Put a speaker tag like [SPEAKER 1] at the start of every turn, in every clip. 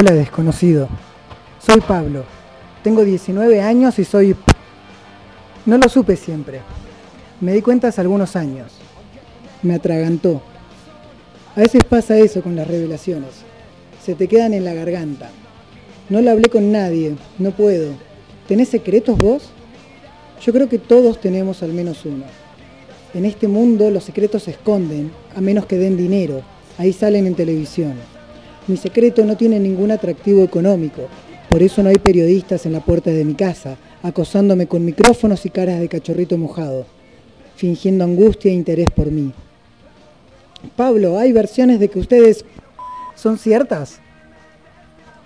[SPEAKER 1] Hola desconocido. Soy Pablo. Tengo 19 años y soy... No lo supe siempre. Me di cuenta hace algunos años. Me atragantó. A veces pasa eso con las revelaciones. Se te quedan en la garganta. No lo hablé con nadie. No puedo. ¿Tenés secretos vos? Yo creo que todos tenemos al menos uno. En este mundo los secretos se esconden, a menos que den dinero. Ahí salen en televisión. Mi secreto no tiene ningún atractivo económico. Por eso no hay periodistas en la puerta de mi casa, acosándome con micrófonos y caras de cachorrito mojado, fingiendo angustia e interés por mí. Pablo, ¿hay versiones de que ustedes son ciertas?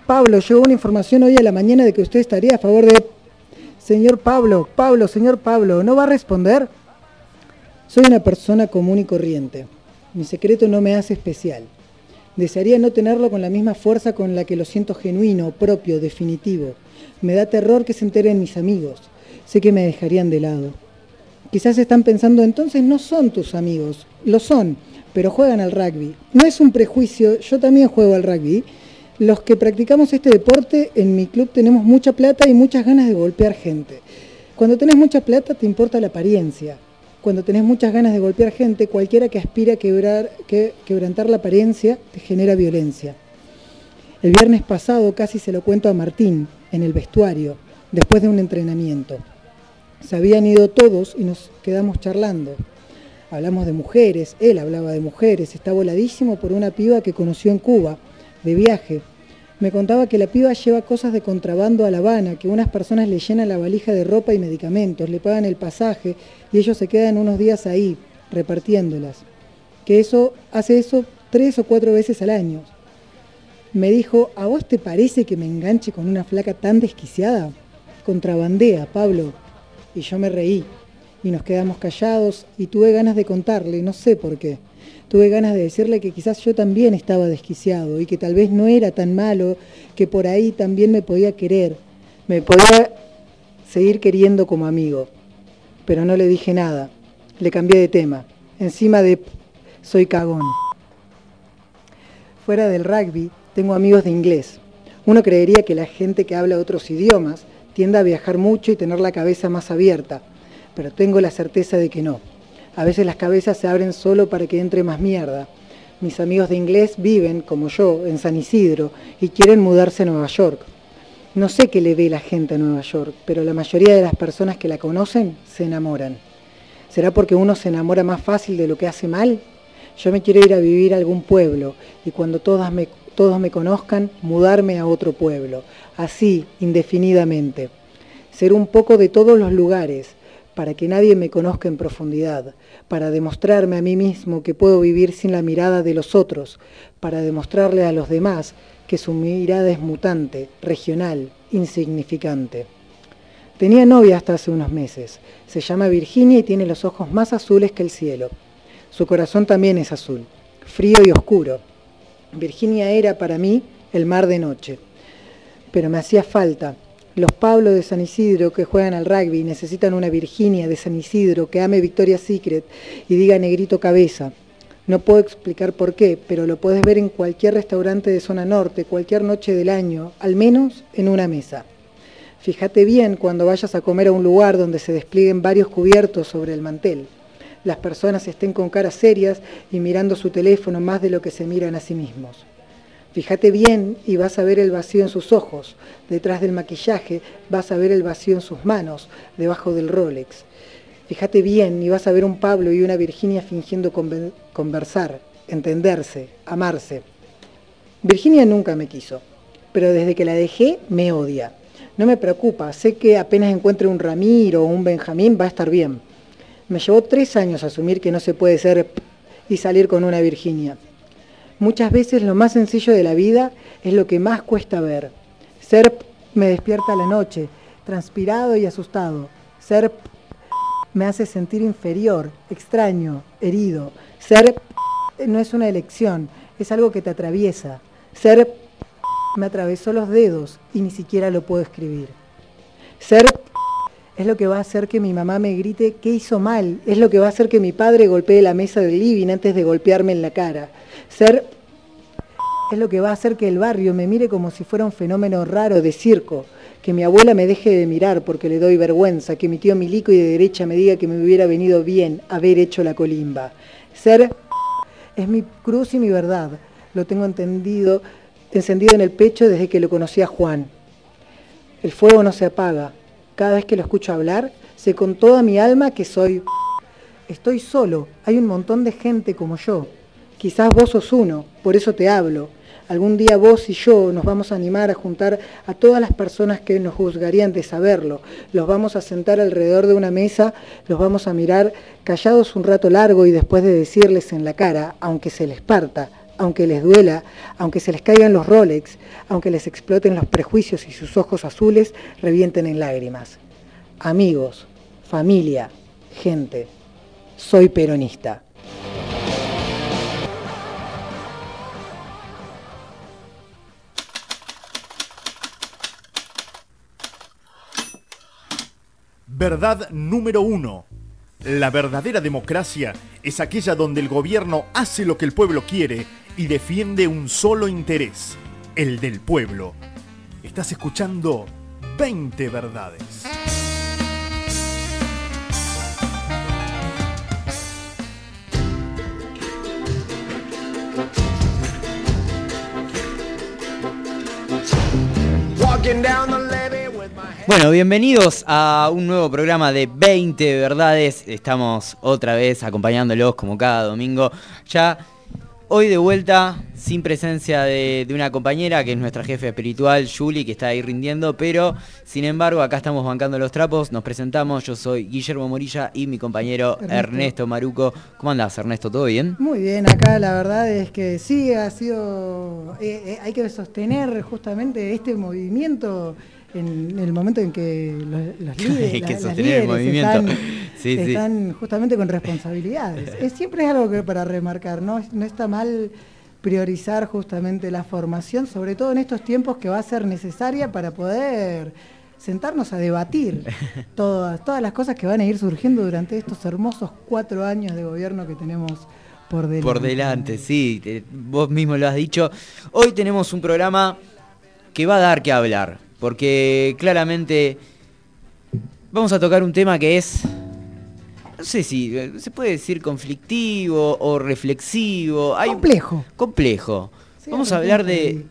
[SPEAKER 1] Pablo, llegó una información hoy a la mañana de que usted estaría a favor de... Señor Pablo, Pablo, señor Pablo, ¿no va a responder? Soy una persona común y corriente. Mi secreto no me hace especial. Desearía no tenerlo con la misma fuerza con la que lo siento genuino, propio, definitivo. Me da terror que se enteren mis amigos. Sé que me dejarían de lado. Quizás están pensando, entonces no son tus amigos. Lo son, pero juegan al rugby. No es un prejuicio, yo también juego al rugby. Los que practicamos este deporte en mi club tenemos mucha plata y muchas ganas de golpear gente. Cuando tenés mucha plata te importa la apariencia cuando tenés muchas ganas de golpear gente, cualquiera que aspira a quebrar, que, quebrantar la apariencia te genera violencia. El viernes pasado casi se lo cuento a Martín en el vestuario, después de un entrenamiento. Se habían ido todos y nos quedamos charlando. Hablamos de mujeres, él hablaba de mujeres, está voladísimo por una piba que conoció en Cuba, de viaje, me contaba que la piba lleva cosas de contrabando a La Habana, que unas personas le llenan la valija de ropa y medicamentos, le pagan el pasaje y ellos se quedan unos días ahí, repartiéndolas. Que eso hace eso tres o cuatro veces al año. Me dijo, ¿a vos te parece que me enganche con una flaca tan desquiciada? Contrabandea, Pablo. Y yo me reí y nos quedamos callados y tuve ganas de contarle, no sé por qué tuve ganas de decirle que quizás yo también estaba desquiciado y que tal vez no era tan malo, que por ahí también me podía querer, me podía seguir queriendo como amigo. Pero no le dije nada, le cambié de tema, encima de soy cagón. Fuera del rugby, tengo amigos de inglés. Uno creería que la gente que habla otros idiomas tiende a viajar mucho y tener la cabeza más abierta, pero tengo la certeza de que no. A veces las cabezas se abren solo para que entre más mierda. Mis amigos de inglés viven, como yo, en San Isidro y quieren mudarse a Nueva York. No sé qué le ve la gente a Nueva York, pero la mayoría de las personas que la conocen se enamoran. ¿Será porque uno se enamora más fácil de lo que hace mal? Yo me quiero ir a vivir a algún pueblo y cuando todas me, todos me conozcan, mudarme a otro pueblo, así, indefinidamente. Ser un poco de todos los lugares, para que nadie me conozca en profundidad, para demostrarme a mí mismo que puedo vivir sin la mirada de los otros, para demostrarle a los demás que su mirada es mutante, regional, insignificante. Tenía novia hasta hace unos meses. Se llama Virginia y tiene los ojos más azules que el cielo. Su corazón también es azul, frío y oscuro. Virginia era para mí el mar de noche. Pero me hacía falta, los Pablo de San Isidro que juegan al rugby necesitan una Virginia de San Isidro que ame Victoria's Secret y diga negrito cabeza. No puedo explicar por qué, pero lo puedes ver en cualquier restaurante de zona norte, cualquier noche del año, al menos en una mesa. Fíjate bien cuando vayas a comer a un lugar donde se desplieguen varios cubiertos sobre el mantel. Las personas estén con caras serias y mirando su teléfono más de lo que se miran a sí mismos. Fíjate bien y vas a ver el vacío en sus ojos. Detrás del maquillaje vas a ver el vacío en sus manos, debajo del Rolex. Fíjate bien y vas a ver un Pablo y una Virginia fingiendo conversar, entenderse, amarse. Virginia nunca me quiso, pero desde que la dejé me odia. No me preocupa, sé que apenas encuentre un Ramiro o un Benjamín va a estar bien. Me llevó tres años asumir que no se puede ser y salir con una Virginia. Muchas veces lo más sencillo de la vida es lo que más cuesta ver. Ser me despierta a la noche, transpirado y asustado. Ser me hace sentir inferior, extraño, herido. Ser no es una elección, es algo que te atraviesa. Ser me atravesó los dedos y ni siquiera lo puedo escribir. Ser es lo que va a hacer que mi mamá me grite qué hizo mal, es lo que va a hacer que mi padre golpee la mesa del living antes de golpearme en la cara. Ser es lo que va a hacer que el barrio me mire como si fuera un fenómeno raro de circo, que mi abuela me deje de mirar porque le doy vergüenza, que mi tío Milico y de derecha me diga que me hubiera venido bien haber hecho la colimba. Ser es mi cruz y mi verdad. Lo tengo entendido, encendido en el pecho desde que lo conocí a Juan. El fuego no se apaga. Cada vez que lo escucho hablar, sé con toda mi alma que soy... Estoy solo. Hay un montón de gente como yo. Quizás vos sos uno, por eso te hablo. Algún día vos y yo nos vamos a animar a juntar a todas las personas que nos juzgarían de saberlo. Los vamos a sentar alrededor de una mesa, los vamos a mirar callados un rato largo y después de decirles en la cara, aunque se les parta, aunque les duela, aunque se les caigan los Rolex, aunque les exploten los prejuicios y sus ojos azules revienten en lágrimas. Amigos, familia, gente, soy peronista.
[SPEAKER 2] Verdad número uno. La verdadera democracia es aquella donde el gobierno hace lo que el pueblo quiere y defiende un solo interés, el del pueblo. Estás escuchando 20 verdades.
[SPEAKER 3] Bueno, bienvenidos a un nuevo programa de 20 verdades. Estamos otra vez acompañándolos como cada domingo. Ya hoy de vuelta, sin presencia de, de una compañera que es nuestra jefe espiritual, Julie, que está ahí rindiendo, pero sin embargo acá estamos bancando los trapos. Nos presentamos, yo soy Guillermo Morilla y mi compañero
[SPEAKER 1] Ernesto.
[SPEAKER 3] Ernesto, Maruco. ¿Cómo andás, Ernesto? ¿Todo bien?
[SPEAKER 1] Muy bien, acá la verdad es que sí, ha sido, eh, eh, hay que sostener justamente este movimiento en el momento en que los, los líderes,
[SPEAKER 3] Hay que
[SPEAKER 1] la- las
[SPEAKER 3] el
[SPEAKER 1] líderes
[SPEAKER 3] movimiento.
[SPEAKER 1] están,
[SPEAKER 3] Sí, sí.
[SPEAKER 1] están justamente con responsabilidades. Es, siempre es algo que para remarcar, ¿no? no está mal priorizar justamente la formación, sobre todo en estos tiempos que va a ser necesaria para poder sentarnos a debatir todas, todas las cosas que van a ir surgiendo durante estos hermosos cuatro años de gobierno que tenemos por delante.
[SPEAKER 3] Por delante, sí, te- vos mismo lo has dicho. Hoy tenemos un programa que va a dar que hablar, porque claramente vamos a tocar un tema que es, no sé si eh, se puede decir conflictivo o reflexivo. Hay-
[SPEAKER 1] Complejo.
[SPEAKER 3] Complejo.
[SPEAKER 1] Sí,
[SPEAKER 3] vamos a hablar de,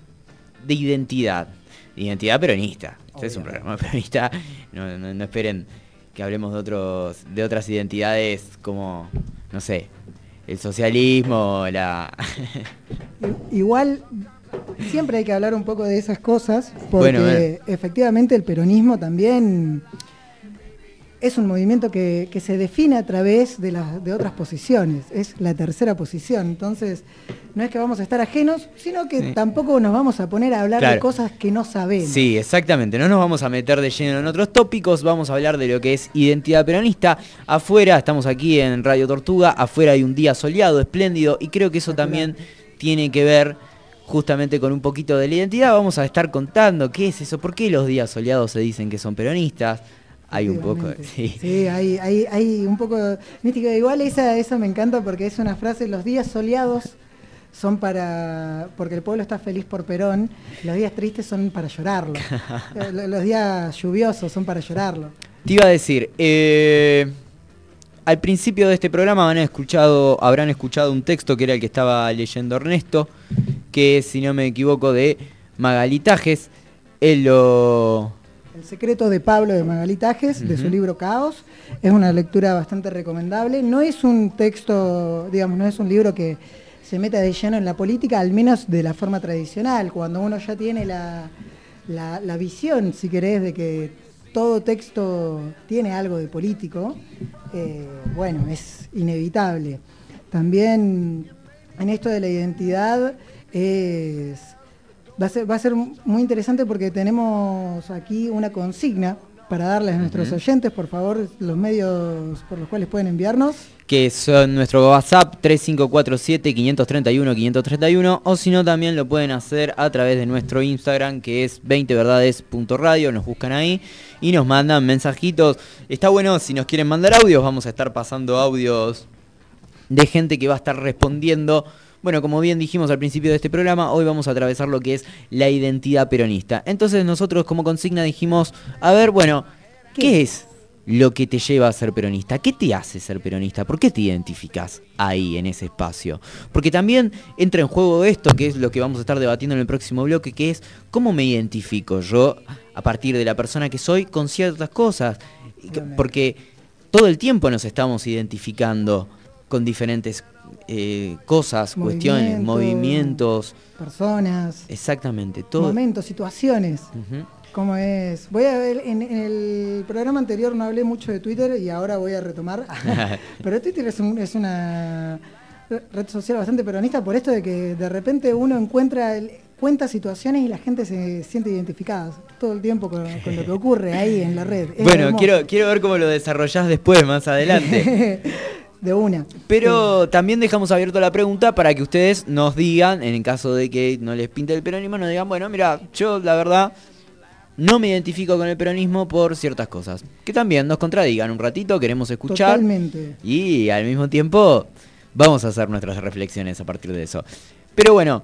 [SPEAKER 3] de identidad, identidad peronista. Este es un programa peronista, no, no- no esperen que hablemos de, otros, de otras identidades como, no sé, el socialismo, la...
[SPEAKER 1] Igual siempre hay que hablar un poco de esas cosas, porque
[SPEAKER 3] Bueno,
[SPEAKER 1] efectivamente el peronismo también es un movimiento que, que se define a través de, las de otras posiciones, es la tercera posición, entonces no es que vamos a estar ajenos, sino que
[SPEAKER 3] Sí.
[SPEAKER 1] tampoco nos vamos a poner a hablar de cosas que no sabemos.
[SPEAKER 3] Sí, exactamente. No nos vamos a meter de lleno en otros tópicos, vamos a hablar de lo que es identidad peronista. Afuera, estamos aquí en Radio Tortuga, afuera hay un día soleado, espléndido, y creo que eso también tiene que ver justamente con un poquito de la identidad. Vamos a estar contando qué es eso, por qué los días soleados se dicen que son peronistas. Hay un poco,
[SPEAKER 1] Efectivamente.
[SPEAKER 3] sí.
[SPEAKER 1] hay, hay, hay un poco de mística. Igual esa, esa me encanta porque es una frase, los días soleados son para, porque el pueblo está feliz por Perón, los días tristes son para llorarlo. Eh, lo- los días lluviosos son para llorarlo.
[SPEAKER 3] Te iba a decir, eh, al principio de este programa han escuchado, habrán escuchado un texto que era el que estaba leyendo Ernesto, que es, si no me equivoco, de Magalitajes. Él lo...
[SPEAKER 1] El secreto de Pablo de Magalitajes, de su libro Caos, es una lectura bastante recomendable. No es un texto, digamos, no es un libro que se meta de lleno en la política, al menos de la forma tradicional, cuando uno ya tiene la, la- la visión, si querés, de que todo texto tiene algo de político, eh, bueno, es inevitable. También en esto de la identidad es Va a, ser, va a ser muy interesante porque tenemos aquí una consigna para darles a nuestros oyentes, por favor, los medios por los cuales pueden enviarnos.
[SPEAKER 3] que son nuestro WhatsApp 3547-531-531 o si no también lo pueden hacer a través de nuestro Instagram que es 20verdades.radio, nos buscan ahí y nos mandan mensajitos. Está bueno, si nos quieren mandar audios, vamos a estar pasando audios de gente que va a estar respondiendo Bueno, como bien dijimos al principio de este programa, hoy vamos a atravesar lo que es la identidad peronista. Entonces nosotros como consigna dijimos, a ver, bueno, ¿qué, es lo que te lleva a ser peronista? ¿Qué te hace ser peronista? ¿Por qué te identificas ahí en ese espacio? Porque también entra en juego esto, que es lo que vamos a estar debatiendo en el próximo bloque, que es cómo me identifico yo a partir de la persona que soy con ciertas cosas. Porque todo el tiempo nos estamos identificando con diferentes eh, cosas, cuestiones, movimientos.
[SPEAKER 1] Personas.
[SPEAKER 3] Exactamente, todo.
[SPEAKER 1] Momentos, situaciones. ¿Cómo es? Voy a ver, en, el programa anterior no hablé mucho de Twitter y ahora voy a retomar. Pero Twitter es, una red social bastante peronista por esto de que de repente uno encuentra, cuenta situaciones y la gente se siente identificada todo el tiempo con, lo que ocurre ahí en la red.
[SPEAKER 3] bueno, quiero, quiero ver cómo lo desarrollás después, más adelante.
[SPEAKER 1] De una.
[SPEAKER 3] Pero también dejamos abierto la pregunta para que ustedes nos digan, en el caso de que no les pinte el peronismo, nos digan, bueno, mira, yo la verdad no me identifico con el peronismo por ciertas cosas. Que también nos contradigan un ratito, queremos escuchar.
[SPEAKER 1] Totalmente.
[SPEAKER 3] Y al mismo tiempo vamos a hacer nuestras reflexiones a partir de eso. Pero bueno,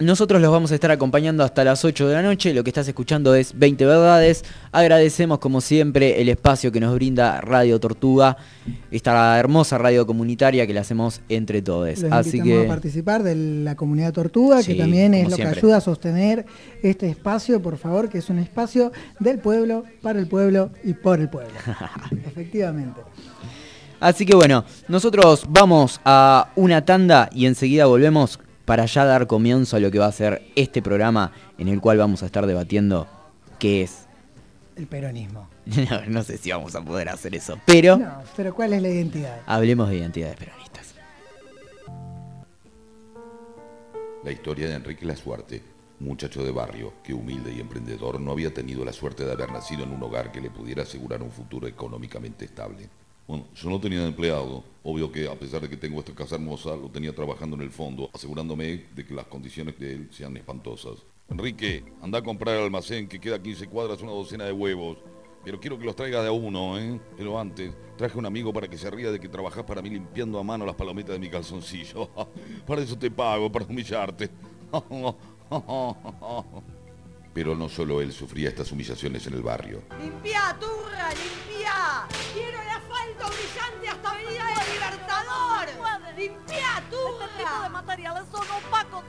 [SPEAKER 3] nosotros los vamos a estar acompañando hasta las 8 de la noche. Lo que estás escuchando es 20 verdades. Agradecemos como siempre el espacio que nos brinda Radio Tortuga, esta hermosa radio comunitaria que la hacemos entre todos. Así que
[SPEAKER 1] a participar de la comunidad Tortuga, que también es lo que ayuda a sostener este espacio, por favor, que es un espacio del pueblo, para el pueblo y por el pueblo. Efectivamente.
[SPEAKER 3] Así que bueno, nosotros vamos a una tanda y enseguida volvemos para ya dar comienzo a lo que va a ser este programa en el cual vamos a estar debatiendo qué es
[SPEAKER 1] el peronismo.
[SPEAKER 3] No, sé si vamos a poder hacer eso, pero...
[SPEAKER 1] No, pero ¿cuál es la identidad?
[SPEAKER 3] Hablemos de identidades peronistas.
[SPEAKER 4] La historia de Enrique Lasuarte, muchacho de barrio que humilde y emprendedor no había tenido la suerte de haber nacido en un hogar que le pudiera asegurar un futuro económicamente estable. Bueno, yo no tenía empleado. Obvio que a pesar de que tengo esta casa hermosa, lo tenía trabajando en el fondo, asegurándome de que las condiciones de él sean espantosas. Enrique, anda a comprar al almacén que queda a 15 cuadras una docena de huevos. Pero quiero que los traigas de a uno, ¿eh? Pero antes, traje un amigo para que se ría de que trabajás para mí limpiando a mano las palomitas de mi calzoncillo. para eso te pago, para humillarte. Pero no solo él sufría estas humillaciones en el barrio.
[SPEAKER 5] ¡Limpia, turra, limpia! ¡Quiero el asfalto brillante hasta Avenida del Libertador! ¡Limpia, turra! Este tipo de materiales son opacos.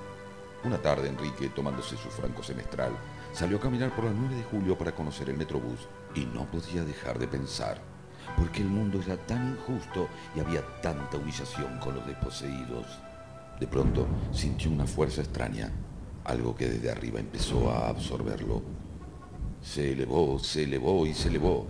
[SPEAKER 4] Una tarde, Enrique, tomándose su franco semestral, salió a caminar por la 9 de julio para conocer el Metrobús y no podía dejar de pensar, porque el mundo era tan injusto y había tanta humillación con los desposeídos. De pronto sintió una fuerza extraña algo que desde arriba empezó a absorberlo. Se elevó, se elevó y se elevó.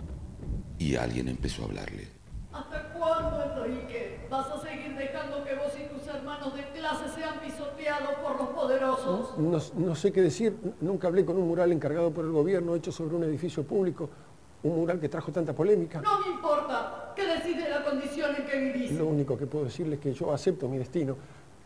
[SPEAKER 4] Y alguien empezó a hablarle.
[SPEAKER 5] ¿Hasta cuándo, Enrique? ¿Vas a seguir dejando que vos y tus hermanos de clase sean pisoteados por los poderosos?
[SPEAKER 6] No, no, sé qué decir. Nunca hablé con un mural encargado por el gobierno hecho sobre un edificio público. Un mural que trajo tanta polémica.
[SPEAKER 5] No me importa. ¿Qué decís de la condición en que vivís?
[SPEAKER 6] Lo único que puedo decirle es que yo acepto mi destino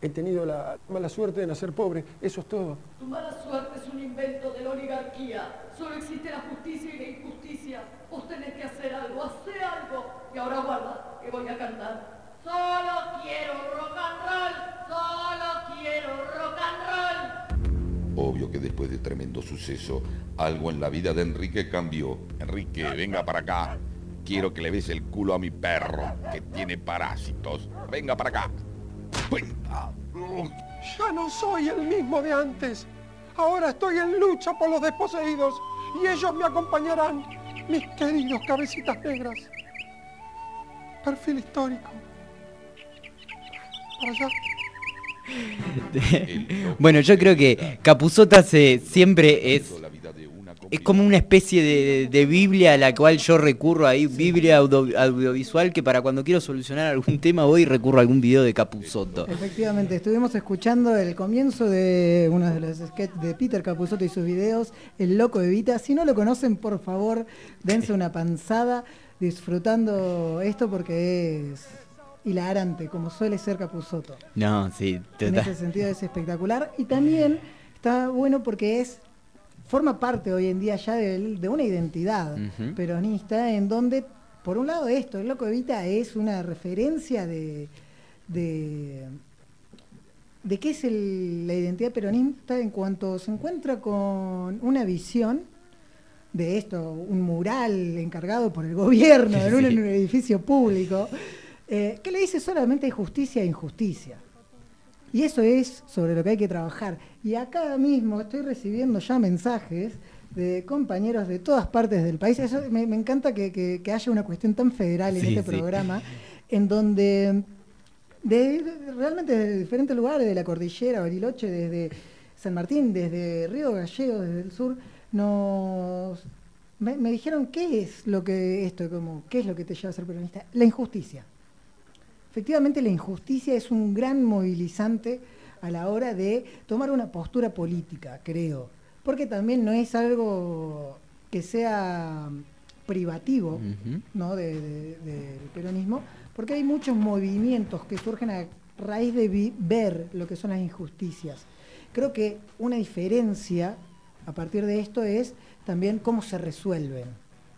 [SPEAKER 6] he tenido la mala suerte de nacer pobre, eso es todo.
[SPEAKER 5] Tu mala suerte es un invento de la oligarquía. Solo existe la justicia y la injusticia. Vos tenés que hacer algo, hacer algo. Y ahora guarda, que voy a cantar. Solo quiero rock and roll, solo quiero rock and
[SPEAKER 4] roll. Obvio que después de tremendo suceso, algo en la vida de Enrique cambió. Enrique, venga para acá. Quiero que le des el culo a mi perro, que tiene parásitos. Venga para acá.
[SPEAKER 6] Ya no soy el mismo de antes. Ahora estoy en lucha por los desposeídos y ellos me acompañarán, mis queridos cabecitas negras. Perfil histórico. Para allá.
[SPEAKER 3] bueno, yo creo que Capuzota se, siempre es es como una especie de, Biblia a la cual yo recurro ahí, Biblia audiovisual, que para cuando quiero solucionar algún tema voy y recurro a algún video de Capuzotto.
[SPEAKER 1] Efectivamente, estuvimos escuchando el comienzo de uno de los sketches de Peter Capuzotto y sus videos, El Loco de Vita. Si no lo conocen, por favor, dense una panzada disfrutando esto porque es hilarante, como suele ser Capuzotto.
[SPEAKER 3] No, sí.
[SPEAKER 1] En ese sentido es espectacular. Y también está bueno porque es forma parte hoy en día ya de, una identidad peronista en donde, por un lado esto, el Loco Evita es una referencia de, de qué es el- la identidad peronista en cuanto se encuentra con una visión de esto, un mural encargado por el gobierno en, un,
[SPEAKER 3] Sí.
[SPEAKER 1] en un edificio público, eh, que le dice solamente justicia e injusticia. Y eso es sobre lo que hay que trabajar. Y acá mismo estoy recibiendo ya mensajes de compañeros de todas partes del país. Eso me, me encanta que, que- que haya una cuestión tan federal en
[SPEAKER 3] Sí,
[SPEAKER 1] este
[SPEAKER 3] sí.
[SPEAKER 1] programa, en donde de, de- realmente de diferentes lugares de la cordillera, Bariloche, desde San Martín, desde Río Gallegos, desde el sur, nos me, me dijeron qué es lo que esto, como qué es lo que te lleva a ser peronista, la injusticia. Efectivamente, la injusticia es un gran movilizante a la hora de tomar una postura política, creo. Porque también no es algo que sea privativo. ¿no? de- de- del peronismo, porque hay muchos movimientos que surgen a raíz de ver lo que son las injusticias. Creo que una diferencia a partir de esto es también cómo se resuelven.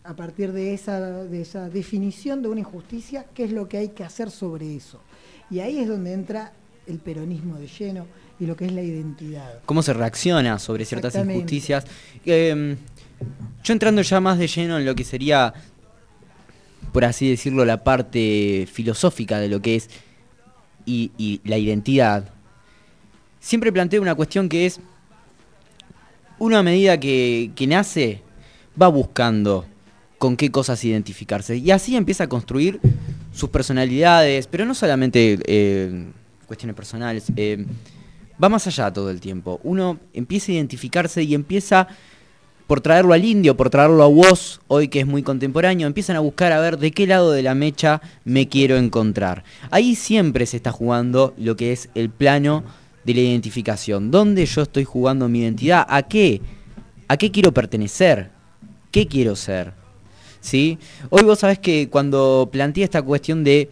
[SPEAKER 1] A partir de esa, de esa definición de una injusticia, qué es lo que hay que hacer sobre eso. Y ahí es donde entra el peronismo de lleno y lo que es la identidad.
[SPEAKER 3] cómo se reacciona sobre ciertas injusticias. Eh, yo entrando ya más de lleno en lo que sería, por así decirlo, la parte filosófica de lo que es y, y la identidad, siempre planteo una cuestión que es, uno a medida que, que nace, va buscando con qué cosas identificarse. Y así empieza a construir sus personalidades, pero no solamente eh, cuestiones personales, eh, va más allá todo el tiempo. Uno empieza a identificarse y empieza por traerlo al indio, por traerlo a vos, hoy que es muy contemporáneo, empiezan a buscar a ver de qué lado de la mecha me quiero encontrar. Ahí siempre se está jugando lo que es el plano de la identificación. ¿Dónde yo estoy jugando mi identidad? ¿A qué? ¿A qué quiero pertenecer? ¿Qué quiero ser? ¿Sí? Hoy vos sabés que cuando planteé esta cuestión de...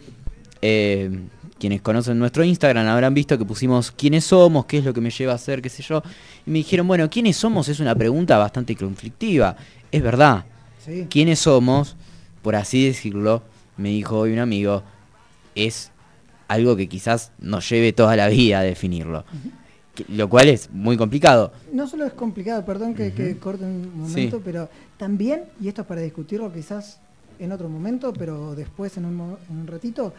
[SPEAKER 3] eh, quienes conocen nuestro Instagram habrán visto que pusimos quiénes somos, qué es lo que me lleva a ser, qué sé yo. Y me dijeron, bueno, ¿quiénes somos? Es una pregunta bastante conflictiva. Es verdad.
[SPEAKER 1] Sí.
[SPEAKER 3] ¿Quiénes somos? Por así decirlo, me dijo hoy un amigo, es algo que quizás nos lleve toda la vida a definirlo. Lo cual es muy complicado.
[SPEAKER 1] No solo es complicado, perdón que, que corte un momento,
[SPEAKER 3] Sí.
[SPEAKER 1] pero también, y esto es para discutirlo quizás en otro momento, pero después en un, en un ratito,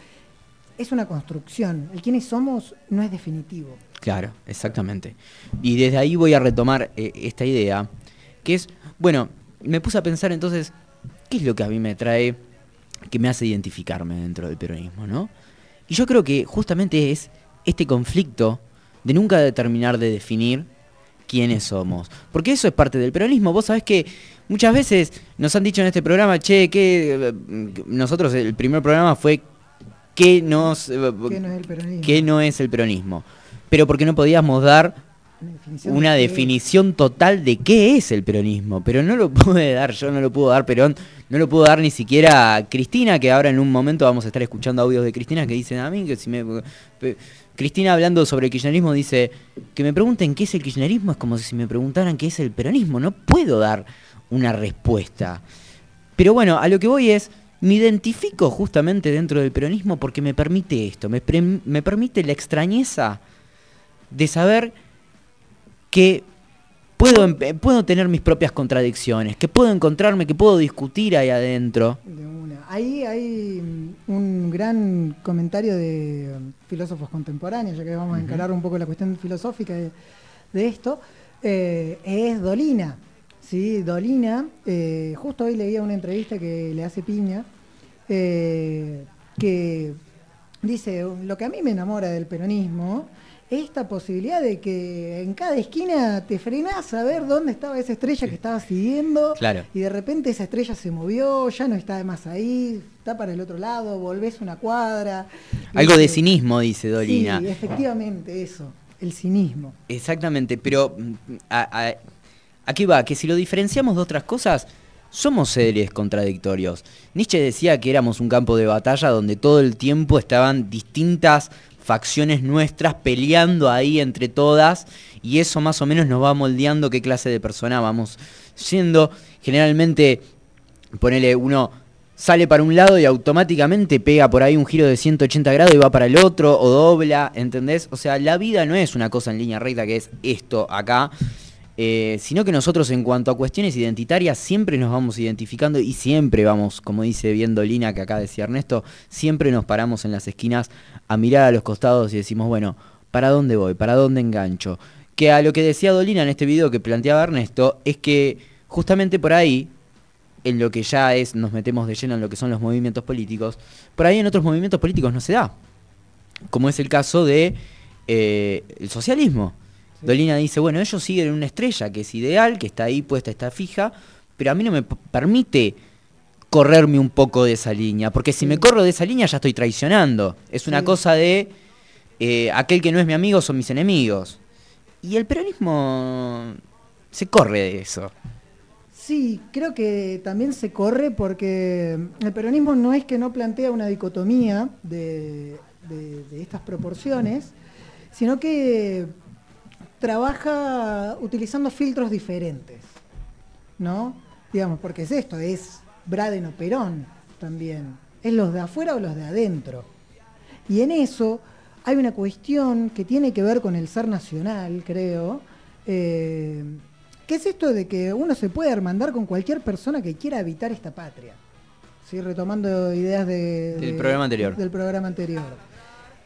[SPEAKER 1] es una construcción. El quiénes somos no es definitivo.
[SPEAKER 3] Claro, exactamente. Y desde ahí voy a retomar eh, esta idea, que es, bueno, me puse a pensar entonces, ¿qué es lo que a mí me trae, que me hace identificarme dentro del peronismo, ¿no? Y yo creo que justamente es este conflicto de nunca determinar de definir quiénes somos. Porque eso es parte del peronismo. Vos sabés que muchas veces nos han dicho en este programa, che, que nosotros el primer programa fue que nos... eh,
[SPEAKER 1] ¿Qué no es el peronismo?
[SPEAKER 3] qué no es el peronismo. Pero porque no podíamos dar
[SPEAKER 1] Una definición
[SPEAKER 3] una
[SPEAKER 1] de qué es.
[SPEAKER 3] definición total de qué es el peronismo. Pero no lo pude dar, yo no lo puedo dar Perón, no lo pudo dar ni siquiera Cristina, que ahora en un momento vamos a estar escuchando audios de Cristina que dicen a mí que si me... Cristina hablando sobre el kirchnerismo dice que me pregunten qué es el kirchnerismo es como si me preguntaran qué es el peronismo. No puedo dar una respuesta. Pero bueno, a lo que voy es, me identifico justamente dentro del peronismo porque me permite esto, me permite la extrañeza de saber que puedo, em- eh, puedo tener mis propias contradicciones, que puedo encontrarme, que puedo discutir ahí adentro.
[SPEAKER 1] De una. Ahí hay mm, un gran comentario de mm, filósofos contemporáneos, ya que vamos a encarar un poco la cuestión filosófica de, de esto, eh, es Dolina. ¿sí? Dolina, eh, justo hoy leía una entrevista que le hace Piña, eh, que dice, lo que a mí me enamora del peronismo esta posibilidad de que en cada esquina te frenás a ver dónde estaba esa estrella que estabas siguiendo
[SPEAKER 3] Claro.
[SPEAKER 1] y de repente esa estrella se movió, ya no está más ahí, está para el otro lado, volvés una cuadra.
[SPEAKER 3] Algo de cinismo, dice Dolina.
[SPEAKER 1] Sí, efectivamente, eso, el cinismo.
[SPEAKER 3] Exactamente, pero mm, a- a- aquí va, que si lo diferenciamos de otras cosas, somos seres contradictorios. Nietzsche decía que éramos un campo de batalla donde todo el tiempo estaban distintas facciones nuestras peleando ahí entre todas y eso más o menos nos va moldeando qué clase de persona vamos siendo. Generalmente, ponele uno sale para un lado y automáticamente pega por ahí un giro de 180 grados y va para el otro o dobla, ¿entendés? O sea, la vida no es una cosa en línea recta que es esto acá, eh, sino que nosotros en cuanto a cuestiones identitarias siempre nos vamos identificando y siempre vamos, como dice bien Dolina que acá decía Ernesto, siempre nos paramos en las esquinas a mirar a los costados y decimos, bueno, ¿para dónde voy? ¿Para dónde engancho? Que a lo que decía Dolina en este video que planteaba Ernesto es que justamente por ahí en lo que ya es, nos metemos de lleno en lo que son los movimientos políticos, por ahí en otros movimientos políticos no se da. Como es el caso de eh, socialismo. Dolina dice, bueno, ellos siguen una estrella que es ideal, que está ahí puesta, está fija, pero a mí no me permite correrme un poco de esa línea, porque si me corro de esa línea ya estoy traicionando. Es una cosa de eh, aquel que no es mi amigo son mis enemigos. Y el peronismo se corre de eso.
[SPEAKER 1] Sí, creo que también se corre porque el peronismo no es que no plantea una dicotomía de, estas proporciones, sino que trabaja utilizando filtros diferentes, ¿no? Digamos, porque es esto, es Braden o Perón también, es los de afuera o los de adentro. Y en eso hay una cuestión que tiene que ver con el ser nacional, creo, eh, ¿Qué es esto de que uno se puede hermandar con cualquier persona que quiera habitar esta patria? ¿Sí? Retomando ideas del
[SPEAKER 3] programa anterior.
[SPEAKER 1] Del programa anterior.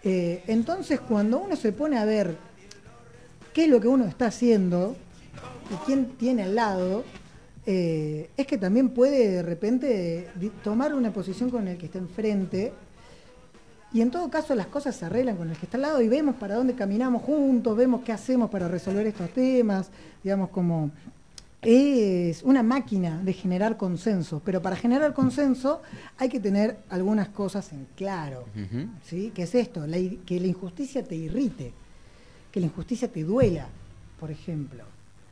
[SPEAKER 1] Eh, entonces, cuando uno se pone a ver qué es lo que uno está haciendo y quién tiene al lado, eh, es que también puede de repente tomar una posición con el que está enfrente y en todo caso las cosas se arreglan con el que está al lado y vemos para dónde caminamos juntos, vemos qué hacemos para resolver estos temas, digamos como es una máquina de generar consenso, pero para generar consenso hay que tener algunas cosas en claro, ¿sí? ¿Qué es esto? que la injusticia te irrite, que la injusticia te duela, por ejemplo,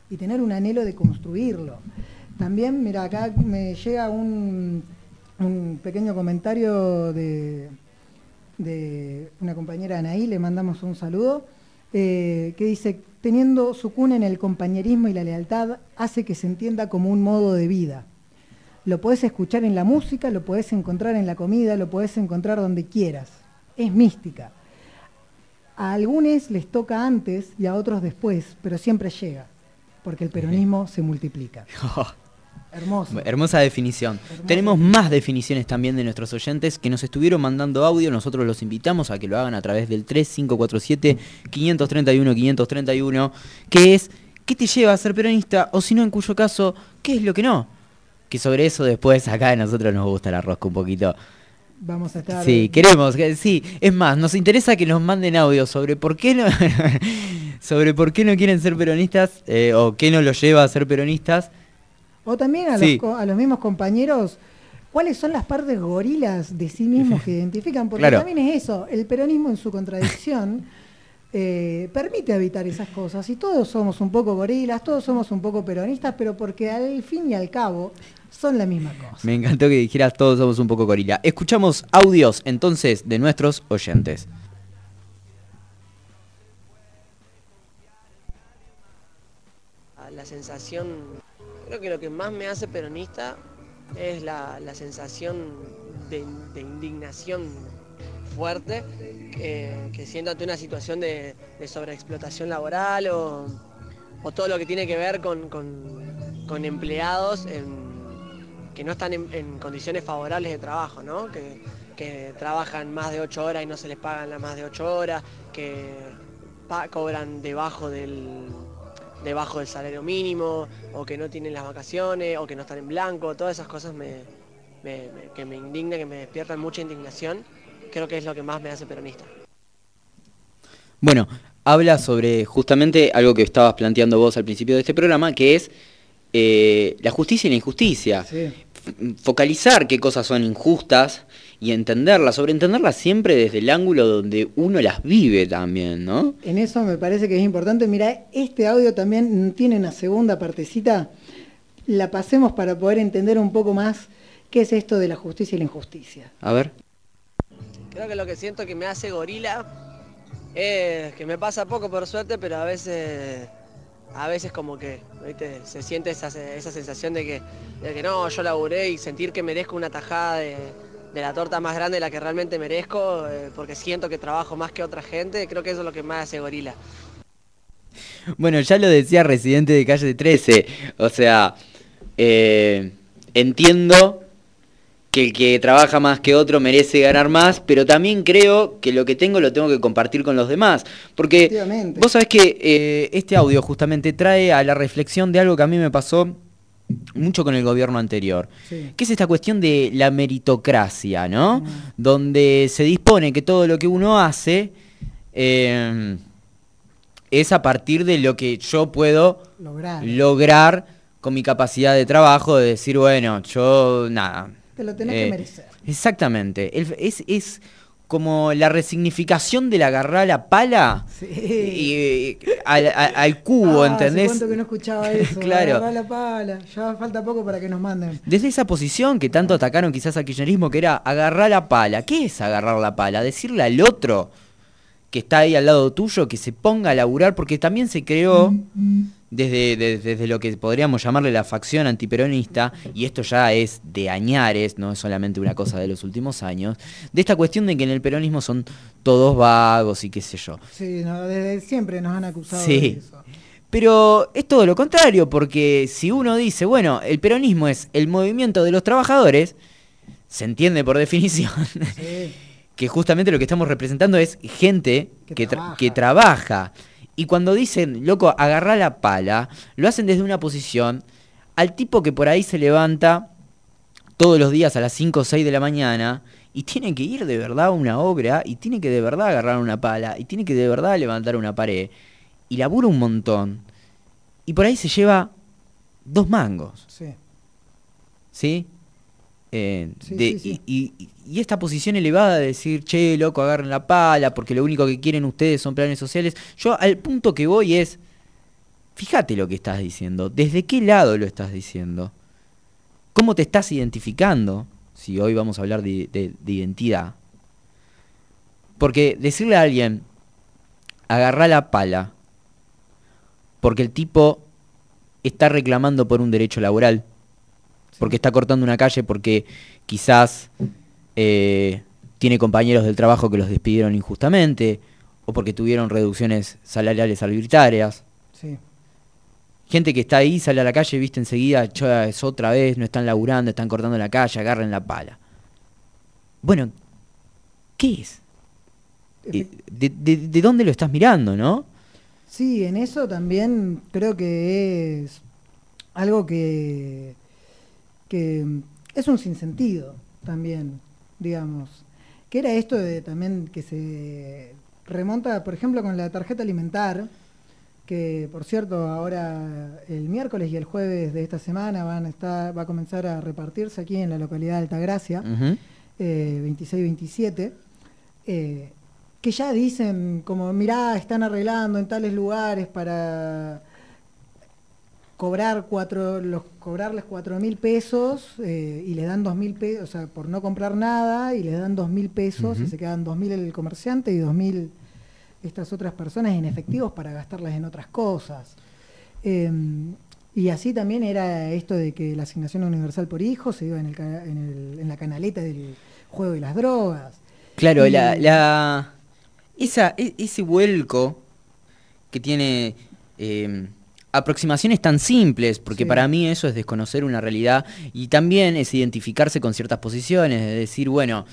[SPEAKER 1] y tener un anhelo de construirlo. También, mira, acá me llega un pequeño comentario de, de una compañera Anaí, le mandamos un saludo, eh, que dice, teniendo su cuna en el compañerismo y la lealtad, hace que se entienda como un modo de vida. Lo podés escuchar en la música, lo podés encontrar en la comida, lo podés encontrar donde quieras. Es mística. A algunos les toca antes y a otros después, pero siempre llega, porque el peronismo se multiplica.
[SPEAKER 3] Hermoso. Hermosa definición. Tenemos más definiciones también de nuestros oyentes que nos estuvieron mandando audio. Nosotros los invitamos a que lo hagan a través del 3547-531-531, que es ¿qué te lleva a ser peronista? O si no, en cuyo caso, ¿qué es lo que no? Que sobre eso después acá a nosotros nos gusta la rosca un poquito.
[SPEAKER 1] Vamos a estar.
[SPEAKER 3] Sí, queremos, sí. Es más, nos interesa que nos manden audio sobre por qué no, sobre por qué no quieren ser peronistas eh, o qué no los lleva a ser peronistas
[SPEAKER 1] o también a, los, mismos compañeros, ¿cuáles son las partes gorilas de sí mismos que identifican? Porque también es eso, el peronismo en su contradicción eh, permite evitar esas cosas. Y todos somos un poco gorilas, todos somos un poco peronistas, pero porque al fin y al cabo son la misma cosa.
[SPEAKER 3] Me encantó que dijeras todos somos un poco gorila. Escuchamos audios entonces de nuestros oyentes.
[SPEAKER 7] La sensación Creo que lo que más me hace peronista es la, sensación de, indignación fuerte que siento ante una situación de, sobreexplotación laboral o, todo lo que tiene que ver con, empleados que no están en, condiciones favorables de trabajo, ¿no? que, trabajan más de 8 horas y no se les pagan las más de 8 horas, que cobran debajo del, salario mínimo, o que no tienen las vacaciones, o que no están en blanco, todas esas cosas que me indignan, que me despiertan mucha indignación, creo que es lo que más me hace peronista.
[SPEAKER 3] Bueno, habla sobre justamente algo que estabas planteando vos al principio de este programa, que es eh, la justicia y la injusticia. Focalizar qué cosas son injustas y entenderlas, sobreentenderlas siempre desde el ángulo donde uno las vive también, ¿no?
[SPEAKER 1] En eso me parece que es importante. Mira, este audio también tiene una segunda partecita. La pasemos para poder entender un poco más qué es esto de la justicia y la injusticia.
[SPEAKER 3] A ver.
[SPEAKER 7] Creo que lo que siento que me hace gorila es que me pasa poco por suerte, pero a veces a veces como que ¿viste? se siente esa, esa sensación de que, de que no, yo laburé y sentir que merezco una tajada de, de la torta más grande de la que realmente merezco, eh, porque siento que trabajo más que otra gente, creo que eso es lo que más hace gorila.
[SPEAKER 3] Bueno, ya lo decía Residente de Calle 13, o sea, eh, entiendo que el que trabaja más que otro merece ganar más, pero también creo que lo que tengo lo tengo que compartir con los demás. Porque vos sabés que eh, este audio justamente trae a la reflexión de algo que a mí me pasó mucho con el gobierno anterior,
[SPEAKER 1] Sí.
[SPEAKER 3] que es esta cuestión de la meritocracia, ¿no? Donde se dispone que todo lo que uno hace eh, es a partir de lo que yo puedo
[SPEAKER 1] Lograr.
[SPEAKER 3] lograr con mi capacidad de trabajo, de decir, bueno, yo nada.
[SPEAKER 1] Te lo tenés
[SPEAKER 3] eh,
[SPEAKER 1] que merecer.
[SPEAKER 3] Exactamente. El- es, es como la resignificación del agarrar la pala
[SPEAKER 1] Sí.
[SPEAKER 3] y, eh, al, cubo,
[SPEAKER 1] Ah,
[SPEAKER 3] ¿entendés?
[SPEAKER 1] cuánto que no escuchaba eso?
[SPEAKER 3] Claro.
[SPEAKER 1] Agarrá la pala. Ya falta poco para que nos manden.
[SPEAKER 3] Desde esa posición que tanto atacaron quizás al kirchnerismo, que era agarrar la pala. ¿Qué es agarrar la pala? Decirle al otro que está ahí al lado tuyo que se ponga a laburar, porque también se creó desde, de- desde lo que podríamos llamarle la facción antiperonista, y esto ya es de añares, no es solamente una cosa de los últimos años, de esta cuestión de que en el peronismo son todos vagos y qué sé yo.
[SPEAKER 1] Sí, no, desde siempre nos han acusado
[SPEAKER 3] Sí.
[SPEAKER 1] de eso.
[SPEAKER 3] Pero es todo lo contrario, porque si uno dice, bueno, el peronismo es el movimiento de los trabajadores, se entiende por definición
[SPEAKER 1] Sí.
[SPEAKER 3] que justamente lo que estamos representando es gente
[SPEAKER 1] Que
[SPEAKER 3] que, tra-
[SPEAKER 1] trabaja.
[SPEAKER 3] que trabaja. Y cuando dicen, loco, agarra la pala, lo hacen desde una posición al tipo que por ahí se levanta todos los días a las 5 o 6 de la mañana y tiene que ir de verdad a una obra y tiene que de verdad agarrar una pala y tiene que de verdad levantar una pared y labura un montón y por ahí se lleva dos mangos.
[SPEAKER 1] Sí.
[SPEAKER 3] ¿sí? Eh,
[SPEAKER 1] Sí,
[SPEAKER 3] de-
[SPEAKER 1] sí, sí.
[SPEAKER 3] Y, y- y esta posición elevada de decir, che, loco, agarren la pala, porque lo único que quieren ustedes son planes sociales. Yo al punto que voy es, fíjate lo que estás diciendo, ¿desde qué lado lo estás diciendo? ¿Cómo te estás identificando? Si hoy vamos a hablar de, de- de identidad. Porque decirle a alguien, agarrá la pala, porque el tipo está reclamando por un derecho laboral, porque está cortando una calle, porque quizás eh, tiene compañeros del trabajo que los despidieron injustamente, o porque tuvieron reducciones salariales arbitrarias.
[SPEAKER 1] Sí.
[SPEAKER 3] Gente que está ahí, sale a la calle, viste enseguida, "Cho, es otra vez, no están laburando, están cortando la calle, agarren la pala. Bueno, ¿qué es? Eh, ¿De, de- de dónde lo estás mirando, no?
[SPEAKER 1] Sí, en eso también creo que es algo que, que es un sinsentido también, digamos. Que era esto de también que se remonta, por ejemplo, con la tarjeta alimentar, que por cierto ahora el miércoles y el jueves de esta semana van a estar, va a comenzar a repartirse aquí en la localidad de Altagracia
[SPEAKER 3] Ujú.
[SPEAKER 1] eh, 26-27, eh, que ya dicen como, mirá, están arreglando en tales lugares para cobrar cuatro, los, cobrarles cuatro mil pesos eh, y les dan dos mil pesos, o sea, por no comprar nada y les dan dos mil pesos y se quedan dos mil el comerciante y dos mil estas otras personas en efectivos para gastarlas en otras cosas. Eh, y así también era esto de que la asignación universal por hijo se iba en, el en, el- en la canaleta del juego de las drogas.
[SPEAKER 3] Claro,
[SPEAKER 1] Y-
[SPEAKER 3] la, la- esa, e- ese vuelco que tiene eh, aproximaciones tan simples, porque
[SPEAKER 1] Sí.
[SPEAKER 3] para mí eso es desconocer una realidad y también es identificarse con ciertas posiciones, de decir, bueno,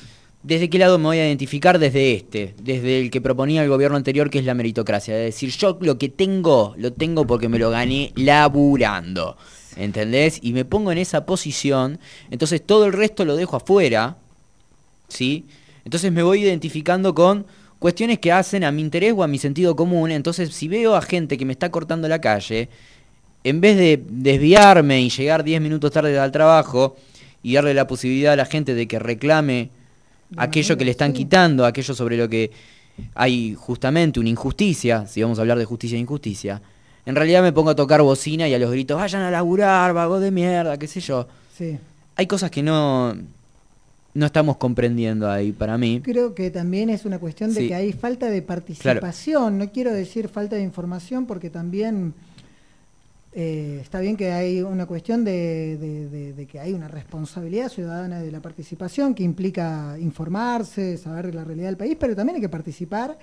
[SPEAKER 3] ¿desde qué lado me voy a identificar? Desde este, desde el que proponía el gobierno anterior, que es la meritocracia, de decir, yo lo que tengo, lo tengo porque me lo gané laburando, ¿entendés? Y me pongo en esa posición, entonces todo el resto lo dejo afuera, ¿sí? Entonces me voy identificando con cuestiones que hacen a mi interés o a mi sentido común. Entonces, si veo a gente que me está cortando la calle, en vez de desviarme y llegar 10 minutos tarde al trabajo y darle la posibilidad a la gente de que reclame
[SPEAKER 1] De
[SPEAKER 3] aquello
[SPEAKER 1] manera,
[SPEAKER 3] que le están
[SPEAKER 1] sí.
[SPEAKER 3] quitando, aquello sobre lo que hay justamente una injusticia, si vamos a hablar de justicia e injusticia, en realidad me pongo a tocar bocina y a los gritos, vayan a laburar, vago de mierda, qué sé yo.
[SPEAKER 1] Sí.
[SPEAKER 3] Hay cosas que no, no estamos comprendiendo ahí para mí.
[SPEAKER 1] Creo que también es una cuestión de
[SPEAKER 3] Sí.
[SPEAKER 1] que hay falta de participación. No quiero decir falta de información porque también Eh, está bien que hay una cuestión de, de- de- de que hay una responsabilidad ciudadana de la participación que implica informarse, saber la realidad del país, pero también hay que participar,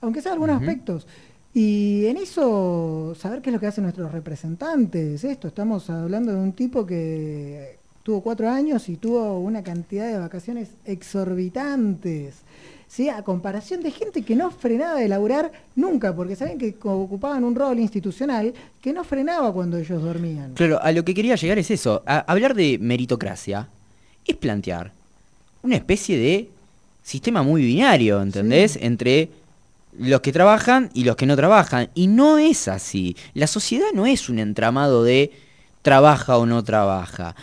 [SPEAKER 1] aunque sea en algunos aspectos. Y en eso, saber qué es lo que hacen nuestros representantes. Esto, estamos hablando de un tipo que tuvo cuatro años y tuvo una cantidad de vacaciones exorbitantes. ¿sí? A comparación de gente que no frenaba de laburar nunca, porque saben que ocupaban un rol institucional que no frenaba cuando ellos dormían.
[SPEAKER 3] Claro, a lo que quería llegar es eso. A- hablar de meritocracia es plantear una especie de sistema muy binario, ¿entendés? Entre los que trabajan y los que no trabajan. Y no es así. La sociedad no es un entramado de trabaja o no trabaja.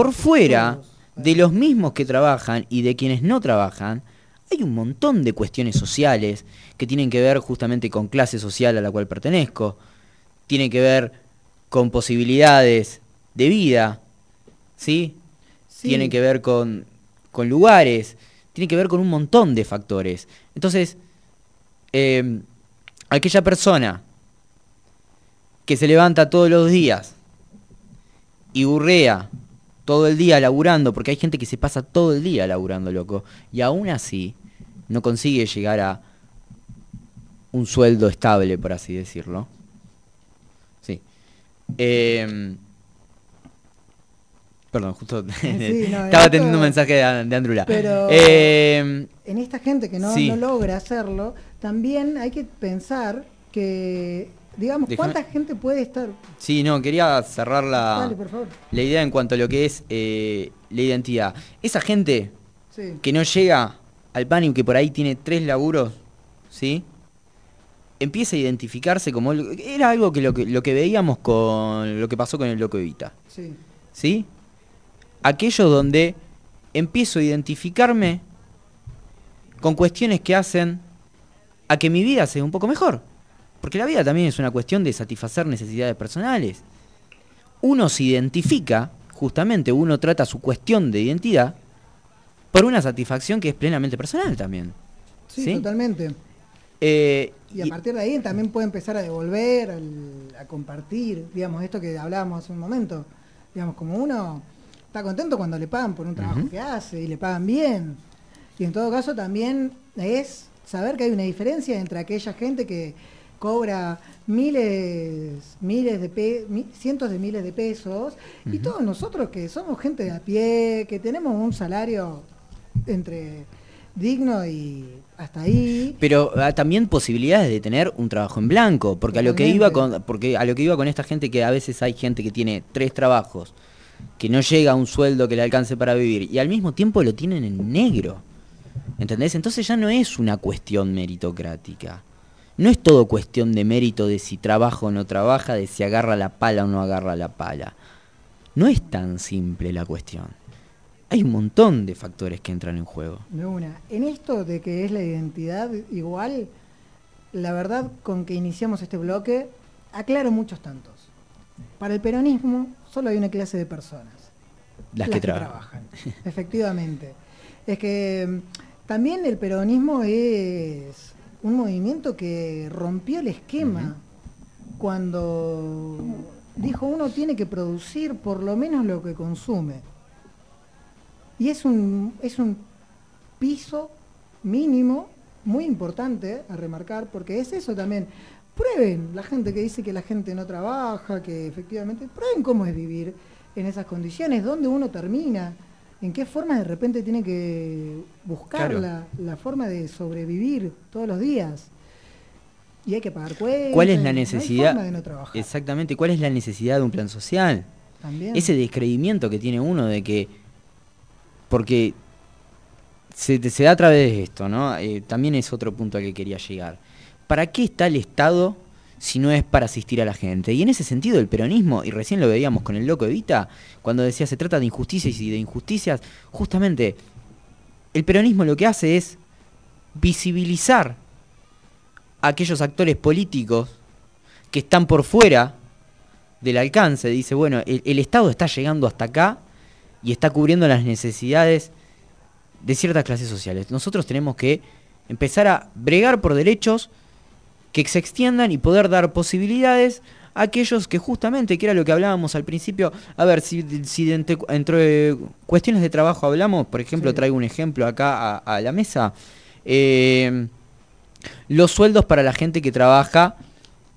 [SPEAKER 3] Por fuera de los mismos que trabajan y de quienes no trabajan, hay un montón de cuestiones sociales que tienen que ver justamente con clase social a la cual pertenezco, tienen que ver con posibilidades de vida, ¿sí?
[SPEAKER 1] Sí.
[SPEAKER 3] Tienen que ver con, con lugares, tiene que ver con un montón de factores. Entonces, eh, aquella persona que se levanta todos los días y burrea todo el día laburando, porque hay gente que se pasa todo el día laburando, loco, y aún así no consigue llegar a un sueldo estable, por así decirlo. Sí. Eh, perdón, justo
[SPEAKER 1] no,
[SPEAKER 3] estaba
[SPEAKER 1] esto-
[SPEAKER 3] atendiendo un mensaje de, de Andrula.
[SPEAKER 1] Pero-
[SPEAKER 3] Eh,
[SPEAKER 1] en esta gente que no,
[SPEAKER 3] Sí.
[SPEAKER 1] no logra hacerlo, también hay que pensar que, digamos,
[SPEAKER 3] Déjame-
[SPEAKER 1] ¿cuánta gente puede estar?
[SPEAKER 3] sí, no, quería cerrar la,
[SPEAKER 1] Dale, por favor.
[SPEAKER 3] la idea en cuanto a lo que es eh, la identidad. Esa gente
[SPEAKER 1] Sí.
[SPEAKER 3] que no llega al pan y que por ahí tiene tres laburos, ¿sí? Empieza a identificarse como... el- Era algo que lo, que lo que veíamos con lo que pasó con el Loco Evita,
[SPEAKER 1] Sí.
[SPEAKER 3] ¿sí? Aquello donde empiezo a identificarme con cuestiones que hacen a que mi vida sea un poco mejor. Porque la vida también es una cuestión de satisfacer necesidades personales. Uno se identifica, justamente uno trata su cuestión de identidad por una satisfacción que es plenamente personal también.
[SPEAKER 1] Sí,
[SPEAKER 3] ¿Sí?
[SPEAKER 1] totalmente.
[SPEAKER 3] Eh,
[SPEAKER 1] Y a partir de ahí también puede empezar a devolver, al- a compartir, digamos, esto que hablábamos hace un momento. Digamos, como uno está contento cuando le pagan por un trabajo que hace y le pagan bien. Y en todo caso también es saber que hay una diferencia entre aquella gente que cobra miles, miles de pe- cientos de miles de pesos y todos nosotros que somos gente de a pie, que tenemos un salario entre digno y hasta ahí.
[SPEAKER 3] Pero ah, también posibilidades de tener un trabajo en blanco, porque a lo que iba con, porque a lo que iba con esta gente que a veces hay gente que tiene tres trabajos, que no llega a un sueldo que le alcance para vivir y al mismo tiempo lo tienen en negro. ¿Entendés? Entonces ya no es una cuestión meritocrática. No es todo cuestión de mérito de si trabaja o no trabaja, de si agarra la pala o no agarra la pala. No es tan simple la cuestión. Hay un montón de factores que entran en juego.
[SPEAKER 1] De una. En esto de que es la identidad igual, la verdad con que iniciamos este bloque, aclaro muchos tantos. Para el peronismo solo hay una clase de personas.
[SPEAKER 3] Las, que, trabajan.
[SPEAKER 1] Efectivamente. Es que mm, también el peronismo es un movimiento que rompió el esquema cuando dijo uno tiene que producir por lo menos lo que consume. Y es un, es un piso mínimo muy importante a remarcar, porque es eso también. Prueben, la gente que dice que la gente no trabaja, que efectivamente, prueben cómo es vivir en esas condiciones, dónde uno termina, en qué forma de repente tiene que buscar
[SPEAKER 3] Claro.
[SPEAKER 1] la, la forma de sobrevivir todos los días. Y hay que pagar cuentas.
[SPEAKER 3] ¿Cuál es
[SPEAKER 1] y no
[SPEAKER 3] la
[SPEAKER 1] hay
[SPEAKER 3] necesidad?
[SPEAKER 1] forma de no trabajar.
[SPEAKER 3] Exactamente, ¿cuál es la necesidad de un plan social?
[SPEAKER 1] También.
[SPEAKER 3] Ese descreimiento que tiene uno de que. Porque se, se da a través de esto, ¿no? Eh, también es otro punto al que quería llegar. ¿Para qué está el Estado si no es para asistir a la gente? Y en ese sentido, el peronismo, y recién lo veíamos con el loco Evita, cuando decía se trata de injusticias y de injusticias, justamente el peronismo lo que hace es visibilizar a aquellos actores políticos que están por fuera del alcance. Dice, bueno, el, el Estado está llegando hasta acá y está cubriendo las necesidades de ciertas clases sociales. Nosotros tenemos que empezar a bregar por derechos que se extiendan y poder dar posibilidades aquellos que justamente, que era lo que hablábamos al principio, a ver, si, si entre, entre cuestiones de trabajo hablamos, por ejemplo,
[SPEAKER 1] Sí.
[SPEAKER 3] traigo un ejemplo acá a, a la mesa, eh, los sueldos para la gente que trabaja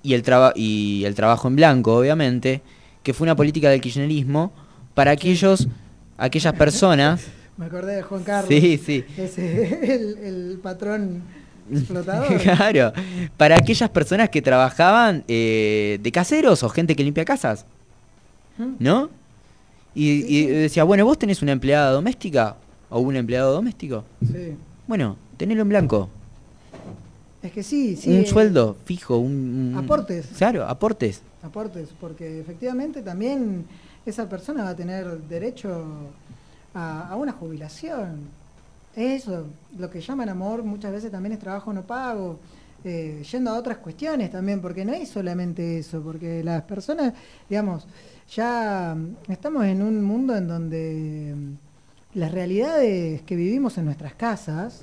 [SPEAKER 3] y el, traba- y el trabajo en blanco, obviamente, que fue una política del kirchnerismo para aquellos, aquellas personas,
[SPEAKER 1] Me acordé de Juan Carlos.
[SPEAKER 3] sí, sí,
[SPEAKER 1] Ese, el, el patrón explotador.
[SPEAKER 3] claro, para aquellas personas que trabajaban eh, de caseros o gente que limpia casas. ¿no? Y,
[SPEAKER 1] Sí,
[SPEAKER 3] y
[SPEAKER 1] sí.
[SPEAKER 3] decía, bueno, vos tenés una empleada doméstica o un empleado doméstico.
[SPEAKER 1] Sí.
[SPEAKER 3] Bueno, tenelo en blanco.
[SPEAKER 1] Es que sí, sí.
[SPEAKER 3] un
[SPEAKER 1] eh,
[SPEAKER 3] sueldo fijo, un, un-
[SPEAKER 1] Aportes.
[SPEAKER 3] Claro, aportes.
[SPEAKER 1] aportes, porque efectivamente también esa persona va a tener derecho a, a una jubilación. Eso, lo que llaman amor muchas veces también es trabajo no pago, eh, yendo a otras cuestiones también, porque no es solamente eso, porque las personas, digamos, ya estamos en un mundo en donde mm, las realidades que vivimos en nuestras casas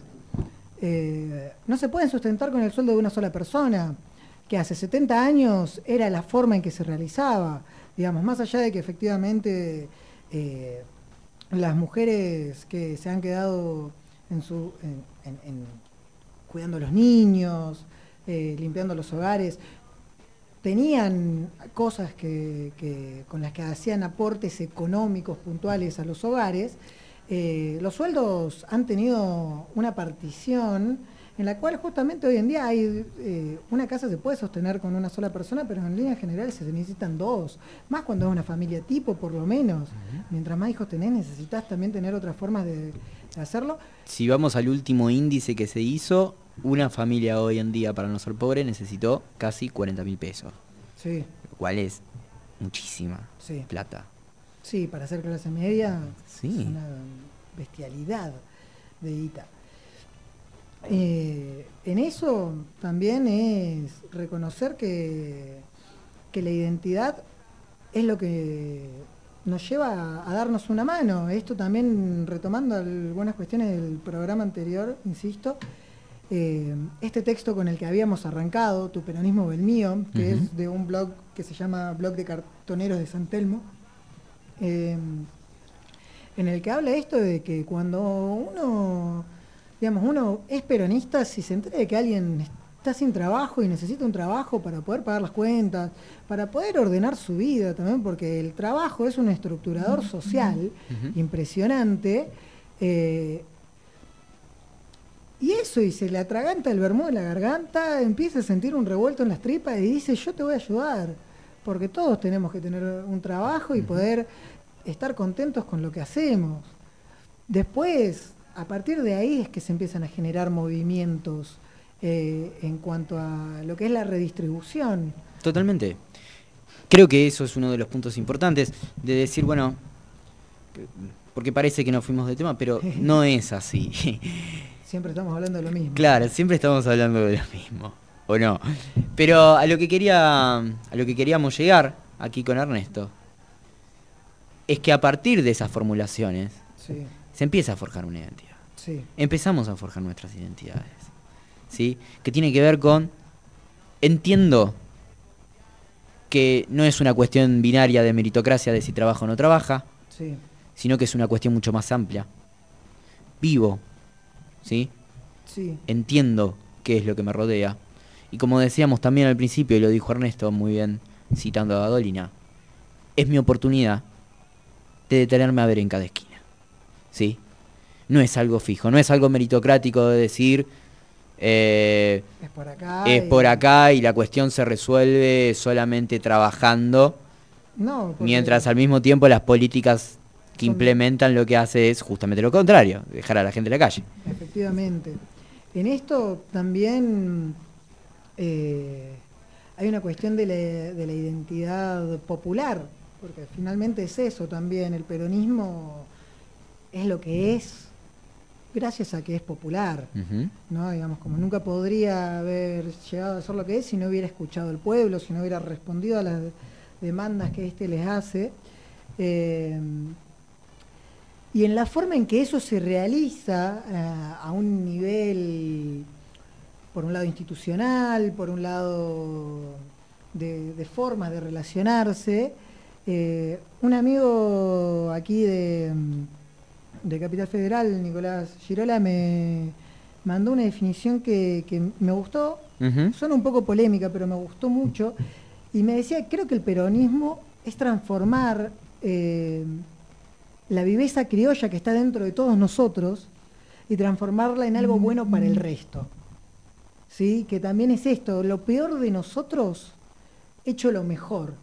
[SPEAKER 1] eh, no se pueden sustentar con el sueldo de una sola persona que hace 70 años era la forma en que se realizaba, digamos, más allá de que efectivamente eh, las mujeres que se han quedado en su, en- en- en- cuidando a los niños, eh, limpiando los hogares, tenían cosas que, que- con las que hacían aportes económicos puntuales a los hogares, eh, los sueldos han tenido una partición en la cual justamente hoy en día hay eh, una casa se puede sostener con una sola persona, pero en línea general se necesitan dos, más cuando es una familia tipo por lo menos. Mientras más hijos tenés, necesitas también tener otras formas de hacerlo.
[SPEAKER 3] Si vamos al último índice que se hizo, una familia hoy en día para no ser pobre necesitó casi 40 mil pesos,
[SPEAKER 1] Sí,
[SPEAKER 3] lo cual es muchísima
[SPEAKER 1] sí,
[SPEAKER 3] plata.
[SPEAKER 1] sí, para hacer clase media
[SPEAKER 3] Sí.
[SPEAKER 1] es una bestialidad de guita. Eh, en eso también es reconocer que, que la identidad es lo que nos lleva a, a darnos una mano. Esto también retomando algunas cuestiones del programa anterior, insisto, eh, este texto con el que habíamos arrancado, Tu peronismo o el mío, que es de un blog que se llama Blog de Cartoneros de San Telmo, eh, en el que habla esto de que cuando uno, digamos, uno es peronista, si se entera de que alguien está sin trabajo y necesita un trabajo para poder pagar las cuentas, para poder ordenar su vida también, porque el trabajo es un estructurador social impresionante. eh, y eso, y se le atraganta el vermú en la garganta, empieza a sentir un revuelto en las tripas y dice, yo te voy a ayudar, porque todos tenemos que tener un trabajo y poder estar contentos con lo que hacemos. Después, a partir de ahí es que se empiezan a generar movimientos eh, en cuanto a lo que es la redistribución.
[SPEAKER 3] Totalmente. Creo que eso es uno de los puntos importantes de decir, bueno, que- porque parece que nos fuimos de tema, pero no es así.
[SPEAKER 1] Siempre estamos hablando de lo mismo.
[SPEAKER 3] Claro, siempre estamos hablando de lo mismo, ¿o no? Pero a lo que quería, a lo que queríamos llegar aquí con Ernesto es que a partir de esas formulaciones
[SPEAKER 1] Sí,
[SPEAKER 3] se empieza a forjar una identidad.
[SPEAKER 1] sí,
[SPEAKER 3] Empezamos a forjar nuestras identidades, ¿sí? Que tiene que ver con entiendo que no es una cuestión binaria de meritocracia de si trabaja o no trabaja,
[SPEAKER 1] sí,
[SPEAKER 3] sino que es una cuestión mucho más amplia. Vivo, ¿sí?
[SPEAKER 1] sí,
[SPEAKER 3] entiendo qué es lo que me rodea. Y como decíamos también al principio, y lo dijo Ernesto muy bien, citando a Dolina, es mi oportunidad de detenerme a ver en cada esquina. ¿Sí? No es algo fijo, no es algo meritocrático de decir eh,
[SPEAKER 1] es por acá.
[SPEAKER 3] es
[SPEAKER 1] y-
[SPEAKER 3] por acá y la cuestión se resuelve solamente trabajando,
[SPEAKER 1] No,
[SPEAKER 3] mientras al mismo tiempo las políticas que
[SPEAKER 1] Son-
[SPEAKER 3] implementan lo que hace es justamente lo contrario, dejar a la gente en la calle.
[SPEAKER 1] Efectivamente. En esto también eh, hay una cuestión de la, de la identidad popular, porque finalmente es eso también, el peronismo es lo que es gracias a que es popular. ¿no? Digamos, como nunca podría haber llegado a ser lo que es si no hubiera escuchado al pueblo, si no hubiera respondido a las demandas que éste les hace. Eh, y en la forma en que eso se realiza eh, a un nivel, por un lado institucional, por un lado de, de formas de relacionarse. Eh, un amigo aquí de, de Capital Federal, Nicolás Girola, me mandó una definición que, que me gustó,
[SPEAKER 3] Ujú.
[SPEAKER 1] suena un poco polémica, pero me gustó mucho, y me decía, creo que el peronismo es transformar eh, la viveza criolla que está dentro de todos nosotros y transformarla en algo bueno para el resto. ¿Sí? Que también es esto, lo peor de nosotros hecho lo mejor.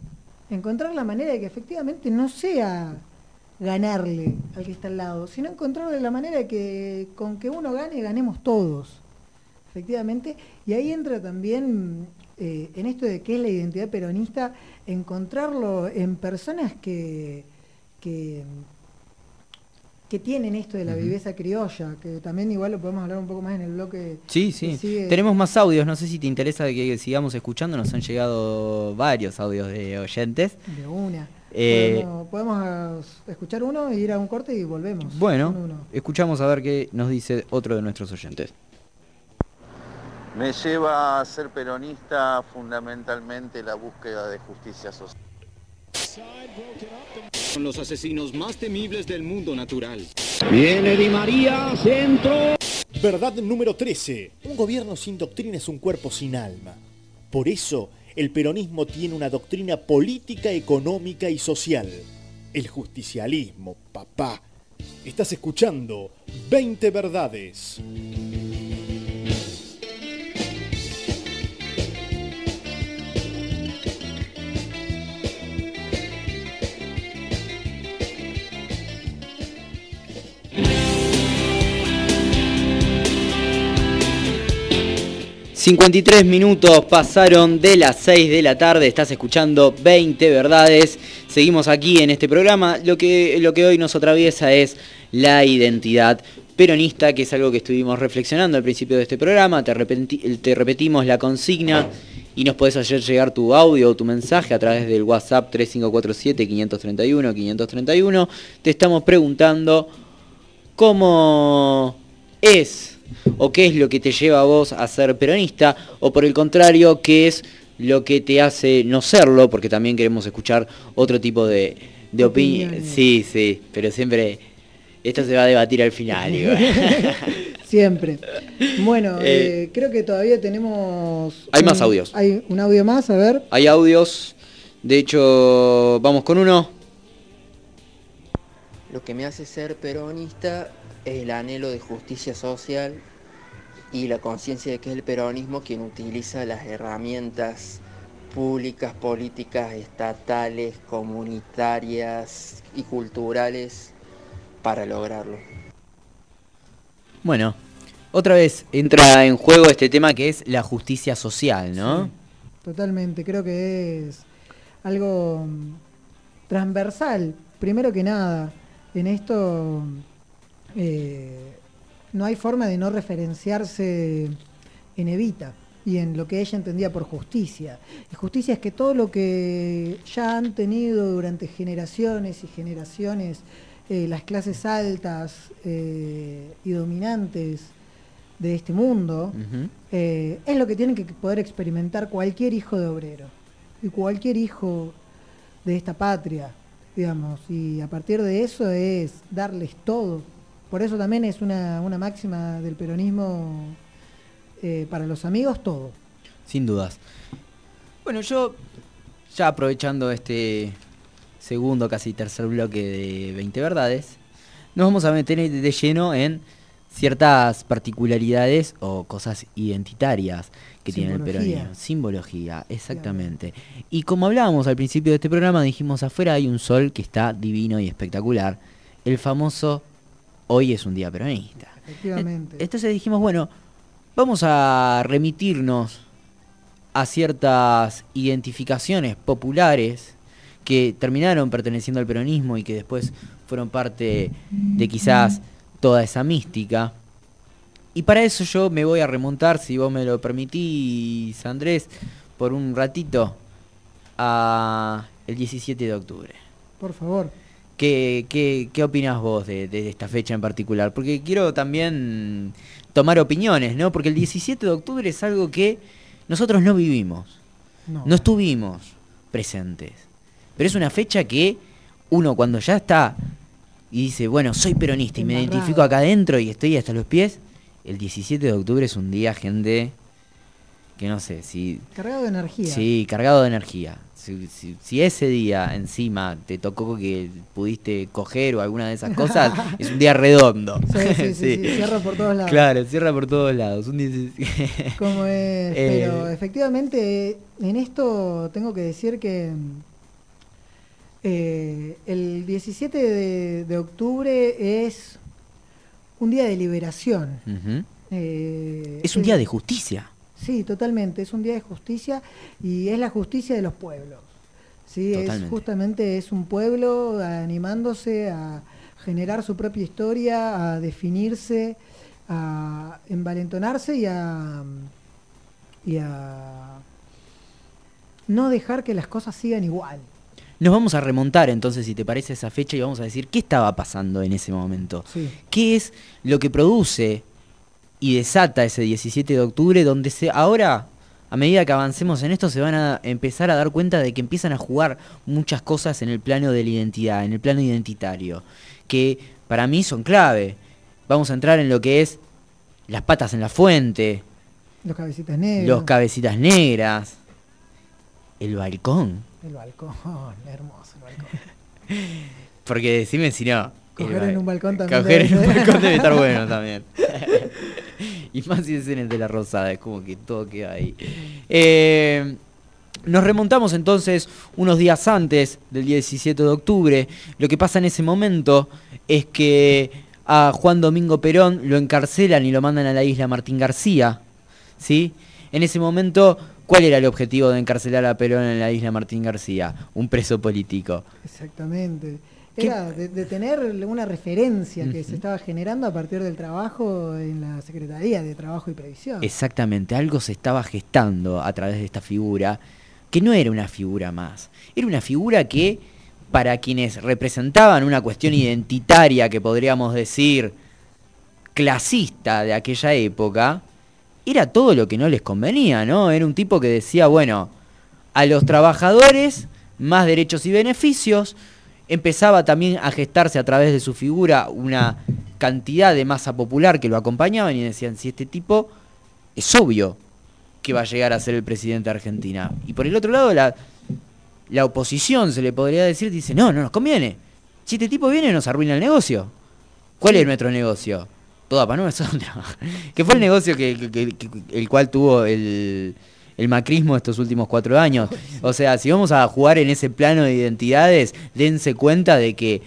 [SPEAKER 1] Encontrar la manera de que efectivamente no sea ganarle al que está al lado, sino encontrarle la manera que con que uno gane, ganemos todos. Efectivamente. Y ahí entra también eh, en esto de qué es la identidad peronista, encontrarlo en personas que, que, que tienen esto de la viveza criolla, que también igual lo podemos hablar un poco más en el bloque.
[SPEAKER 3] Sí, sí. Tenemos más audios, no sé si te interesa que sigamos escuchando, nos han llegado varios audios de oyentes.
[SPEAKER 1] De una.
[SPEAKER 3] Eh,
[SPEAKER 1] podemos, podemos, escuchar uno, ir a un corte y volvemos.
[SPEAKER 3] Bueno,
[SPEAKER 1] Uno, uno.
[SPEAKER 3] escuchamos a ver qué nos dice otro de nuestros oyentes.
[SPEAKER 8] Me lleva a ser peronista fundamentalmente la búsqueda de justicia social.
[SPEAKER 9] Son los asesinos más temibles del mundo natural.
[SPEAKER 2] Viene Di María, centro. Verdad número 13. Un gobierno sin doctrina es un cuerpo sin alma. Por eso, el peronismo tiene una doctrina política, económica y social. El justicialismo, papá. Estás escuchando 20 verdades.
[SPEAKER 3] 53 minutos pasaron de las 6 de la tarde, estás escuchando 20 verdades. Seguimos aquí en este programa. Lo que, lo que hoy nos atraviesa es la identidad peronista, que es algo que estuvimos reflexionando al principio de este programa. Te, te repetimos la consigna y nos podés hacer llegar tu audio o tu mensaje a través del WhatsApp 3547-531-531. Te estamos preguntando cómo es o qué es lo que te lleva a vos a ser peronista o por el contrario, qué es lo que te hace no serlo, porque también queremos escuchar otro tipo de, de opinión. Sí, sí, pero siempre esto se va a debatir al final. igual.
[SPEAKER 1] Siempre. Bueno,
[SPEAKER 3] Eh,
[SPEAKER 1] eh, creo que todavía tenemos...
[SPEAKER 3] Hay más audios.
[SPEAKER 1] Hay un audio más, a ver.
[SPEAKER 3] Hay audios, de hecho, vamos con uno.
[SPEAKER 10] Lo que me hace ser peronista el anhelo de justicia social y la conciencia de que es el peronismo quien utiliza las herramientas públicas, políticas, estatales, comunitarias y culturales para lograrlo.
[SPEAKER 3] Bueno, otra vez entra en juego este tema que es la justicia social, ¿no?
[SPEAKER 1] Sí, totalmente, creo que es algo mm, transversal. Primero que nada, en esto eh, no hay forma de no referenciarse en Evita y en lo que ella entendía por justicia. Y justicia es que todo lo que ya han tenido durante generaciones y generaciones eh, las clases altas eh, y dominantes de este mundo, eh, es lo que tiene que poder experimentar cualquier hijo de obrero y cualquier hijo de esta patria, digamos, y a partir de eso es darles todo. Por eso también es una, una máxima del peronismo eh, para los amigos, todo.
[SPEAKER 3] Sin dudas. Bueno, yo ya aprovechando este segundo, casi tercer bloque de 20 verdades, nos vamos a meter de lleno en ciertas particularidades o cosas identitarias que tiene el peronismo. Simbología, exactamente. Y como hablábamos al principio de este programa, dijimos afuera hay un sol que está divino y espectacular. El famoso hoy es un día peronista.
[SPEAKER 1] Efectivamente.
[SPEAKER 3] Entonces dijimos, bueno, vamos a remitirnos a ciertas identificaciones populares que terminaron perteneciendo al peronismo y que después fueron parte de quizás toda esa mística. Y para eso yo me voy a remontar, si vos me lo permitís, Andrés, por un ratito a el 17 de octubre.
[SPEAKER 1] Por favor.
[SPEAKER 3] ¿Qué, qué, qué opinás vos de, de esta fecha en particular? Porque quiero también tomar opiniones, ¿no? Porque el 17 de octubre es algo que nosotros no vivimos.
[SPEAKER 1] No.
[SPEAKER 3] no estuvimos presentes. Pero es una fecha que uno cuando ya está y dice, bueno, soy peronista y me identifico acá adentro y estoy hasta los pies, el 17 de octubre es un día, gente, que no sé, si...
[SPEAKER 1] Cargado de energía.
[SPEAKER 3] Sí, cargado de energía. Si, si- si ese día encima te tocó que pudiste coger o alguna de esas cosas, es un día redondo.
[SPEAKER 1] Sí, sí, sí, sí, cierra por todos lados.
[SPEAKER 3] Claro, cierra por todos lados. Un 17
[SPEAKER 1] Como es,
[SPEAKER 3] Eh,
[SPEAKER 1] pero efectivamente en esto tengo que decir que eh, el 17 de, de octubre es un día de liberación. Eh,
[SPEAKER 3] Es un día de justicia.
[SPEAKER 1] Sí, totalmente, es un día de justicia y es la justicia de los pueblos. Sí, es justamente es un pueblo animándose a generar su propia historia, a definirse, a envalentonarse y a y a no dejar que las cosas sigan igual.
[SPEAKER 3] Nos vamos a remontar entonces, si te parece, esa fecha y vamos a decir qué estaba pasando en ese momento.
[SPEAKER 1] Sí.
[SPEAKER 3] ¿Qué es lo que produce y desata ese 17 de octubre donde se ahora a medida que avancemos en esto se van a empezar a dar cuenta de que empiezan a jugar muchas cosas en el plano de la identidad, en el plano identitario, que para mí son clave. Vamos a entrar en lo que es las patas en la fuente,
[SPEAKER 1] Los cabecitas negras.
[SPEAKER 3] los cabecitas negras, el balcón.
[SPEAKER 1] El balcón, hermoso el balcón.
[SPEAKER 3] Porque decime si no.
[SPEAKER 1] Coger en un balcón también
[SPEAKER 3] Coger en un balcón debe estar bueno también. y más si es en el de la rosada, es como que todo queda ahí. Eh, nos remontamos entonces unos días antes del día 17 de octubre. Lo que pasa en ese momento es que a Juan Domingo Perón lo encarcelan y lo mandan a la isla Martín García. ¿Sí? En ese momento, ¿cuál era el objetivo de encarcelar a Perón en la isla Martín García? Un preso político.
[SPEAKER 1] Exactamente.
[SPEAKER 3] ¿Qué-
[SPEAKER 1] Era de, de tener una referencia que se estaba generando a partir del trabajo en la Secretaría de Trabajo y Previsión.
[SPEAKER 3] Exactamente, algo se estaba gestando a través de esta figura, que no era una figura más, era una figura que para quienes representaban una cuestión identitaria que podríamos decir clasista de aquella época, era todo lo que no les convenía, ¿no? Era un tipo que decía, bueno, a los trabajadores más derechos y beneficios, empezaba también a gestarse a través de su figura una cantidad de masa popular que lo acompañaban y decían, si este tipo es obvio que va a llegar a ser el presidente de Argentina. Y por el otro lado, la, la oposición, se le podría decir, dice, no, no nos conviene. Si este tipo viene nos arruina el negocio. ¿Cuál es nuestro negocio? Toda para nosotros. que fue el negocio que, que- que- que- el cual tuvo el, el macrismo estos últimos cuatro años. O sea, si vamos a jugar en ese plano de identidades, dense cuenta de que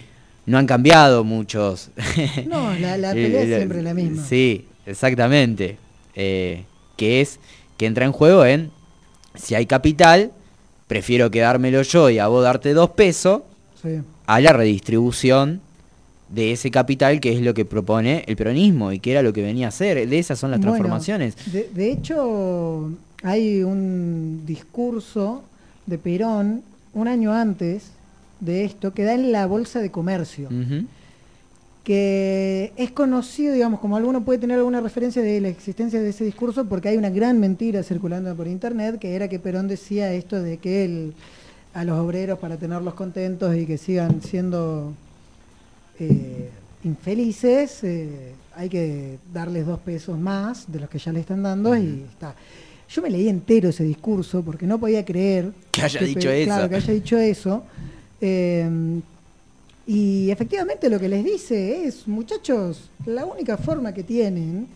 [SPEAKER 3] no han cambiado muchos.
[SPEAKER 1] No, la, la pelea es siempre la misma.
[SPEAKER 3] Sí, exactamente. Eh, que es que entra en juego en si hay capital, prefiero quedármelo yo y a vos darte dos pesos
[SPEAKER 1] Sí.
[SPEAKER 3] a la redistribución de ese capital que es lo que propone el peronismo y que era lo que venía a hacer. De esas son las
[SPEAKER 1] Bueno,
[SPEAKER 3] transformaciones.
[SPEAKER 1] de, de hecho, hay un discurso de Perón un año antes de esto que da en la Bolsa de Comercio. Que es conocido, digamos, como alguno puede tener alguna referencia de la existencia de ese discurso, porque hay una gran mentira circulando por internet, que era que Perón decía esto de que él, a los obreros para tenerlos contentos y que sigan siendo eh, infelices, eh, hay que darles dos pesos más de los que ya le están dando y está. Yo me leí entero ese discurso porque no podía creer
[SPEAKER 3] Que haya dicho eso.
[SPEAKER 1] Claro, que haya dicho eso. Eh, y efectivamente lo que les dice es, muchachos, la única forma que tienen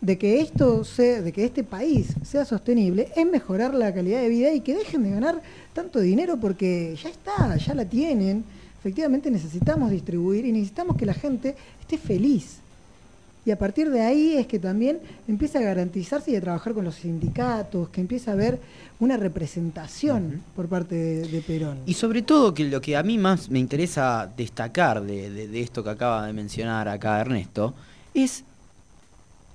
[SPEAKER 1] de que esto sea, de que este país sea sostenible es mejorar la calidad de vida y que dejen de ganar tanto dinero porque ya está, ya la tienen. Efectivamente necesitamos distribuir y necesitamos que la gente esté feliz. Y a partir de ahí es que también empieza a garantizarse y a trabajar con los sindicatos, que empieza a haber una representación por parte de, de Perón.
[SPEAKER 3] Y sobre todo que lo que a mí más me interesa destacar de, de- de esto que acaba de mencionar acá Ernesto, es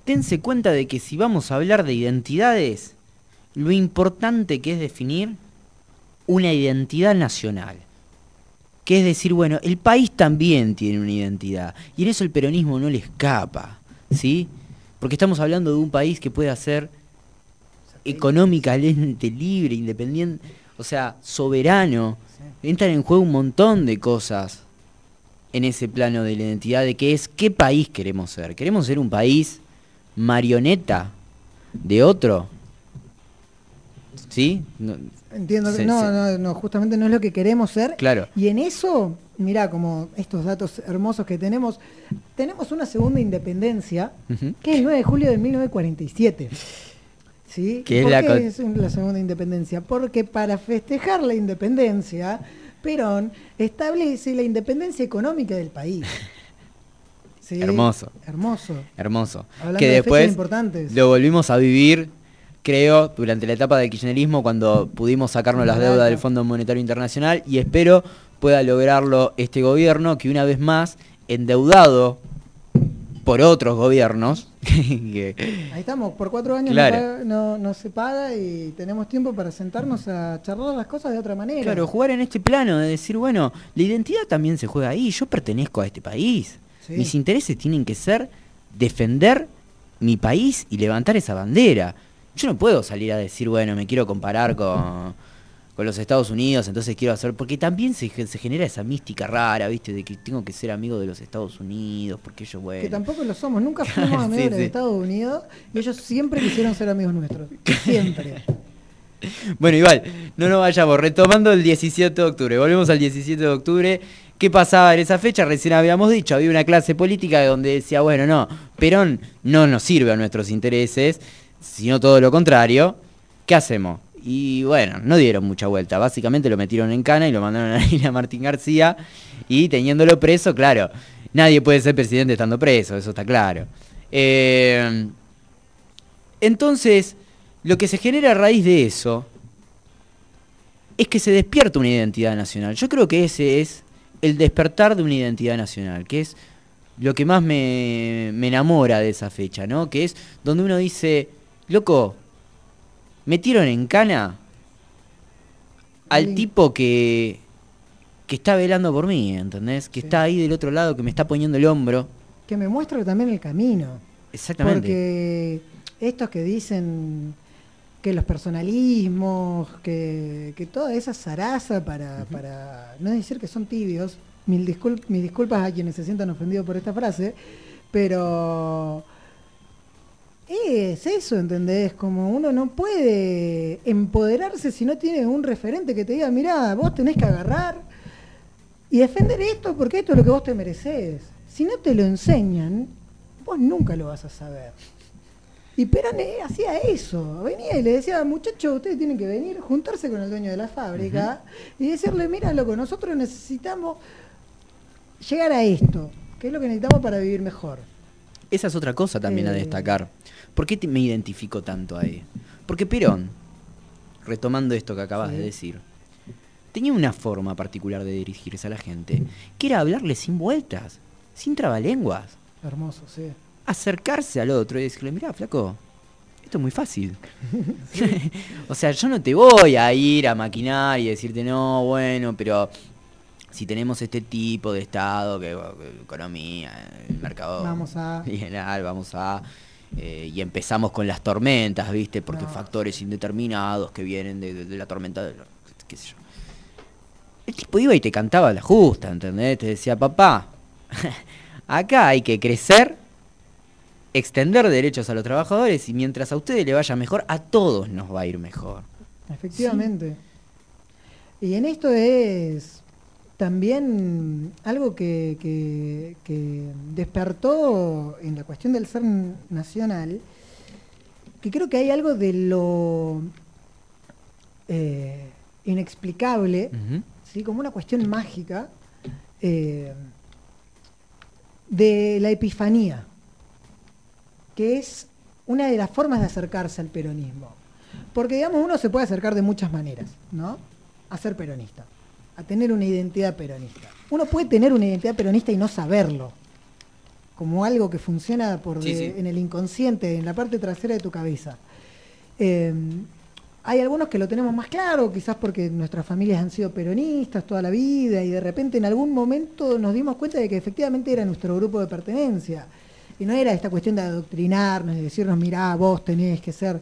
[SPEAKER 3] dense cuenta de que si vamos a hablar de identidades, lo importante que es definir una identidad nacional. Que es decir, bueno, el país también tiene una identidad. Y en eso el peronismo no le escapa. ¿Sí? Porque estamos hablando de un país que puede hacer económicamente libre, independiente, o sea, soberano. Entran en juego un montón de cosas en ese plano de la identidad, de que es qué país queremos ser. ¿Queremos ser un país marioneta de otro? ¿Sí? No-
[SPEAKER 1] Entiendo,
[SPEAKER 3] se-
[SPEAKER 1] no, no, no, justamente no es lo que queremos ser.
[SPEAKER 3] Claro.
[SPEAKER 1] Y en eso, mira, como estos datos hermosos que tenemos, tenemos una segunda independencia, que es el 9 de julio de 1947. ¿Sí?
[SPEAKER 3] Es
[SPEAKER 1] ¿Por
[SPEAKER 3] la
[SPEAKER 1] qué es la segunda independencia? Porque para festejar la independencia, Perón establece la independencia económica del país. ¿Sí?
[SPEAKER 3] Hermoso.
[SPEAKER 1] Hermoso.
[SPEAKER 3] Hermoso.
[SPEAKER 1] Hablando
[SPEAKER 3] que
[SPEAKER 1] de
[SPEAKER 3] después
[SPEAKER 1] importantes.
[SPEAKER 3] lo volvimos a vivir, creo, durante la etapa del kirchnerismo, cuando pudimos sacarnos las deudas del Fondo Monetario Internacional y espero pueda lograrlo este gobierno que una vez más, endeudado por otros gobiernos, que-
[SPEAKER 1] Ahí estamos, por cuatro años
[SPEAKER 3] Claro.
[SPEAKER 1] no, no se paga y tenemos tiempo para sentarnos a charlar las cosas de otra manera.
[SPEAKER 3] Claro, jugar en este plano de decir, bueno, la identidad también se juega ahí, yo pertenezco a este país.
[SPEAKER 1] Sí.
[SPEAKER 3] Mis intereses tienen que ser defender mi país y levantar esa bandera. Yo no puedo salir a decir, bueno, me quiero comparar con, con los Estados Unidos, entonces quiero hacer, porque también se, se genera esa mística rara, ¿viste? De que tengo que ser amigo de los Estados Unidos, porque ellos, bueno...
[SPEAKER 1] Que tampoco lo somos, nunca fuimos
[SPEAKER 3] Sí,
[SPEAKER 1] amigos de los
[SPEAKER 3] sí.
[SPEAKER 1] Estados Unidos y ellos siempre quisieron ser amigos nuestros. Siempre.
[SPEAKER 3] Bueno, igual, no nos vayamos. Retomando el 17 de octubre, volvemos al 17 de octubre. ¿Qué pasaba en esa fecha? Recién habíamos dicho, había una clase política donde decía, bueno, no, Perón no nos sirve a nuestros intereses, sino todo lo contrario. ¿Qué hacemos? Y bueno, no dieron mucha vuelta. Básicamente lo metieron en cana y lo mandaron a la isla Martín García. Y teniéndolo preso, claro, nadie puede ser presidente estando preso, eso está claro. Eh, entonces, lo que se genera a raíz de eso es que se despierta una identidad nacional. Yo creo que ese es el despertar de una identidad nacional, que es lo que más me, me enamora de esa fecha, ¿no? Que es donde uno dice, loco, metieron en cana al
[SPEAKER 1] Sí.
[SPEAKER 3] tipo que, que está velando por mí, ¿entendés? Que está ahí del otro lado, que me está poniendo el hombro.
[SPEAKER 1] Que me muestra también el camino.
[SPEAKER 3] Exactamente.
[SPEAKER 1] Porque estos que dicen que los personalismos, que, que toda esa zaraza para, para no decir que son tibios, mil discul- mis disculpas a quienes se sientan ofendidos por esta frase, pero es eso, ¿entendés? Como uno no puede empoderarse si no tiene un referente que te diga, mirá, vos tenés que agarrar y defender esto porque esto es lo que vos te mereces. Si no te lo enseñan, vos nunca lo vas a saber. Y Perón hacía eso, venía y le decía, muchachos, ustedes tienen que venir, juntarse con el dueño de la fábrica y decirle, mira, loco, nosotros necesitamos llegar a esto, que es lo que necesitamos para vivir mejor.
[SPEAKER 3] Esa es otra cosa también a
[SPEAKER 1] Eh.
[SPEAKER 3] destacar. ¿Por qué te- me identifico tanto ahí? Porque Perón, retomando esto que acabas
[SPEAKER 1] Sí.
[SPEAKER 3] de decir, tenía una forma particular de dirigirse a la gente, que era hablarle sin vueltas, sin trabalenguas,
[SPEAKER 1] Hermoso, sí.
[SPEAKER 3] acercarse al otro y decirle, mira, flaco, esto es muy fácil. o sea, yo no te voy a ir a maquinar y decirte, no, bueno, pero si tenemos este tipo de estado, que, que economía, el mercado
[SPEAKER 1] Vamos a-
[SPEAKER 3] general, vamos a... eh, y empezamos con las tormentas, ¿viste? Porque
[SPEAKER 1] No.
[SPEAKER 3] factores indeterminados que vienen de, de- de la tormenta, de qué sé yo. El tipo iba y te cantaba la justa, ¿entendés? Te decía, papá, acá hay que crecer, extender derechos a los trabajadores y mientras a ustedes le vaya mejor, a todos nos va a ir mejor.
[SPEAKER 1] Efectivamente. Y en esto es también algo que, que- que despertó en la cuestión del ser nacional, que creo que hay algo de lo eh, inexplicable, ¿sí? como una cuestión mágica, eh, de la epifanía, que es una de las formas de acercarse al peronismo. Porque, digamos, uno se puede acercar de muchas maneras, ¿no? A ser peronista, a tener una identidad peronista. Uno puede tener una identidad peronista y no saberlo, como algo que funciona por
[SPEAKER 3] Sí,
[SPEAKER 1] de-
[SPEAKER 3] sí.
[SPEAKER 1] en el inconsciente, en la parte trasera de tu cabeza. Eh, hay algunos que lo tenemos más claro, quizás porque nuestras familias han sido peronistas toda la vida y de repente en algún momento nos dimos cuenta de que efectivamente era nuestro grupo de pertenencia. Y no era esta cuestión de adoctrinarnos, de decirnos, mirá, vos tenés que ser.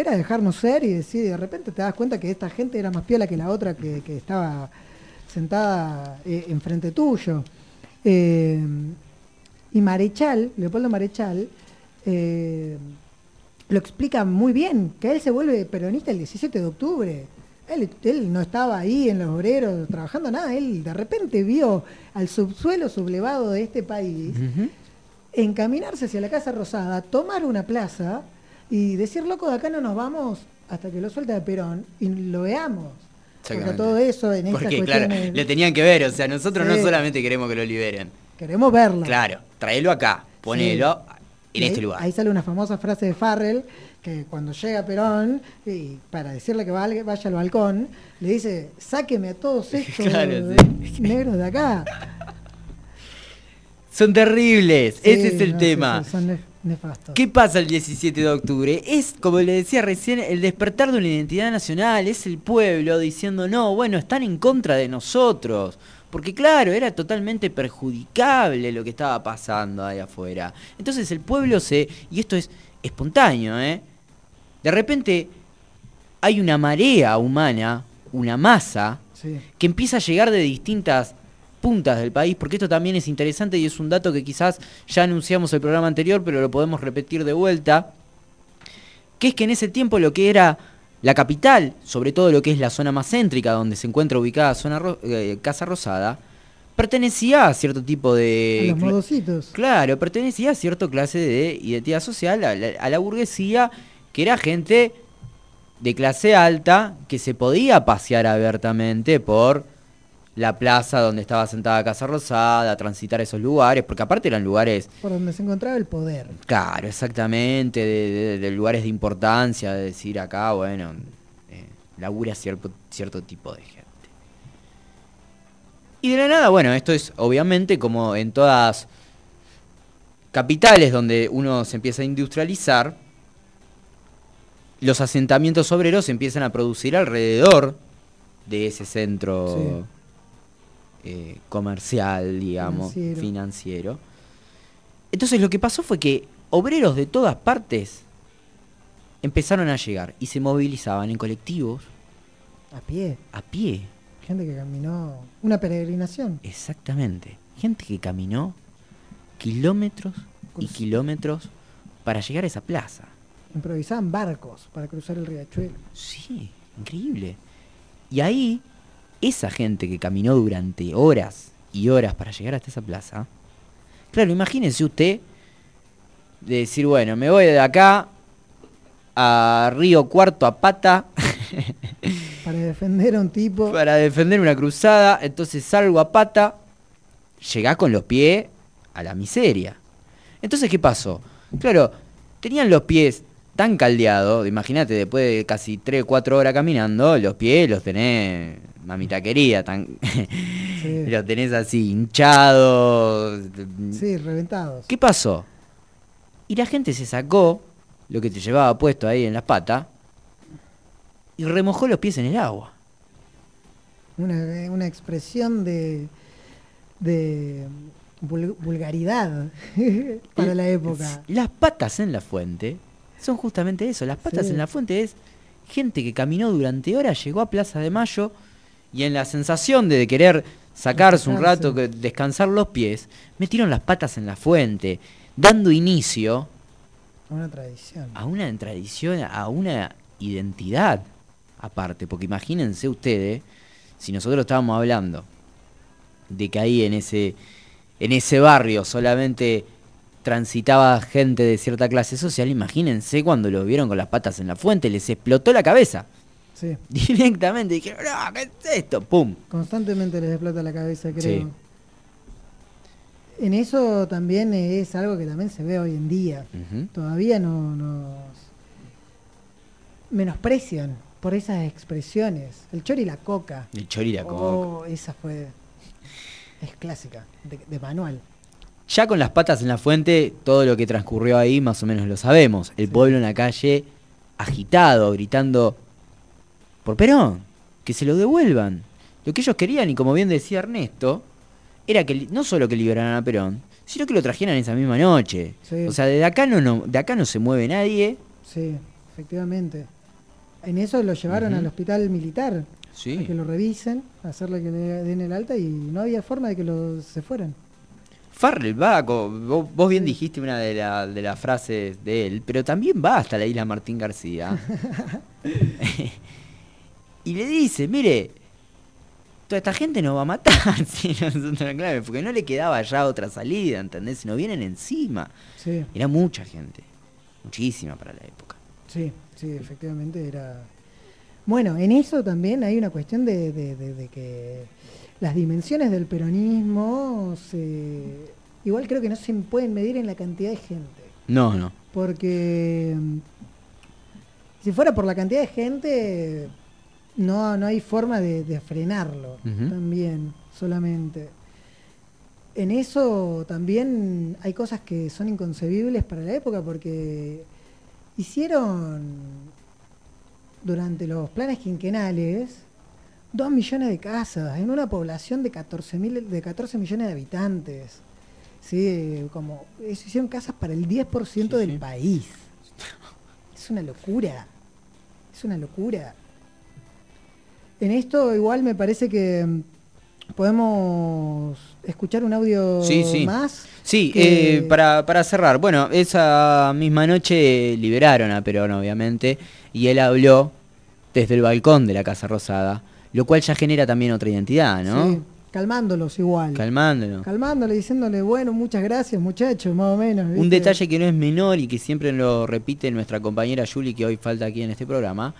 [SPEAKER 1] Era dejarnos ser y decir, de repente te das cuenta que esta gente era más piola que la otra que, que estaba sentada eh, enfrente tuyo. Eh, y Marechal, Leopoldo Marechal, eh, lo explica muy bien, que él se vuelve peronista el 17 de octubre. Él, él no estaba ahí en los obreros trabajando nada, él de repente vio al subsuelo sublevado de este país encaminarse hacia la Casa Rosada, tomar una plaza y decir, loco, de acá no nos vamos hasta que lo suelta de Perón y lo veamos. Porque todo eso en estas
[SPEAKER 3] Porque, claro,
[SPEAKER 1] cuestiones-
[SPEAKER 3] le tenían que ver, o sea, nosotros no solamente queremos que lo liberen.
[SPEAKER 1] Queremos verla.
[SPEAKER 3] Claro, tráelo acá, ponelo en este lugar.
[SPEAKER 1] Ahí sale una famosa frase de Farrell que cuando llega Perón, y para decirle que vaya vaya al balcón, le dice, sáqueme a todos estos
[SPEAKER 3] Claro,
[SPEAKER 1] negros de acá.
[SPEAKER 3] Son terribles, ese es el
[SPEAKER 1] no,
[SPEAKER 3] tema.
[SPEAKER 1] son
[SPEAKER 3] ¿Qué pasa el 17 de octubre? Es, como le decía recién, el despertar de una identidad nacional, es el pueblo diciendo, no, bueno, están en contra de nosotros. Porque claro, era totalmente perjudicable lo que estaba pasando ahí afuera. Entonces el pueblo se... Y esto es espontáneo, ¿eh? De repente hay una marea humana, una masa,
[SPEAKER 1] Sí.
[SPEAKER 3] que empieza a llegar de distintas puntas del país, porque esto también es interesante y es un dato que quizás ya anunciamos el programa anterior, pero lo podemos repetir de vuelta, que es que en ese tiempo lo que era la capital, sobre todo lo que es la zona más céntrica, donde se encuentra ubicada zona eh, Casa Rosada, pertenecía a cierto tipo
[SPEAKER 1] A
[SPEAKER 3] de...
[SPEAKER 1] los modositos.
[SPEAKER 3] Claro, pertenecía a cierta clase de identidad social, a la, a la burguesía, que era gente de clase alta que se podía pasear abiertamente por la plaza donde estaba sentada Casa Rosada, transitar esos lugares, porque aparte eran lugares,
[SPEAKER 1] Por donde se encontraba el poder.
[SPEAKER 3] claro, exactamente, de, de- de lugares de importancia, de decir acá, bueno, eh, labura cierto, cierto tipo de gente. Y de la nada, bueno, esto es obviamente como en todas capitales donde uno se empieza a industrializar, los asentamientos obreros se empiezan a producir alrededor de ese centro eh, comercial, digamos,
[SPEAKER 1] Financiero.
[SPEAKER 3] financiero. Entonces lo que pasó fue que obreros de todas partes empezaron a llegar y se movilizaban en colectivos,
[SPEAKER 1] A pie.
[SPEAKER 3] a pie,
[SPEAKER 1] Gente que caminó. Una peregrinación.
[SPEAKER 3] exactamente. Gente que caminó kilómetros y kilómetros para llegar a esa plaza.
[SPEAKER 1] Improvisaban barcos para cruzar el riachuelo.
[SPEAKER 3] Sí, increíble. Y ahí, esa gente que caminó durante horas y horas para llegar hasta esa plaza, claro, imagínense usted de decir, bueno, me voy de acá a Río Cuarto a pata
[SPEAKER 1] Para defender a un tipo.
[SPEAKER 3] para defender una cruzada, entonces salgo a pata, llegás con los pies a la miseria. Entonces, ¿qué pasó? Claro, tenían los pies tan caldeados, imagínate, después de casi 3 o 4 horas caminando, los pies los tenés, mamita querida, tan... los tenés así hinchados.
[SPEAKER 1] Sí, reventados.
[SPEAKER 3] ¿Qué pasó? Y la gente se sacó lo que te llevaba puesto ahí en las patas y remojó los pies en el agua.
[SPEAKER 1] Una, una expresión de. de vul- vulgaridad para la época.
[SPEAKER 3] Las patas en la fuente son justamente eso. Las patas
[SPEAKER 1] Sí.
[SPEAKER 3] en la fuente es gente que caminó durante horas, llegó a Plaza de Mayo y en la sensación de querer sacarse un rato, descansar los pies, metieron las patas en la fuente, dando inicio
[SPEAKER 1] Una tradición.
[SPEAKER 3] a una tradición, a una identidad aparte. Porque imagínense ustedes, si nosotros estábamos hablando de que ahí en ese, en ese barrio solamente transitaba gente de cierta clase social, imagínense cuando lo vieron con las patas en la fuente, les explotó la cabeza.
[SPEAKER 1] Sí.
[SPEAKER 3] Directamente dijeron, no, ¿qué es esto? ¡Pum!
[SPEAKER 1] Constantemente les explota la cabeza, creo.
[SPEAKER 3] Sí.
[SPEAKER 1] En eso también es algo que también se ve hoy en día. Todavía no nos menosprecian por esas expresiones. El chori y la coca.
[SPEAKER 3] El chori y la coca.
[SPEAKER 1] Oh, esa fue. Es clásica, de, de manual.
[SPEAKER 3] Ya con las patas en la fuente, todo lo que transcurrió ahí más o menos lo sabemos. El pueblo en la calle agitado, gritando por Perón, que se lo devuelvan. Lo que ellos querían, y como bien decía Ernesto, era que no solo que liberaran a Perón, sino que lo trajeran esa misma noche.
[SPEAKER 1] Sí.
[SPEAKER 3] O sea, de acá no, no, de acá no se mueve nadie
[SPEAKER 1] Sí. efectivamente. En eso lo llevaron al hospital militar,
[SPEAKER 3] Sí.
[SPEAKER 1] a que lo revisen, a hacerle que le den el alta y no había forma de que lo, se fueran.
[SPEAKER 3] Farrell va, vos, vos bien dijiste una de, la- de las frases de él, pero también va hasta la isla Martín García. y le dice, mire, toda esta gente nos va a matar, si nosotros no claro, porque no le quedaba ya otra salida, ¿entendés? Nos vienen encima.
[SPEAKER 1] Sí,
[SPEAKER 3] Era mucha gente, muchísima para la época.
[SPEAKER 1] sí, sí, efectivamente era... Bueno, en eso también hay una cuestión de, de- de- de que las dimensiones del peronismo se... Igual creo que no se pueden medir en la cantidad de gente.
[SPEAKER 3] No, no.
[SPEAKER 1] Porque mm, si fuera por la cantidad de gente, no, no hay forma de, de frenarlo también, solamente. En eso también hay cosas que son inconcebibles para la época porque hicieron durante los planes quinquenales dos millones de casas en una población de 14, mil- de 14 millones de habitantes. Sí, como eso, hicieron casas para el 10% del país. Es una locura. Es una locura. En esto igual me parece que mm, podemos escuchar un audio
[SPEAKER 3] Sí, sí.
[SPEAKER 1] más.
[SPEAKER 3] Sí,
[SPEAKER 1] que-
[SPEAKER 3] eh, para, para cerrar, bueno, esa misma noche liberaron a Perón, obviamente, y él habló desde el balcón de la Casa Rosada, lo cual ya genera también otra identidad, ¿no?
[SPEAKER 1] Sí, calmándolos igual.
[SPEAKER 3] Calmándolo.
[SPEAKER 1] Calmándole, diciéndole, bueno, muchas gracias muchachos, más o menos.
[SPEAKER 3] Un detalle que no es menor y que siempre lo repite nuestra compañera Julie, que hoy falta aquí en este programa,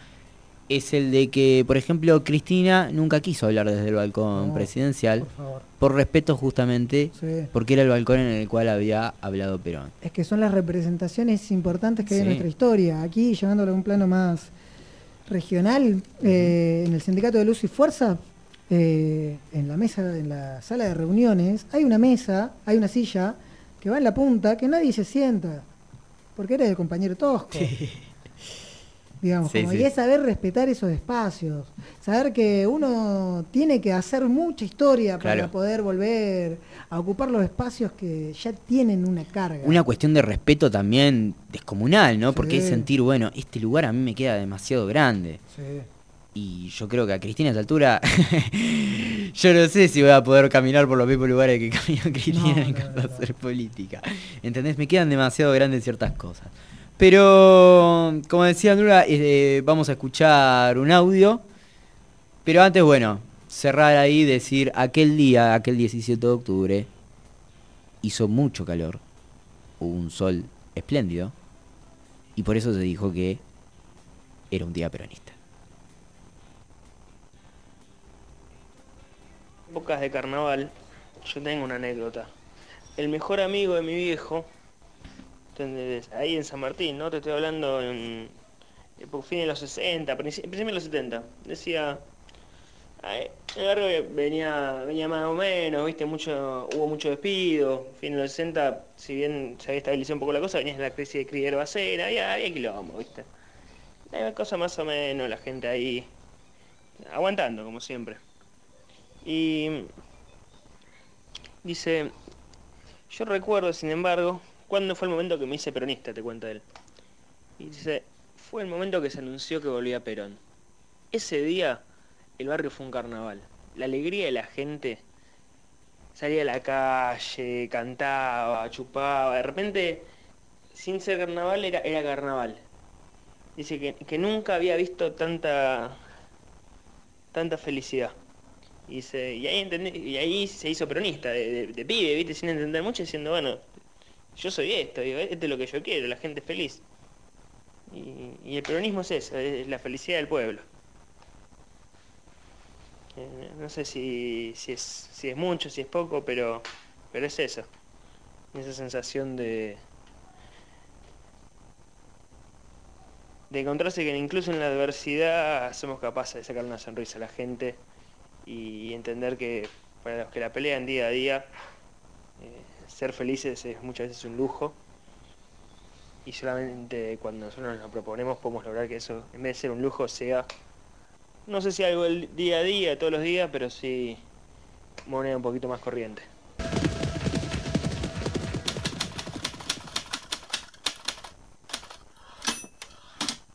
[SPEAKER 3] es el de que, por ejemplo, Cristina nunca quiso hablar desde el balcón
[SPEAKER 1] No,
[SPEAKER 3] presidencial,
[SPEAKER 1] por
[SPEAKER 3] respeto justamente,
[SPEAKER 1] Sí.
[SPEAKER 3] porque era el balcón en el cual había hablado Perón.
[SPEAKER 1] Es que son las representaciones importantes que hay en nuestra historia. Aquí, llevándolo a un plano más regional, eh, en el Sindicato de Luz y Fuerza, eh, en la mesa, en la sala de reuniones, hay una mesa, hay una silla que va en la punta que nadie se sienta, porque era el compañero Tosco. Digamos,
[SPEAKER 3] Sí,
[SPEAKER 1] como
[SPEAKER 3] sí.
[SPEAKER 1] y es saber respetar esos espacios, saber que uno tiene que hacer mucha historia para poder volver a ocupar los espacios que ya tienen una carga.
[SPEAKER 3] Una cuestión de respeto también descomunal, ¿no? Porque es sentir, bueno, este lugar a mí me queda demasiado grande.
[SPEAKER 1] Sí.
[SPEAKER 3] Y yo creo que a Cristina a esta altura, yo no sé si voy a poder caminar por los mismos lugares que caminó Cristina
[SPEAKER 1] No,
[SPEAKER 3] en
[SPEAKER 1] no,
[SPEAKER 3] cuanto
[SPEAKER 1] no,
[SPEAKER 3] a
[SPEAKER 1] no.
[SPEAKER 3] hacer política. ¿Entendés? Me quedan demasiado grandes ciertas cosas. Pero, como decía eh, vamos a escuchar un audio. Pero antes, bueno, cerrar ahí, decir, aquel día, aquel 17 de octubre, hizo mucho calor, hubo un sol espléndido, y por eso se dijo que era un día peronista.
[SPEAKER 11] épocas de carnaval, yo tengo una anécdota. El mejor amigo de mi viejo, ahí en San Martín, ¿no? Te estoy hablando en época- fin de los 60, princi- principio de los 70. Decía, "Ay, el barrio venía, venía más o menos, viste, mucho, hubo mucho despido. Fin de los 60, si bien se había estabilizado un poco la cosa, venía la crisis de cría herbacera, había, había quilombo, viste. Hay cosa más o menos, la gente ahí aguantando, como siempre. Y dice, yo recuerdo, sin embargo, cuándo fue el momento que me hice peronista, te cuenta él. Y dice, fue el momento que se anunció que volvía Perón. Ese día el barrio fue un carnaval. La alegría de la gente salía a la calle, cantaba, chupaba. De repente, sin ser carnaval, era, era carnaval. Dice que, que nunca había visto tanta, tanta felicidad. Y, y, ahí entendí- y ahí se hizo peronista, de, de- de pibe, ¿viste? Sin entender mucho, diciendo, bueno, yo soy esto, digo, esto es lo que yo quiero, la gente feliz. Y, y el peronismo es eso, es la felicidad del pueblo. Eh, no sé si, si, es, si es mucho, si es poco, pero, pero es eso. Esa sensación de, de encontrarse que incluso en la adversidad somos capaces de sacar una sonrisa a la gente y entender que para los que la pelean día a día, ser felices es muchas veces un lujo y solamente cuando nosotros nos proponemos podemos lograr que eso, en vez de ser un lujo, sea, no sé si algo del día a día, todos los días, pero sí moneda un poquito más corriente.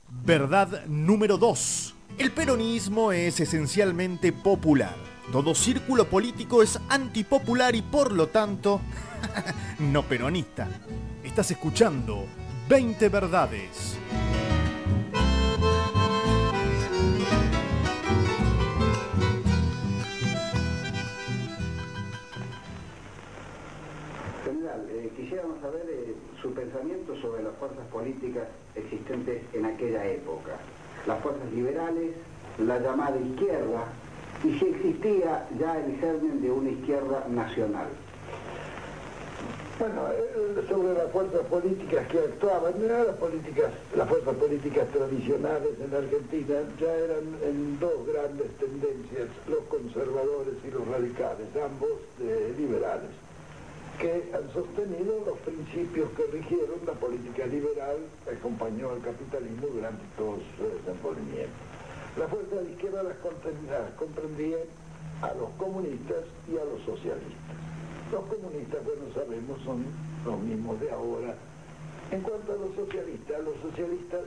[SPEAKER 2] Verdad número 2. El peronismo es esencialmente popular. Todo círculo político es antipopular y por lo tanto no peronista. Estás escuchando 20 verdades.
[SPEAKER 12] General, eh, quisiéramos saber eh, su pensamiento sobre las fuerzas políticas existentes en aquella época. Las fuerzas liberales, la llamada izquierda, y si existía ya el germen de una izquierda nacional.
[SPEAKER 13] Bueno, eh, sobre las fuerzas políticas que actuaban, no las políticas, las fuerzas políticas tradicionales en Argentina ya eran en dos grandes tendencias, los conservadores y los radicales, ambos eh, liberales, que han sostenido los principios que rigieron la política liberal acompañó al capitalismo durante todo su desenvolvimiento. Las fuerzas de izquierda las comprendían a los comunistas y a los socialistas. Los comunistas, bueno, sabemos, son los mismos de ahora. En cuanto a los socialistas, los socialistas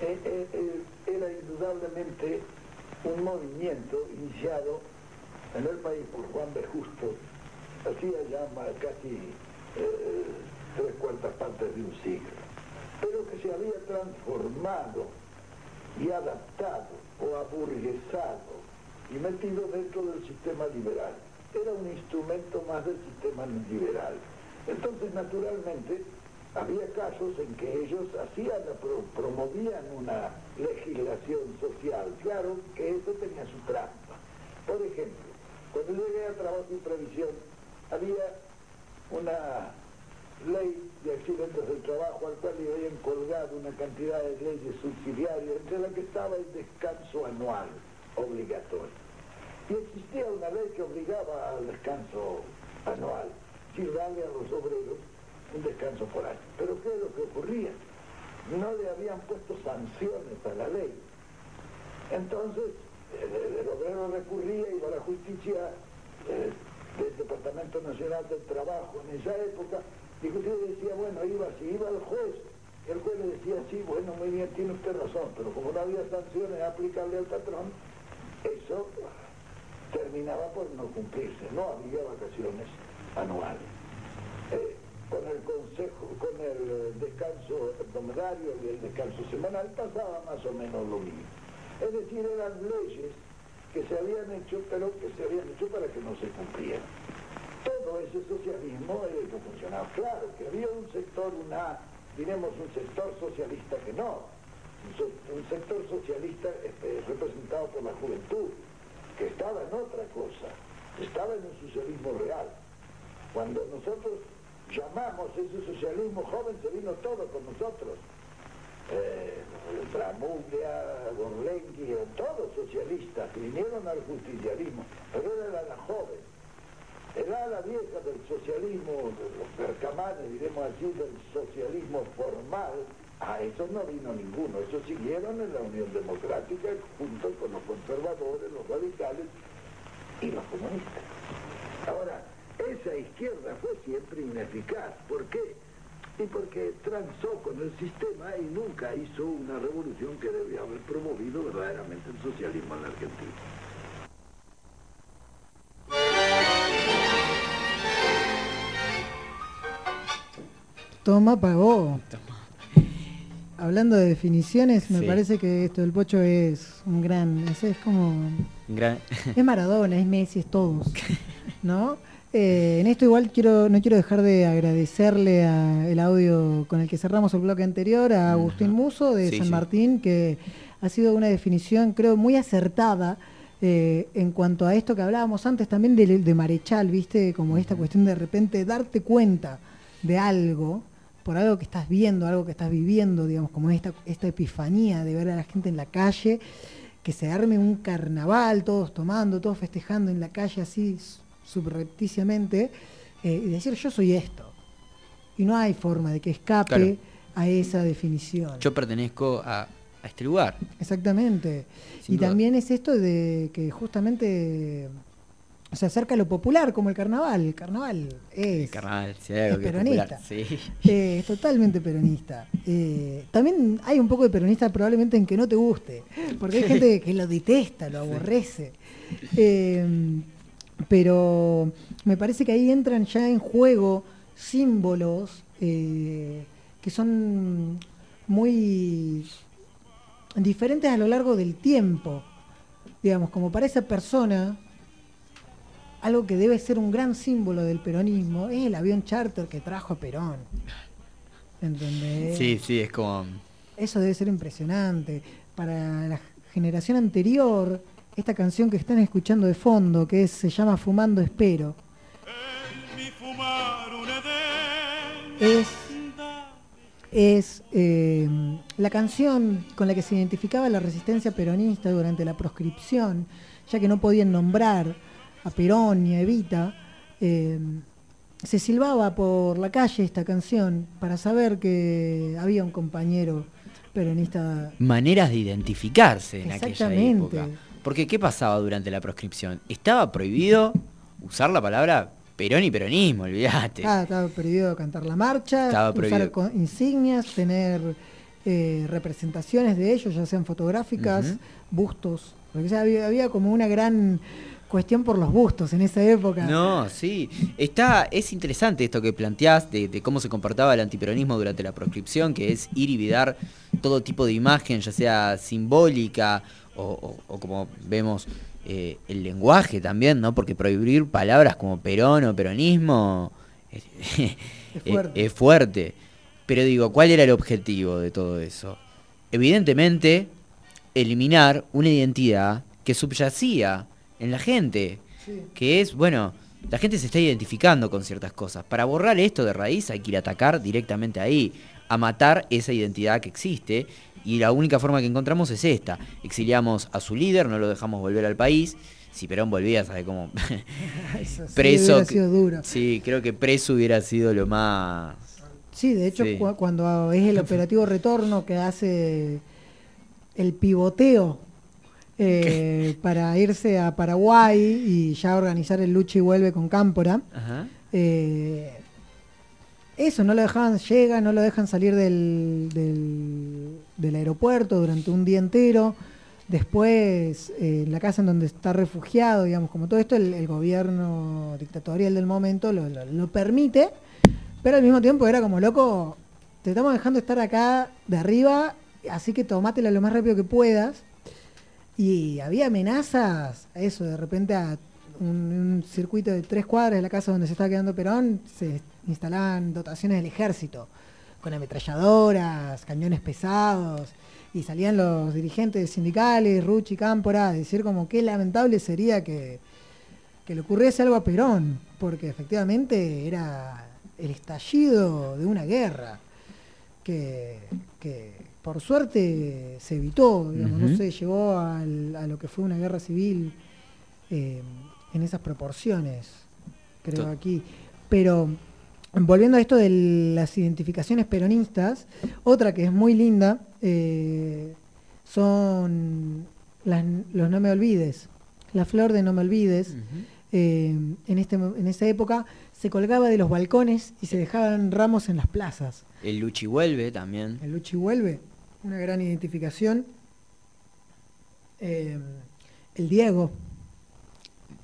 [SPEAKER 13] eh, eh, eh, era indudablemente un movimiento iniciado en el país por Juan B. Justo, hacía ya casi tres cuartas partes de un siglo, pero que se había transformado y adaptado o aburguesado y metido dentro del sistema liberal. Era un instrumento más del sistema liberal. Entonces, naturalmente, había casos en que ellos hacían, pro- promovían una legislación social. Claro que eso tenía su trampa. Por ejemplo, cuando llegué a Trabajo y Previsión, había una ley de accidentes del trabajo al cual le habían colgado una cantidad de leyes subsidiarias, entre las que estaba el descanso anual obligatorio. Y existía una ley que obligaba al descanso anual, sin darle a los obreros un descanso por año. Pero ¿qué es lo que ocurría? No le habían puesto sanciones a la ley. Entonces, el, obrero recurría, iba a la justicia eh, del Departamento Nacional del Trabajo en esa época, y usted decía, bueno, iba así, iba al juez, el juez le decía, sí, bueno, muy bien, tiene usted razón, pero como no había sanciones aplicables al patrón, eso terminaba por no cumplirse, no había vacaciones anuales. Eh, con el consejo, con el eh, descanso hebdomadario y el descanso semanal pasaba más o menos lo mismo. Es decir, eran leyes que se habían hecho, pero que se habían hecho para que no se cumplieran. Todo ese socialismo era que funcionaba. Claro que había un sector, una, diremos, un sector socialista que no. Un sector socialista este, representado por la juventud, estaba en otra cosa, estaba en un socialismo real. Cuando nosotros llamamos ese socialismo joven, se vino todo con nosotros. Eh, Bramuglia, Gorlenki, eh, todos socialistas, vinieron al justicialismo, pero era la joven. El ala vieja del socialismo, de los percamanes, diremos así, del socialismo formal, a eso no vino ninguno. Eso siguieron en la Unión Democrática junto con los conservadores, los radicales y los comunistas. Ahora, esa izquierda fue siempre ineficaz. ¿Por qué? Y porque transó con el sistema y nunca hizo una revolución que debía haber promovido verdaderamente el socialismo en la Argentina.
[SPEAKER 1] Toma, pagó. Hablando de definiciones, me
[SPEAKER 3] Sí.
[SPEAKER 1] parece que esto del Pocho es un gran, es, es como,
[SPEAKER 3] Gran-
[SPEAKER 1] es Maradona, es Messi, es todos, ¿no? Eh, en esto igual quiero, no quiero dejar de agradecerle a el audio con el que cerramos el bloque anterior a Agustín Muso de
[SPEAKER 3] Sí,
[SPEAKER 1] San
[SPEAKER 3] sí.
[SPEAKER 1] Martín, que ha sido una definición creo muy acertada eh, en cuanto a esto que hablábamos antes también de, de Marechal, ¿viste? Como esta cuestión de repente darte cuenta de algo, por algo que estás viendo, algo que estás viviendo, digamos, como esta, esta epifanía de ver a la gente en la calle, que se arme un carnaval, todos tomando, todos festejando en la calle así subrepticiamente, eh, y decir yo soy esto. Y no hay forma de que escape
[SPEAKER 3] Claro.
[SPEAKER 1] a esa definición.
[SPEAKER 3] Yo pertenezco a, a este lugar.
[SPEAKER 1] Exactamente.
[SPEAKER 3] Sin
[SPEAKER 1] y
[SPEAKER 3] duda.
[SPEAKER 1] también es esto de que justamente se acerca a lo popular, como el carnaval. El carnaval es,
[SPEAKER 3] Carnaval, sí,
[SPEAKER 1] es
[SPEAKER 3] es
[SPEAKER 1] peronista.
[SPEAKER 3] popular, sí.
[SPEAKER 1] Eh, es totalmente peronista. Eh, también hay un poco de peronista probablemente en que no te guste, porque hay gente que lo detesta, lo aborrece. Eh, pero me parece que ahí entran ya en juego símbolos que son muy diferentes a lo largo del tiempo. Digamos, como para esa persona, algo que debe ser un gran símbolo del peronismo es el avión charter que trajo a Perón. ¿Entendés?
[SPEAKER 3] Sí, sí, es como.
[SPEAKER 1] Eso debe ser impresionante. Para la generación anterior, esta canción que están escuchando de fondo, que es- se llama Fumando Espero, es, es eh, la canción con la que se identificaba la resistencia peronista durante la proscripción, ya que no podían nombrar a Perón ni a Evita. eh, se silbaba por la calle esta canción para saber que había un compañero peronista.
[SPEAKER 3] Maneras de identificarse en aquella época. Porque, ¿qué pasaba durante la proscripción? Estaba prohibido usar la palabra Perón y peronismo, olvídate.
[SPEAKER 1] Ah, estaba prohibido cantar la marcha,
[SPEAKER 3] Estaba
[SPEAKER 1] usar insignias, tener eh, representaciones de ellos, ya sean fotográficas, bustos. Porque había, había como una gran cuestión por los bustos en esa época.
[SPEAKER 3] No, sí. Está, es interesante esto que planteás de, de cómo se comportaba el antiperonismo durante la proscripción, que es ir y vidar todo tipo de imagen, ya sea simbólica o, o- o como vemos eh, el lenguaje también, ¿no? Porque prohibir palabras como perón o peronismo es,
[SPEAKER 1] fuerte.
[SPEAKER 3] es fuerte. Pero digo, ¿cuál era el objetivo de todo eso? Evidentemente, eliminar una identidad que subyacía en la gente que es, bueno, la gente se está identificando con ciertas cosas. Para borrar esto de raíz hay que ir a atacar directamente ahí, a matar esa identidad que existe. Y la única forma que encontramos es esta. Exiliamos a su líder, no lo dejamos volver al país. Si Perón volvía, ¿sabe cómo?
[SPEAKER 1] Eso sí
[SPEAKER 3] preso.
[SPEAKER 1] hubiera sido duro.
[SPEAKER 3] Sí, creo que preso hubiera sido lo más...
[SPEAKER 1] Sí, de hecho,
[SPEAKER 3] Sí.
[SPEAKER 1] cu- cuando es el operativo retorno que hace el pivoteo eh, para irse a Paraguay y ya organizar el lucha y vuelve con Cámpora,
[SPEAKER 3] Ajá.
[SPEAKER 1] eh, eso, no lo dejaban, llega, no lo dejan salir del, del, del aeropuerto durante un día entero. Después, eh, en la casa en donde está refugiado, digamos, como todo esto, el, el gobierno dictatorial del momento lo, lo- lo permite, pero al mismo tiempo era como, loco, te estamos dejando estar acá de arriba, así que tomátela lo más rápido que puedas. Y había amenazas, eso, de repente a un, un circuito de tres cuadras de la casa donde se estaba quedando Perón, se instalaban dotaciones del ejército, con ametralladoras, cañones pesados, y salían los dirigentes sindicales, Ruchi, Cámpora, a decir como qué lamentable sería que, que le ocurriese algo a Perón, porque efectivamente era el estallido de una guerra que, que por suerte se evitó, digamos, no se llegó al- a lo que fue una guerra civil eh, en esas proporciones, creo aquí. Pero volviendo a esto de las identificaciones peronistas, otra que es muy linda eh, son las- los no me olvides. La flor de no me olvides. eh, en, este, en esa época se colgaba de los balcones y se dejaban ramos en las plazas.
[SPEAKER 3] El Luchi vuelve también.
[SPEAKER 1] El Luchi vuelve, una gran identificación. Eh, el Diego.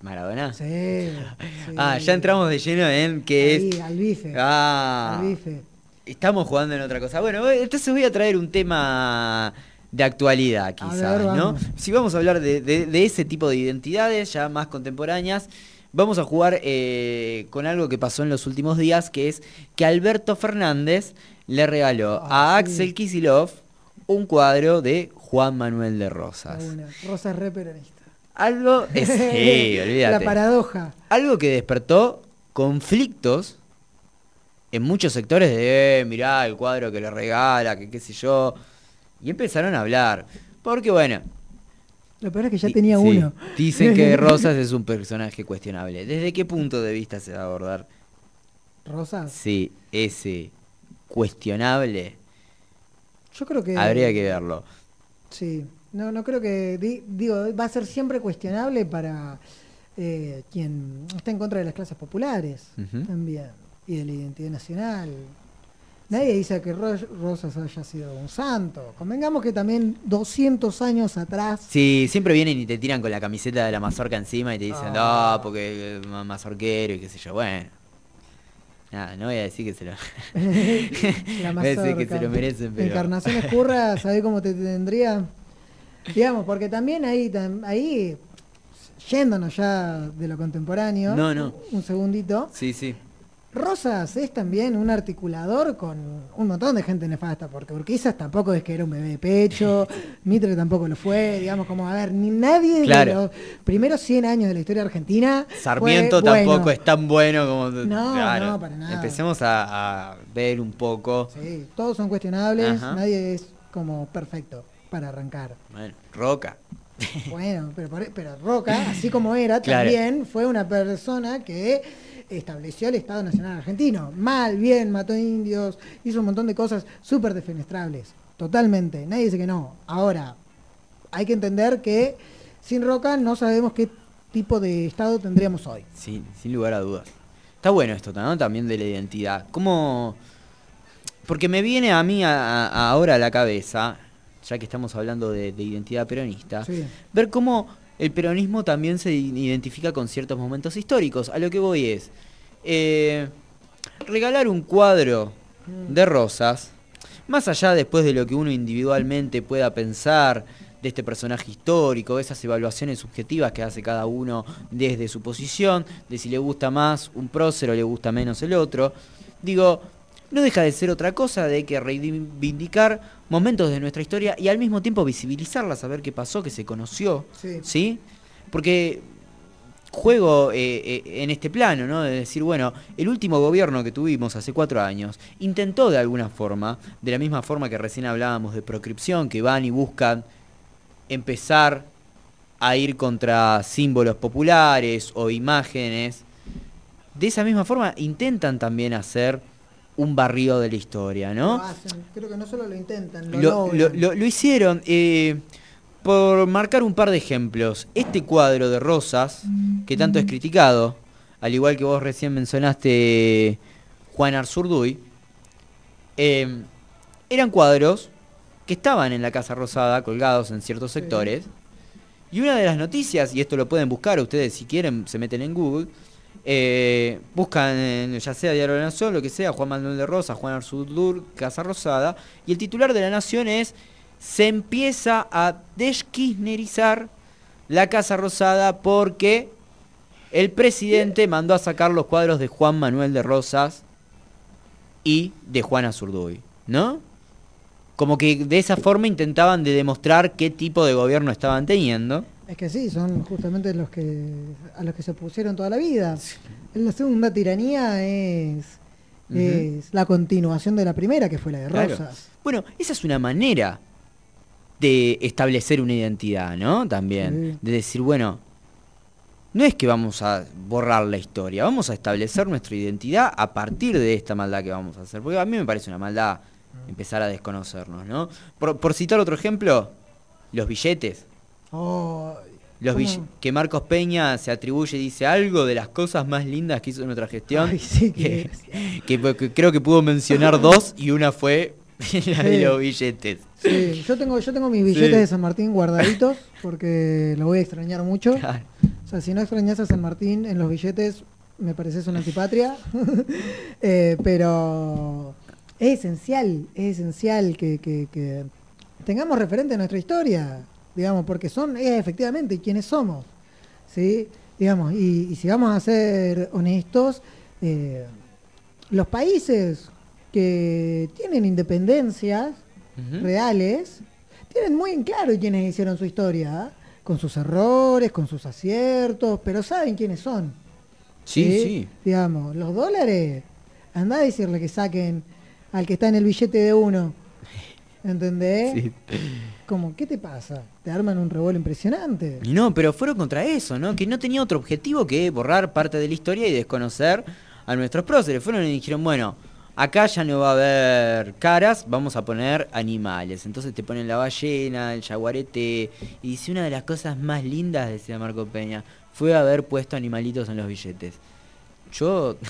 [SPEAKER 3] Maradona.
[SPEAKER 1] Sí, sí.
[SPEAKER 3] Ah, ya entramos de lleno en que
[SPEAKER 1] Ahí,
[SPEAKER 3] es.
[SPEAKER 1] al bife.
[SPEAKER 3] Ah.
[SPEAKER 1] Al bife.
[SPEAKER 3] Estamos jugando en otra cosa. Bueno, entonces voy a traer un tema de actualidad, quizás,
[SPEAKER 1] ver,
[SPEAKER 3] ¿no? Si vamos a hablar de, de- de ese tipo de identidades ya más contemporáneas, vamos a jugar eh, con algo que pasó en los últimos días, que es que Alberto Fernández le regaló
[SPEAKER 1] Ah,
[SPEAKER 3] a Axel Kisilov un cuadro de Juan Manuel de Rosas.
[SPEAKER 1] Está buena. Rosa es re peronista.
[SPEAKER 3] Algo, es, sí, olvídate.
[SPEAKER 1] La paradoja.
[SPEAKER 3] Algo que despertó conflictos en muchos sectores de, eh, mirá, el cuadro que le regala, que qué sé yo. Y empezaron a hablar. Porque bueno,
[SPEAKER 1] Lo peor es que ya tenía
[SPEAKER 3] sí,
[SPEAKER 1] uno.
[SPEAKER 3] dicen que Rosas es un personaje cuestionable. ¿Desde qué punto de vista se va a abordar?
[SPEAKER 1] Rosas.
[SPEAKER 3] Sí, ese cuestionable.
[SPEAKER 1] Yo creo que.
[SPEAKER 3] Habría que verlo.
[SPEAKER 1] Sí. No, no creo que. di- digo, va a ser siempre cuestionable para eh, quien está en contra de las clases populares también y de la identidad nacional. Nadie dice que Ro- Rosas haya sido un santo. Convengamos que también 200 años atrás
[SPEAKER 3] Sí, siempre vienen y te tiran con la camiseta de la mazorca encima y te dicen,
[SPEAKER 1] Ah.
[SPEAKER 3] no, porque eh, ma- mazorquero y qué sé yo. Bueno. Nada, no voy a decir que se lo.
[SPEAKER 1] la
[SPEAKER 3] voy a decir que
[SPEAKER 1] mazorca.
[SPEAKER 3] se lo merecen, pero.
[SPEAKER 1] Encarnación Escurra, ¿sabés cómo te tendría? Digamos, porque también ahí, ahí, yéndonos ya de lo contemporáneo,
[SPEAKER 3] No, no.
[SPEAKER 1] un segundito,
[SPEAKER 3] Sí, sí.
[SPEAKER 1] Rosas es también un articulador con un montón de gente nefasta, porque Urquizas tampoco es que era un bebé de pecho, Mitre tampoco lo fue, digamos, como, a ver, ni nadie
[SPEAKER 3] Claro.
[SPEAKER 1] de los primeros 100 años de la historia argentina.
[SPEAKER 3] Sarmiento
[SPEAKER 1] fue bueno.
[SPEAKER 3] tampoco es tan bueno como.
[SPEAKER 1] No,
[SPEAKER 3] Claro.
[SPEAKER 1] no, para nada.
[SPEAKER 3] Empecemos a, a ver un poco.
[SPEAKER 1] Sí, todos son cuestionables,
[SPEAKER 3] Ajá.
[SPEAKER 1] nadie es como perfecto para arrancar.
[SPEAKER 3] Bueno, Roca.
[SPEAKER 1] Bueno, pero, por- pero Roca, así como era,
[SPEAKER 3] Claro.
[SPEAKER 1] también fue una persona que estableció el Estado Nacional Argentino. Mal, bien, mató indios, hizo un montón de cosas súper defenestrables. Totalmente. Nadie dice que no. Ahora, hay que entender que sin Roca no sabemos qué tipo de Estado tendríamos hoy.
[SPEAKER 3] Sí, sin lugar a dudas. Está bueno esto, ¿no? También de la identidad. ¿Cómo...? Porque me viene a mí a- a- ahora a la cabeza, ya que estamos hablando de, de identidad peronista,
[SPEAKER 1] Sí.
[SPEAKER 3] ver cómo el peronismo también se identifica con ciertos momentos históricos. A lo que voy es, eh, regalar un cuadro de rosas, más allá después de lo que uno individualmente pueda pensar de este personaje histórico, esas evaluaciones subjetivas que hace cada uno desde su posición, de si le gusta más un prócer o le gusta menos el otro, digo, no deja de ser otra cosa de que reivindicar momentos de nuestra historia y al mismo tiempo visibilizarla, saber qué pasó, qué se conoció,
[SPEAKER 1] Sí.
[SPEAKER 3] ¿sí? Porque juego eh, eh, en este plano, ¿no? De decir, bueno, el último gobierno que tuvimos hace cuatro años intentó de alguna forma, de la misma forma que recién hablábamos de proscripción, que van y buscan empezar a ir contra símbolos populares o imágenes, de esa misma forma intentan también hacer un barrio de la historia, ¿no?
[SPEAKER 1] Lo hacen. Creo que no solo lo intentan, lo,
[SPEAKER 3] Lo,
[SPEAKER 1] logran.
[SPEAKER 3] lo- lo- lo hicieron. eh, por marcar un par de ejemplos, este cuadro de rosas, que tanto es criticado, al igual que vos recién mencionaste Juan Arzurduy, eh, eran cuadros que estaban en la Casa Rosada, colgados en ciertos sectores. Y una de las noticias, y esto lo pueden buscar ustedes si quieren, se meten en Google, eh, buscan ya sea Diario de la Nación, lo que sea, Juan Manuel de Rosa, Juan Arzurdur, Casa Rosada, y el titular de la Nación es se empieza a deschirchnerizar la Casa Rosada porque el presidente mandó a sacar los cuadros de Juan Manuel de Rosas y de Juan Azurduy, ¿no? Como que de esa forma intentaban de demostrar qué tipo de gobierno estaban teniendo.
[SPEAKER 1] Es que sí, son justamente los que a los que se pusieron toda la vida. La segunda tiranía es, la continuación de la primera, que fue la de
[SPEAKER 3] Claro.
[SPEAKER 1] Rosas.
[SPEAKER 3] Bueno, esa es una manera de establecer una identidad, ¿no? También.
[SPEAKER 1] Sí.
[SPEAKER 3] De decir, bueno, no es que vamos a borrar la historia, vamos a establecer nuestra identidad a partir de esta maldad que vamos a hacer. Porque a mí me parece una maldad empezar a desconocernos, ¿no? Por, por citar otro ejemplo, los billetes.
[SPEAKER 1] Oh,
[SPEAKER 3] Los que Marcos Peña se atribuye, dice algo de las cosas más lindas que hizo en nuestra gestión.
[SPEAKER 1] Ay, sí,
[SPEAKER 3] que,
[SPEAKER 1] que-
[SPEAKER 3] que- que creo que pudo mencionar dos y una fue la de
[SPEAKER 1] Sí.
[SPEAKER 3] los billetes.
[SPEAKER 1] sí, yo tengo, yo tengo mis billetes
[SPEAKER 3] Sí.
[SPEAKER 1] de San Martín guardaditos porque lo voy a extrañar mucho. O sea, si no extrañas a San Martín en los billetes, me pareces una antipatria. Eh, pero es esencial, es esencial que, que- que tengamos referente a nuestra historia, digamos, porque son es efectivamente quienes somos. ¿sí? Digamos, y, y si vamos a ser honestos, eh, los países que tienen independencias reales tienen muy en claro quiénes hicieron su historia, ¿ah? con sus errores, con sus aciertos, pero saben quiénes son.
[SPEAKER 3] Sí, sí.
[SPEAKER 1] Digamos, los dólares, anda a decirle que saquen al que está en el billete de uno. ¿Entendés?
[SPEAKER 3] Sí.
[SPEAKER 1] Como, ¿qué te pasa? Te arman un revuelo impresionante.
[SPEAKER 3] Y no, pero fueron contra eso, ¿no? Que no tenía otro objetivo que borrar parte de la historia y desconocer a nuestros próceres. Fueron y dijeron, bueno, acá ya no va a haber caras, vamos a poner animales. Entonces te ponen la ballena, el jaguarete. Y dice, una de las cosas más lindas, decía Marco Peña, fue haber puesto animalitos en los billetes. Yo...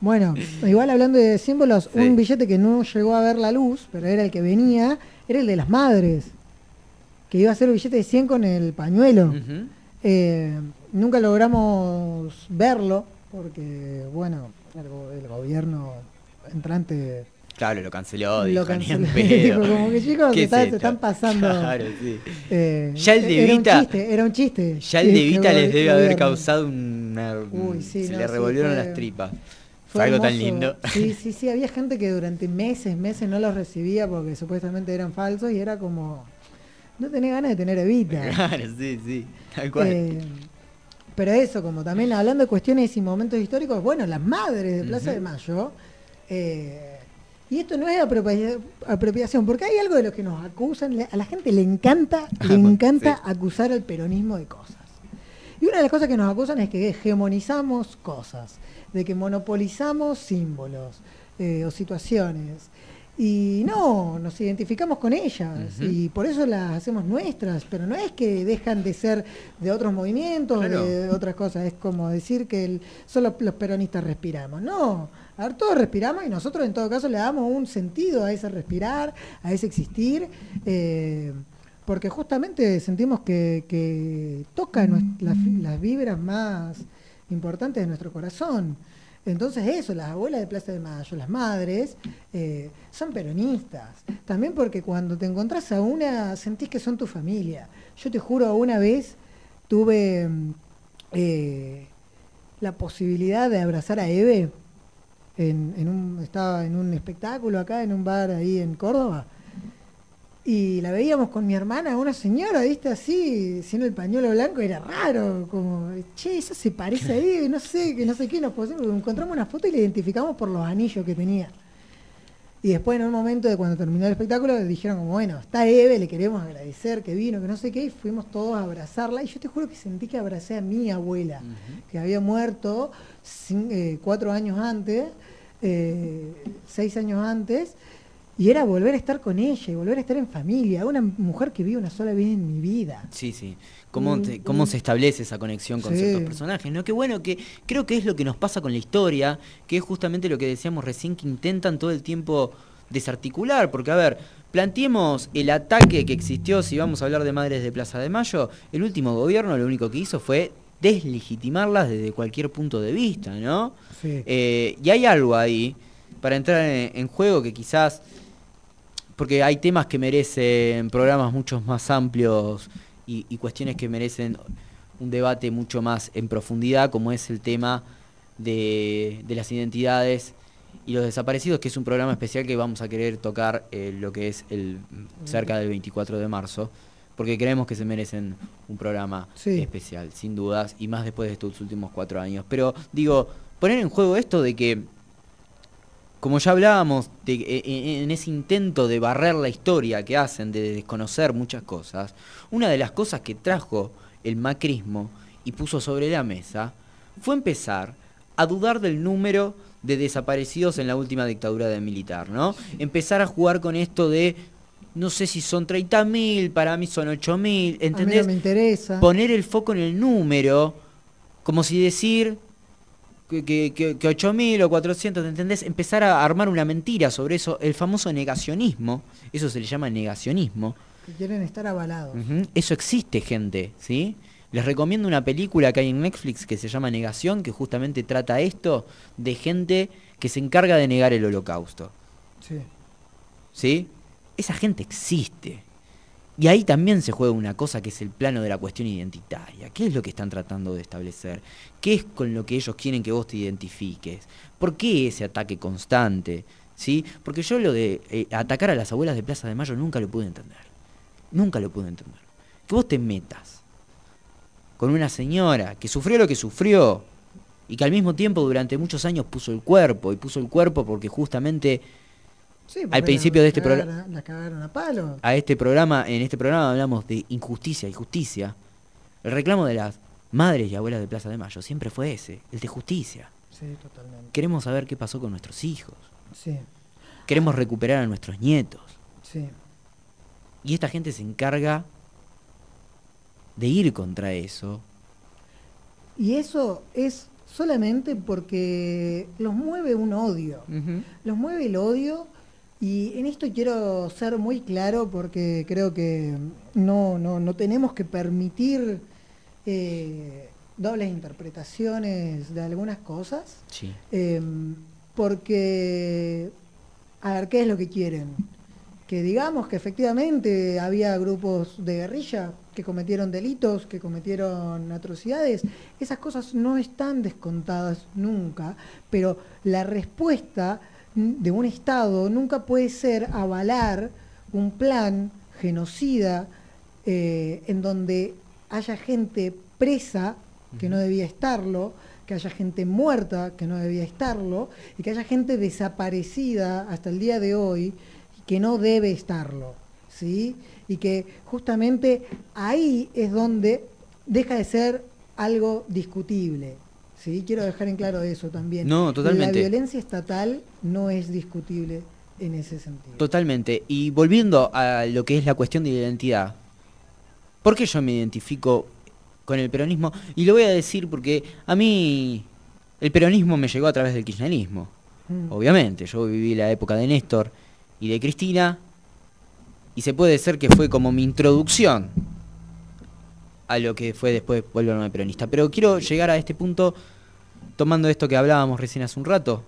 [SPEAKER 1] Bueno, igual hablando de símbolos,
[SPEAKER 3] Sí.
[SPEAKER 1] un billete que no llegó a ver la luz, pero era el que venía, era el de las madres, que iba a ser el billete de 100 con el pañuelo.
[SPEAKER 3] Ujú.
[SPEAKER 1] Eh, nunca logramos verlo, porque, bueno, el, el gobierno entrante
[SPEAKER 3] Claro, lo canceló,
[SPEAKER 1] lo canceló. Dijo, como que chicos,
[SPEAKER 3] ¿Qué
[SPEAKER 1] se,
[SPEAKER 3] es
[SPEAKER 1] está- se están pasando.
[SPEAKER 3] Claro, sí.
[SPEAKER 1] Eh,
[SPEAKER 3] Ya el de
[SPEAKER 1] era un chiste, era un chiste.
[SPEAKER 3] Ya el
[SPEAKER 1] Sí,
[SPEAKER 3] de
[SPEAKER 1] que
[SPEAKER 3] Vita les debe haber causado una...
[SPEAKER 1] Uy, sí,
[SPEAKER 3] se
[SPEAKER 1] no,
[SPEAKER 3] le
[SPEAKER 1] sí,
[SPEAKER 3] revolvieron
[SPEAKER 1] fue-
[SPEAKER 3] las tripas.
[SPEAKER 1] Fue
[SPEAKER 3] algo tan lindo.
[SPEAKER 1] Sí, sí, sí, había gente que durante meses, meses no los recibía porque supuestamente eran falsos y era como, no tenía ganas de tener Evita.
[SPEAKER 3] Claro, sí, sí, tal cual.
[SPEAKER 1] Eh, pero eso, como también hablando de cuestiones y momentos históricos, bueno, las madres de Plaza de Mayo, eh, y esto no es apropia- apropiación, porque hay algo de lo que nos acusan, le- a la gente le encanta, le
[SPEAKER 3] bueno,
[SPEAKER 1] encanta
[SPEAKER 3] sí.
[SPEAKER 1] acusar al peronismo de cosas. Y una de las cosas que nos acusan es que hegemonizamos cosas, de que monopolizamos símbolos eh, o situaciones. Y no, nos identificamos con ellas y por eso las hacemos nuestras, pero no es que dejan de ser de otros movimientos,
[SPEAKER 3] Claro.
[SPEAKER 1] de otras cosas, es como decir que el- solo los peronistas respiramos. No, a ver, todos respiramos y nosotros en todo caso le damos un sentido a ese respirar, a ese existir. eh, porque justamente sentimos que, que toca las vibras más importantes de nuestro corazón. Entonces eso, las abuelas de Plaza de Mayo, las madres, eh, son peronistas. También porque cuando te encontrás a una, sentís que son tu familia. Yo te juro, una vez tuve mm, eh, la posibilidad de abrazar a Eve. En, en un, estaba en un espectáculo acá, en un bar ahí en Córdoba. Y la veíamos con mi hermana, una señora, viste, así, sin el pañuelo blanco, era raro, como, che, eso se parece a Eve, no sé, que no sé qué, nos pusimos, encontramos una foto y la identificamos por los anillos que tenía. Y después en un momento de cuando terminó el espectáculo dijeron como, bueno, está Eve, le queremos agradecer que vino, que no sé qué, y fuimos todos a abrazarla. Y yo te juro que sentí que abracé a mi abuela, que había muerto eh, cuatro años antes, eh, seis años antes, y era volver a estar con ella y volver a estar en familia, una mujer que vive una sola vez en mi vida.
[SPEAKER 3] Sí, sí. ¿Cómo,
[SPEAKER 1] Mm,
[SPEAKER 3] te- cómo se establece esa conexión con
[SPEAKER 1] Sí.
[SPEAKER 3] ciertos personajes? ¿no? Qué bueno que creo que es lo que nos pasa con la historia, que es justamente lo que decíamos recién, que intentan todo el tiempo desarticular. Porque, a ver, planteemos el ataque que existió, si vamos a hablar de Madres de Plaza de Mayo, el último gobierno lo único que hizo fue deslegitimarlas desde cualquier punto de vista, ¿no?
[SPEAKER 1] Sí.
[SPEAKER 3] Eh, y hay algo ahí, para entrar en, en juego, que quizás porque hay temas que merecen programas mucho más amplios y, y cuestiones que merecen un debate mucho más en profundidad, como es el tema de, de las identidades y los desaparecidos, que es un programa especial que vamos a querer tocar eh, lo que es el cerca del 24 de marzo, porque creemos que se merecen un programa
[SPEAKER 1] Sí.
[SPEAKER 3] especial, sin dudas, y más después de estos últimos cuatro años. Pero digo, poner en juego esto de que como ya hablábamos, de, e- e- en ese intento de barrer la historia que hacen, de desconocer muchas cosas, una de las cosas que trajo el macrismo y puso sobre la mesa fue empezar a dudar del número de desaparecidos en la última dictadura de militar, ¿no? Empezar a jugar con esto de, no sé si son 30.000, para mí son 8.000,
[SPEAKER 1] A mí
[SPEAKER 3] ¿entendés?
[SPEAKER 1] no me interesa.
[SPEAKER 3] poner el foco en el número, como si decir que, que, que, que 8.000 o 400, ¿entendés? Empezar a armar una mentira sobre eso, el famoso negacionismo, eso se le llama negacionismo.
[SPEAKER 1] Que quieren estar avalados.
[SPEAKER 3] Eso existe, gente, ¿sí? Les recomiendo una película que hay en Netflix que se llama Negación, que justamente trata esto de gente que se encarga de negar el holocausto.
[SPEAKER 1] Sí.
[SPEAKER 3] ¿sí? Esa gente existe. Y ahí también se juega una cosa que es el plano de la cuestión identitaria. ¿Qué es lo que están tratando de establecer? ¿Qué es con lo que ellos quieren que vos te identifiques? ¿Por qué ese ataque constante? ¿Sí? Porque yo lo de eh, atacar a las abuelas de Plaza de Mayo nunca lo pude entender. Nunca lo pude entender. Que vos te metas con una señora que sufrió lo que sufrió y que al mismo tiempo durante muchos años puso el cuerpo y puso el cuerpo porque justamente
[SPEAKER 1] Sí,
[SPEAKER 3] al principio de este programa
[SPEAKER 1] cagaron- Las cagaron a palo.
[SPEAKER 3] a este programa, en este programa hablamos de injusticia y justicia. El reclamo de las madres y abuelas de Plaza de Mayo siempre fue ese, el de justicia.
[SPEAKER 1] Sí, totalmente.
[SPEAKER 3] Queremos saber qué pasó con nuestros hijos.
[SPEAKER 1] Sí,
[SPEAKER 3] Queremos recuperar a nuestros nietos.
[SPEAKER 1] sí.
[SPEAKER 3] Y esta gente se encarga de ir contra eso.
[SPEAKER 1] Y eso es solamente porque los mueve un odio. Los mueve el odio y en esto quiero ser muy claro porque creo que no, no, no tenemos que permitir eh, dobles interpretaciones de algunas cosas.
[SPEAKER 3] Sí.
[SPEAKER 1] Eh, porque, a ver, ¿qué es lo que quieren? Que digamos que efectivamente había grupos de guerrilla que cometieron delitos, que cometieron atrocidades. Esas cosas no están descontadas nunca, pero la respuesta de un Estado nunca puede ser avalar un plan genocida eh, en donde haya gente presa que no debía estarlo, que haya gente muerta que no debía estarlo y que haya gente desaparecida hasta el día de hoy que no debe estarlo, ¿sí? Y que justamente ahí es donde deja de ser algo discutible, ¿sí? Quiero dejar en claro eso también.
[SPEAKER 3] No, totalmente.
[SPEAKER 1] La violencia estatal no es discutible en ese sentido.
[SPEAKER 3] Totalmente. Y volviendo a lo que es la cuestión de identidad, ¿por qué yo me identifico con el peronismo? Y lo voy a decir porque a mí el peronismo me llegó a través del kirchnerismo.
[SPEAKER 1] Mm.
[SPEAKER 3] Obviamente, yo viví la época de Néstor y de Cristina, y se puede ser que fue como mi introducción a lo que fue después volverme peronista. Pero quiero llegar a este punto tomando esto que hablábamos recién hace un rato,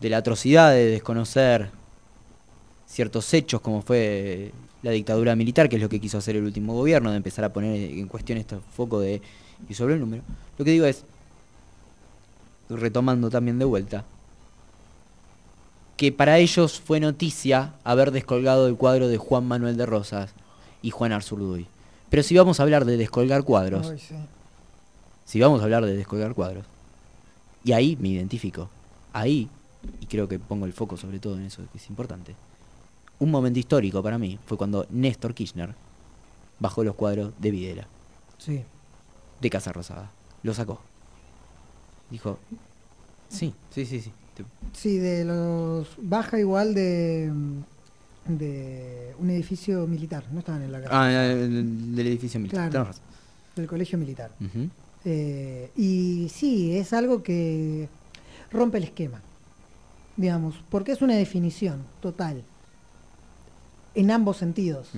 [SPEAKER 3] de la atrocidad de desconocer ciertos hechos como fue la dictadura militar, que es lo que quiso hacer el último gobierno, de empezar a poner en cuestión este foco de y sobre el número. Lo que digo es, retomando también de vuelta, que para ellos fue noticia haber descolgado el cuadro de Juan Manuel de Rosas y Juan Arzurduy. Pero si vamos a hablar de descolgar cuadros,
[SPEAKER 1] Ay, sí.
[SPEAKER 3] si vamos a hablar de descolgar cuadros, y ahí me identifico, ahí, y creo que pongo el foco sobre todo en eso, que es importante, un momento histórico para mí fue cuando Néstor Kirchner bajó los cuadros de Videla,
[SPEAKER 1] Sí.
[SPEAKER 3] de Casa Rosada, lo sacó. Dijo, sí, sí, sí, sí.
[SPEAKER 1] Sí, de los baja igual de, de un edificio militar, no estaban en la casa.
[SPEAKER 3] Ah, el- del edificio militar.
[SPEAKER 1] Claro. del colegio militar.
[SPEAKER 3] Ujú.
[SPEAKER 1] Eh, y sí, es algo que rompe el esquema, digamos, porque es una definición total, en ambos sentidos,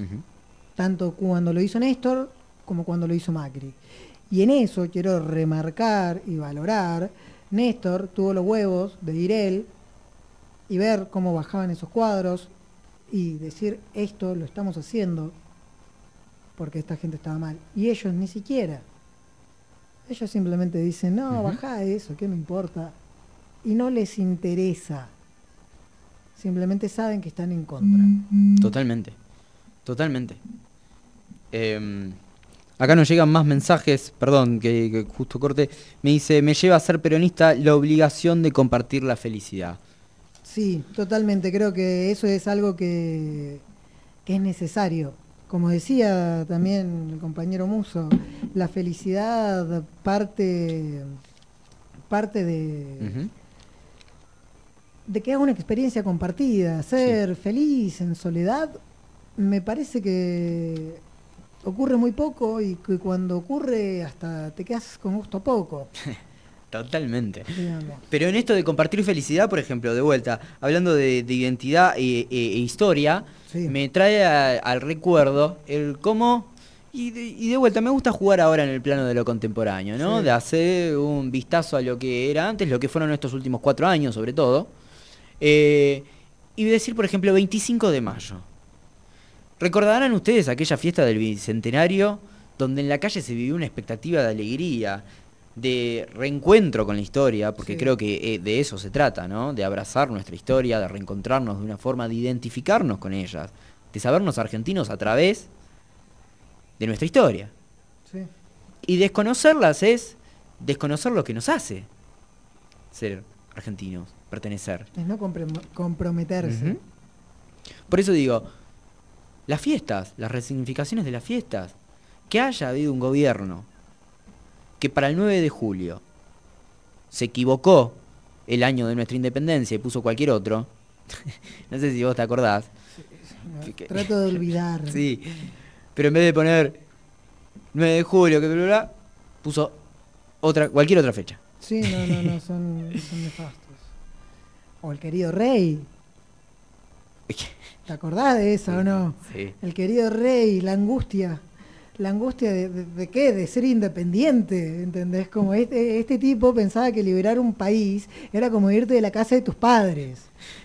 [SPEAKER 1] tanto cuando lo hizo Néstor como cuando lo hizo Macri. Y en eso quiero remarcar y valorar, Néstor tuvo los huevos de ir él y ver cómo bajaban esos cuadros y decir esto lo estamos haciendo porque esta gente estaba mal. Y ellos ni siquiera. Ellos simplemente dicen, no, baja eso, ¿qué me importa? Y no les interesa. Simplemente saben que están en contra.
[SPEAKER 3] Totalmente, totalmente. Em, acá nos llegan más mensajes, perdón, que, que justo corte. Me dice, me lleva a ser peronista la obligación de compartir la felicidad.
[SPEAKER 1] Sí, totalmente. Creo que eso es algo que, que es necesario. Como decía también el compañero Muso, la felicidad parte, parte de, de que es una experiencia compartida. Ser feliz en soledad me parece que ocurre muy poco y que cuando ocurre hasta te quedas con gusto poco.
[SPEAKER 3] Totalmente.
[SPEAKER 1] digamos.
[SPEAKER 3] Pero en esto de compartir felicidad, por ejemplo, de vuelta, hablando de, de identidad e, e- e historia, me trae a- al recuerdo el cómo... Y de, y de vuelta, me gusta jugar ahora en el plano de lo contemporáneo, ¿no?
[SPEAKER 1] Sí.
[SPEAKER 3] De hacer un vistazo a lo que era antes, lo que fueron estos últimos cuatro años, sobre todo. Eh, y decir, por ejemplo, 25 de mayo. ¿Recordarán ustedes aquella fiesta del Bicentenario donde en la calle se vivió una expectativa de alegría, de reencuentro con la historia, porque
[SPEAKER 1] Sí.
[SPEAKER 3] creo que eh, de eso se trata, ¿no? De abrazar nuestra historia, de reencontrarnos de una forma, de identificarnos con ellas, de sabernos argentinos a través de nuestra historia.
[SPEAKER 1] Sí.
[SPEAKER 3] Y desconocerlas es desconocer lo que nos hace ser argentinos, pertenecer.
[SPEAKER 1] Es no comprometerse.
[SPEAKER 3] Por eso digo, las fiestas, las resignificaciones de las fiestas, que haya habido un gobierno que para el 9 de julio se equivocó el año de nuestra independencia y puso cualquier otro, no sé si vos te acordás, que-
[SPEAKER 1] Trato de olvidar.
[SPEAKER 3] sí, pero en vez de poner 9 de julio, que bla, bla, bla, puso otra, cualquier otra fecha.
[SPEAKER 1] Sí, no, no, no, son, son nefastos. O el querido rey. ¿Te acordás de eso o no?
[SPEAKER 3] Sí.
[SPEAKER 1] El querido rey, la angustia. La angustia de, de- de qué? De ser independiente, ¿entendés? Como este, este tipo pensaba que liberar un país era como irte de la casa de tus padres.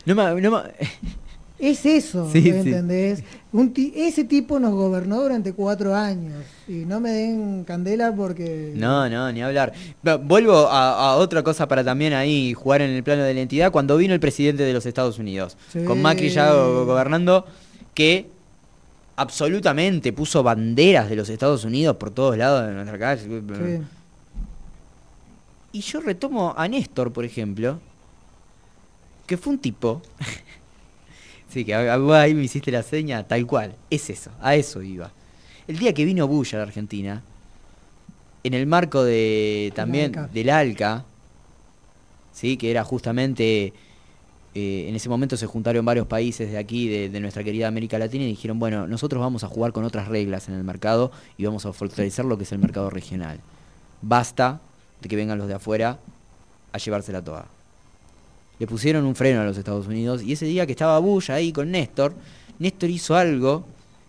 [SPEAKER 3] No me- no me-
[SPEAKER 1] Es eso,
[SPEAKER 3] Sí, sí.
[SPEAKER 1] ¿entendés? Un ti- ese tipo nos gobernó durante cuatro años. Y no me den candela porque...
[SPEAKER 3] No, no, ni hablar. Vuelvo a, a otra cosa para también ahí jugar en el plano de la entidad. Cuando vino el presidente de los Estados Unidos,
[SPEAKER 1] Sí.
[SPEAKER 3] con Macri ya go- gobernando, que absolutamente puso banderas de los Estados Unidos por todos lados de nuestra calle.
[SPEAKER 1] Sí.
[SPEAKER 3] Y yo retomo a Néstor, por ejemplo, que fue un tipo. sí, que ahí me hiciste la seña, tal cual. Es eso, a eso iba. El día que vino Bush a la Argentina, en el marco de también
[SPEAKER 1] ALCA.
[SPEAKER 3] del ALCA, sí, que era justamente. Eh, en ese momento se juntaron varios países de aquí, de, de nuestra querida América Latina, y dijeron, bueno, nosotros vamos a jugar con otras reglas en el mercado y vamos a fortalecer lo que es el mercado regional. Basta de que vengan los de afuera a llevársela toda. Le pusieron un freno a los Estados Unidos y ese día que estaba Bush ahí con Néstor, Néstor hizo algo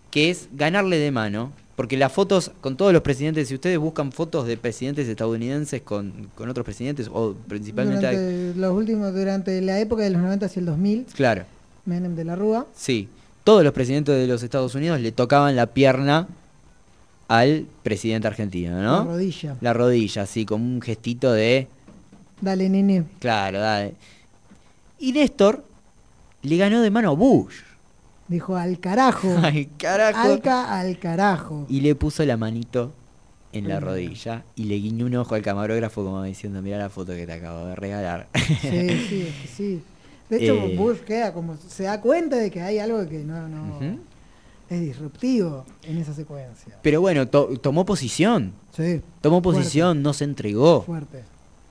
[SPEAKER 3] que es ganarle de mano, porque las fotos con todos los presidentes, si ustedes buscan fotos de presidentes estadounidenses con, con otros presidentes, o principalmente...
[SPEAKER 1] Durante los últimos, durante la época de los 90 hacia el 2000,
[SPEAKER 3] Claro,
[SPEAKER 1] Menem de la Rúa.
[SPEAKER 3] sí, todos los presidentes de los Estados Unidos le tocaban la pierna al presidente argentino, ¿no?
[SPEAKER 1] La rodilla.
[SPEAKER 3] La rodilla, así, como un gestito de...
[SPEAKER 1] Dale, nene.
[SPEAKER 3] Claro, dale. Y Néstor le ganó de mano a Bush.
[SPEAKER 1] Dijo al carajo.
[SPEAKER 3] Al carajo.
[SPEAKER 1] Alca al carajo.
[SPEAKER 3] Y le puso la manito en la
[SPEAKER 1] Mm.
[SPEAKER 3] rodilla y le guiñó un ojo al camarógrafo como diciendo, mira la foto que te acabo de regalar.
[SPEAKER 1] Sí, sí, es sí. De hecho,
[SPEAKER 3] Eh.
[SPEAKER 1] Bush queda como. Se da cuenta de que hay algo que no, no es disruptivo en esa secuencia.
[SPEAKER 3] Pero bueno, to- tomó posición.
[SPEAKER 1] Sí.
[SPEAKER 3] Tomó
[SPEAKER 1] Fuerte.
[SPEAKER 3] posición, no se entregó.
[SPEAKER 1] Fuerte.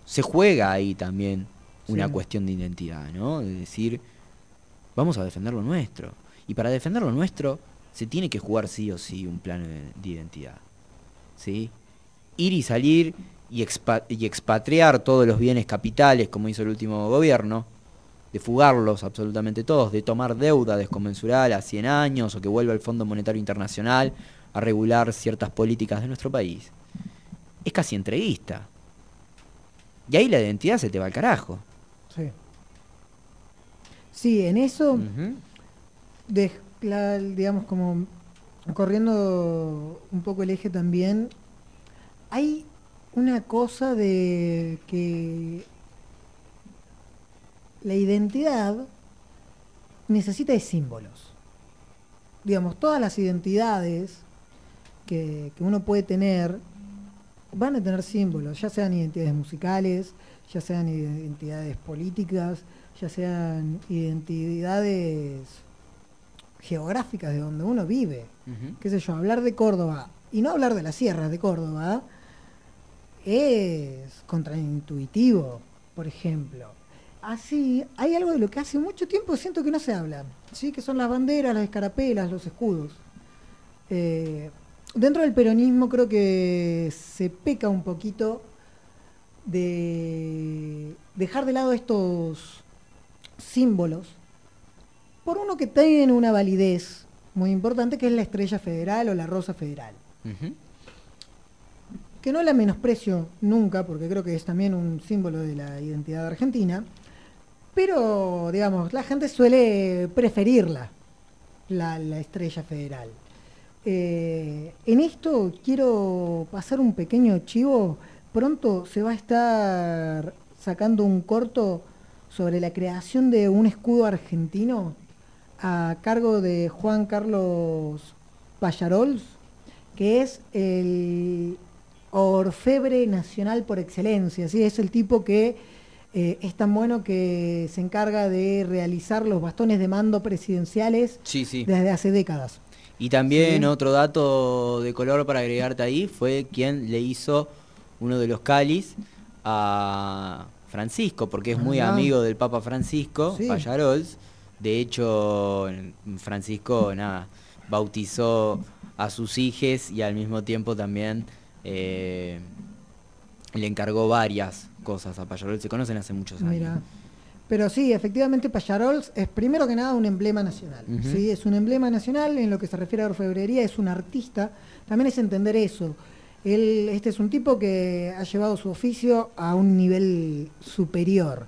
[SPEAKER 3] Se juega ahí también una
[SPEAKER 1] Sí.
[SPEAKER 3] cuestión de identidad, ¿no? De decir, vamos a defender lo nuestro. Y para defender lo nuestro, se tiene que jugar sí o sí un plano de, de identidad. ¿Sí? Ir y salir y, expa- y expatriar todos los bienes capitales, como hizo el último gobierno, de fugarlos absolutamente todos, de tomar deuda desconmensurada a 100 años o que vuelva el Fondo Monetario Internacional a regular ciertas políticas de nuestro país. Es casi entreguista. Y ahí la identidad se te va al carajo.
[SPEAKER 1] Sí. Sí, en eso. Digamos, como corriendo un poco el eje también, hay una cosa de que la identidad necesita de símbolos. Digamos, todas las identidades que uno puede tener van a tener símbolos, ya sean identidades musicales, ya sean identidades políticas, ya sean identidades geográficas de donde uno vive. Qué sé yo, hablar de Córdoba y no hablar de las sierras de Córdoba es contraintuitivo, por ejemplo. Así, hay algo de lo que hace mucho tiempo siento que no se habla, ¿sí? que son las banderas, las escarapelas, los escudos. Eh, dentro del peronismo creo que se peca un poquito de dejar de lado estos símbolos por uno que tiene una validez muy importante que es la estrella federal o la rosa federal que no la menosprecio nunca, porque creo que es también un símbolo de la identidad argentina, pero, digamos, la gente suele preferirla, la, la estrella federal. Eh, en esto quiero pasar un pequeño chivo. Pronto se va a estar sacando un corto sobre la creación de un escudo argentino a cargo de Juan Carlos Pallarols, que es el orfebre nacional por excelencia. ¿sí? Es el tipo que eh, es tan bueno que se encarga de realizar los bastones de mando presidenciales
[SPEAKER 3] Sí, sí.
[SPEAKER 1] desde hace décadas.
[SPEAKER 3] Y también otro dato de color para agregarte ahí fue quien le hizo uno de los cáliz a Francisco, porque es muy
[SPEAKER 1] Ah.
[SPEAKER 3] amigo del Papa Francisco. Pallarols. De hecho, Francisco nada, bautizó a sus hijos y al mismo tiempo también eh, le encargó varias cosas a Payarol. Se conocen hace muchos años.
[SPEAKER 1] Mira. Pero sí, efectivamente Payarols es primero que nada un emblema nacional. ¿sí? Es un emblema nacional en lo que se refiere a orfebrería, es un artista. También es entender eso. Él, este es un tipo que ha llevado su oficio a un nivel superior,